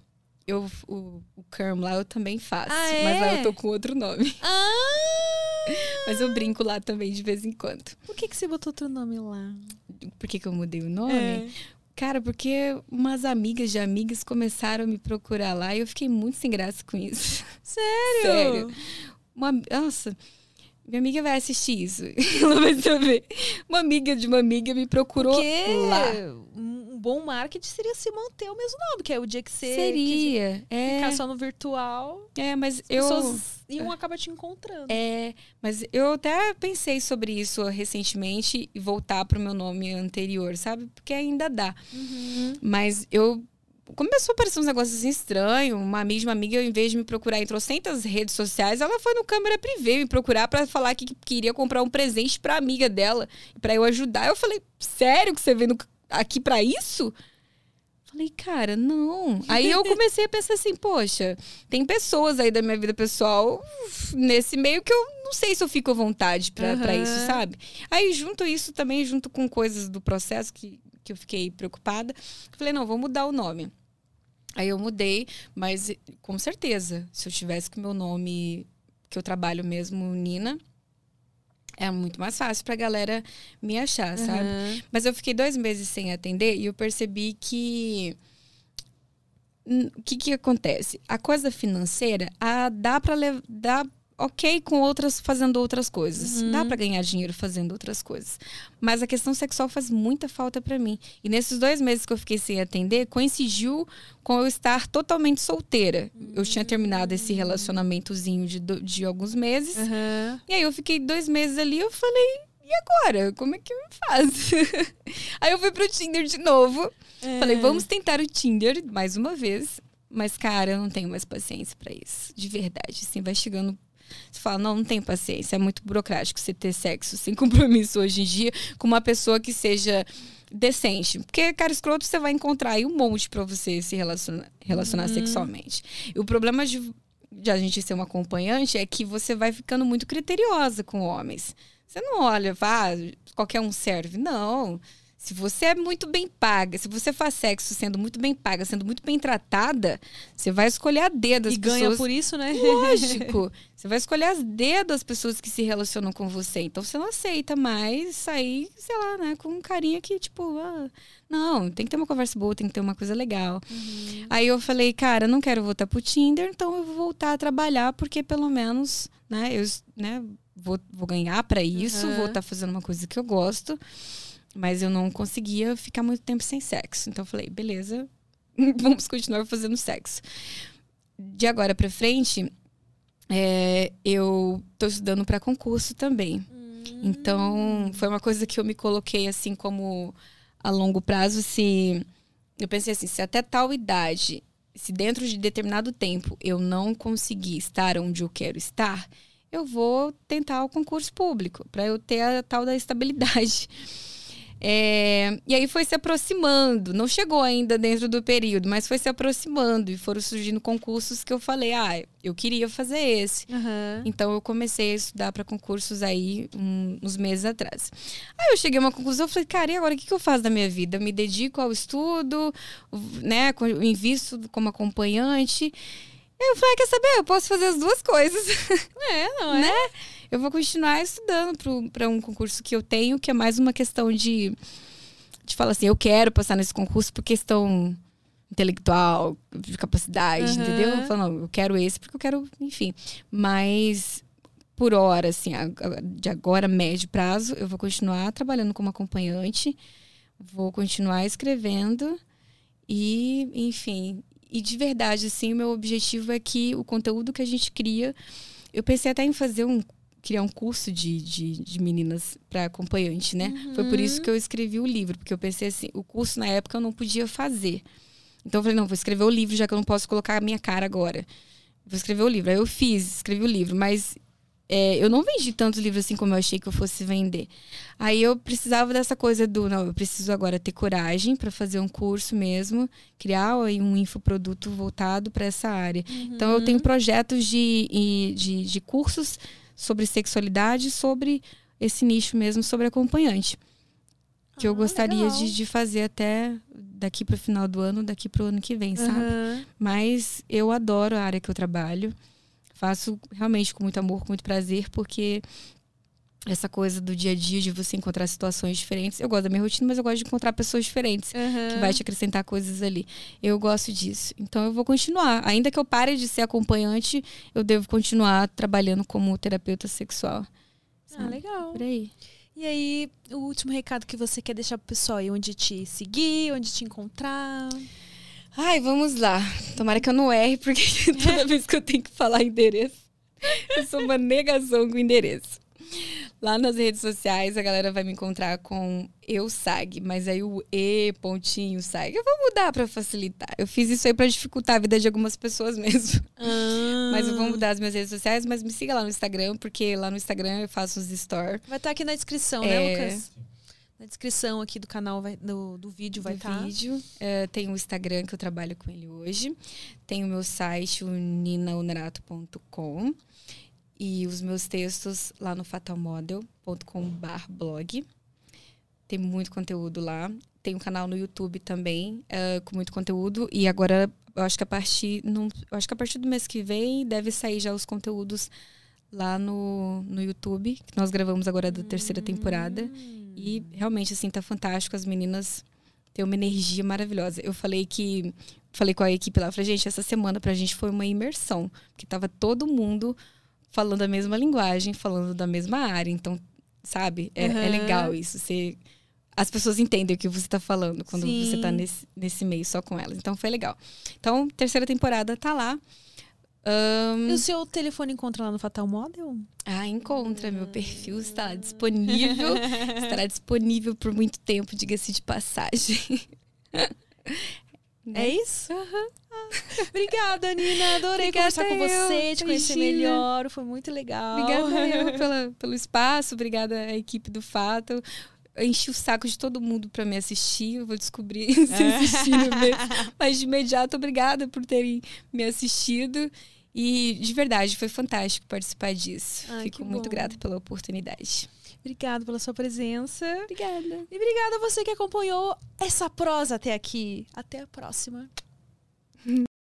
eu, o, o Kerm lá eu também faço. Ah, Mas lá é? eu tô com outro nome. Ah! <laughs> Mas eu brinco lá também de vez em quando. Por que, que você botou outro nome lá? Por que, que eu mudei o nome? É. Cara, porque umas amigas de amigas começaram a me procurar lá e eu fiquei muito sem graça com isso. Sério? Sério. Uma, nossa, minha amiga vai assistir isso. <laughs> Ela vai saber. Uma amiga de uma amiga me procurou lá. Um um bom marketing seria se manter o mesmo nome, que é o dia que você Seria. quiser É, ficar só no virtual, é, mas as eu. pessoas iam acabar te encontrando. É, mas eu até pensei sobre isso recentemente e voltar pro meu nome anterior, sabe? Porque ainda dá. Uhum. Mas eu. Começou a aparecer uns negócios assim estranhos. Uma amiga de uma amiga, em vez de me procurar em trocentas redes sociais, ela foi no câmera privê me procurar pra falar que queria comprar um presente pra amiga dela, pra eu ajudar. Eu falei, sério que você veio no- aqui pra isso? Falei, cara, não. Aí eu <laughs> comecei a pensar assim, poxa, tem pessoas aí da minha vida pessoal nesse meio que eu não sei se eu fico à vontade pra, pra Aham. isso, sabe? Aí junto isso também, junto com coisas do processo que, que eu fiquei preocupada, falei, não, vou mudar o nome. Aí eu mudei, mas com certeza, se eu tivesse com o meu nome que eu trabalho mesmo, Nina, é muito mais fácil pra galera me achar, sabe? Aham. Mas eu fiquei dois meses sem atender e eu percebi que. O que, que acontece? A coisa financeira, a, dá para dar ok com outras fazendo outras coisas. Dá para ganhar dinheiro fazendo outras coisas. Mas a questão sexual faz muita falta para mim. E nesses dois meses que eu fiquei sem atender, coincidiu com eu estar totalmente solteira. Eu tinha terminado esse relacionamentozinho de, de alguns meses. Aham. E aí eu fiquei dois meses ali, eu falei, e agora? Como é que eu faço? <laughs> aí eu fui pro Tinder de novo. É. Falei, vamos tentar o Tinder mais uma vez. Mas, cara, eu não tenho mais paciência pra isso. De verdade. Assim, vai chegando. Você fala, não, não tenho paciência. É muito burocrático você ter sexo sem <laughs> compromisso hoje em dia com uma pessoa que seja decente. Porque, cara, escroto, você vai encontrar aí um monte pra você se relacionar, relacionar sexualmente. E o problema de, de a gente ser uma acompanhante é que você vai ficando muito criteriosa com homens. Você não olha, vá, qualquer um serve. Não. Se você é muito bem paga, se você faz sexo sendo muito bem paga, sendo muito bem tratada, você vai escolher a dedo as E pessoas. ganha por isso, né? Lógico. <laughs> Você vai escolher as dedos das pessoas que se relacionam com você. Então você não aceita mais sair, sei lá, né, com um carinha que, tipo, ah, não, tem que ter uma conversa boa, tem que ter uma coisa legal. Aí eu falei, cara, não quero voltar pro Tinder, então eu vou voltar a trabalhar, porque pelo menos, né, eu né, vou, vou ganhar pra isso, Aham. vou estar fazendo uma coisa que eu gosto. Mas eu não conseguia ficar muito tempo sem sexo. Então eu falei, beleza, <laughs> vamos continuar fazendo sexo. De agora pra frente, é, eu tô estudando para concurso também. Então, foi uma coisa que eu me coloquei assim como a longo prazo, se eu pensei assim, se até tal idade, se dentro de determinado tempo eu não conseguir estar onde eu quero estar, eu vou tentar o concurso público para eu ter a tal da estabilidade. É, e aí foi se aproximando, não chegou ainda dentro do período, mas foi se aproximando e foram surgindo concursos que eu falei, ah, eu queria fazer esse. Aham. Então eu comecei a estudar para concursos aí um- uns meses atrás. Aí eu cheguei a uma conclusão, eu falei, cara, e agora o que, que eu faço da minha vida? Eu me dedico ao estudo, né? Invisto como acompanhante. Eu falei, ah, quer saber? Eu posso fazer as duas coisas. É, não é? <laughs> né? Eu vou continuar estudando para um concurso que eu tenho, que é mais uma questão de, de falar assim, eu quero passar nesse concurso por questão intelectual, de capacidade, Aham. entendeu? Eu falo, não, eu quero esse porque eu quero, enfim. Mas por hora, assim, de agora, médio prazo, eu vou continuar trabalhando como acompanhante, vou continuar escrevendo e, enfim. E de verdade, assim, o meu objetivo é que o conteúdo que a gente cria. Eu pensei até em fazer um. Criar um curso de, de, de meninas para acompanhante, né? Foi por isso que eu escrevi o livro, porque eu pensei assim, o curso na época eu não podia fazer. Então eu falei, não, vou escrever o livro, já que eu não posso colocar a minha cara agora. Vou escrever o livro. Aí eu fiz, escrevi o livro, mas é, eu não vendi tantos livros assim como eu achei que eu fosse vender. Aí eu precisava dessa coisa do, não, eu preciso agora ter coragem para fazer um curso mesmo, criar aí um infoproduto voltado para essa área. Então eu tenho projetos de, de, de cursos sobre sexualidade, sobre esse nicho mesmo, sobre acompanhante. que eu Ah, gostaria legal. de, de fazer até daqui para o final do ano, daqui para o ano que vem, sabe? Aham. Mas eu adoro a área que eu trabalho. Faço realmente com muito amor, com muito prazer, porque essa coisa do dia a dia de você encontrar situações diferentes. Eu gosto da minha rotina, mas eu gosto de encontrar pessoas diferentes Aham. que vai te acrescentar coisas ali. Eu gosto disso. Então eu vou continuar. Ainda que eu pare de ser acompanhante, eu devo continuar trabalhando como terapeuta sexual. Ah, sabe? legal. Por aí. E aí, o último recado que você quer deixar pro pessoal aí, onde te seguir, onde te encontrar. Ai, vamos lá. Tomara que eu não erre, porque <laughs> toda vez que eu tenho que falar endereço, eu sou uma negação com endereço. Lá nas redes sociais, a galera vai me encontrar com eu sag, mas aí o e pontinho sag. Eu vou mudar pra facilitar. Eu fiz isso aí pra dificultar a vida de algumas pessoas <laughs> mesmo. Mas eu vou mudar as minhas redes sociais, mas me siga lá no Instagram, porque lá no Instagram eu faço os stories. Vai estar aqui na descrição, É. né, Lucas? Na descrição aqui do canal, vai, do, do vídeo vai estar. vídeo. É, tem o Instagram que eu trabalho com ele hoje. Tem o meu site, o ninaunerato.com. E os meus textos lá no fatalmodel.com.br blog. Tem muito conteúdo lá. Tem um canal no YouTube também, é, com muito conteúdo. E agora, eu acho que a partir. Não, eu acho que a partir do mês que vem deve sair já os conteúdos lá no, no YouTube, que nós gravamos agora da terceira temporada. E realmente, assim, tá fantástico. As meninas têm uma energia maravilhosa. Eu falei que. Falei com a equipe lá, falei, gente, essa semana pra gente foi uma imersão. Porque tava todo mundo falando a mesma linguagem, falando da mesma área. Então, sabe? É, é Aham. legal isso. Você, as pessoas entendem o que você tá falando quando Sim. você tá nesse, nesse meio só com elas. Então, foi legal. Então, terceira temporada tá lá. Ahn, E o seu telefone encontra lá no Fatal Model? ah, encontra. Meu perfil está lá disponível. <laughs> Estará disponível por muito tempo, diga-se de passagem. <laughs> É isso? Ah, Obrigada, Nina. Adorei Obrigada conversar com eu, você, te conhecer melhor. Foi muito legal. Obrigada eu <laughs> pela, pelo espaço, obrigada à equipe do Fato. Eu enchi o saco de todo mundo para me assistir. Eu vou descobrir <laughs> se assistiram mesmo. Mas de imediato, obrigada por terem me assistido. E de verdade, foi fantástico participar disso. Ai, Fico muito bom. grata pela oportunidade. Obrigada pela sua presença. Obrigada. E obrigada a você que acompanhou essa prosa até aqui. Até a próxima.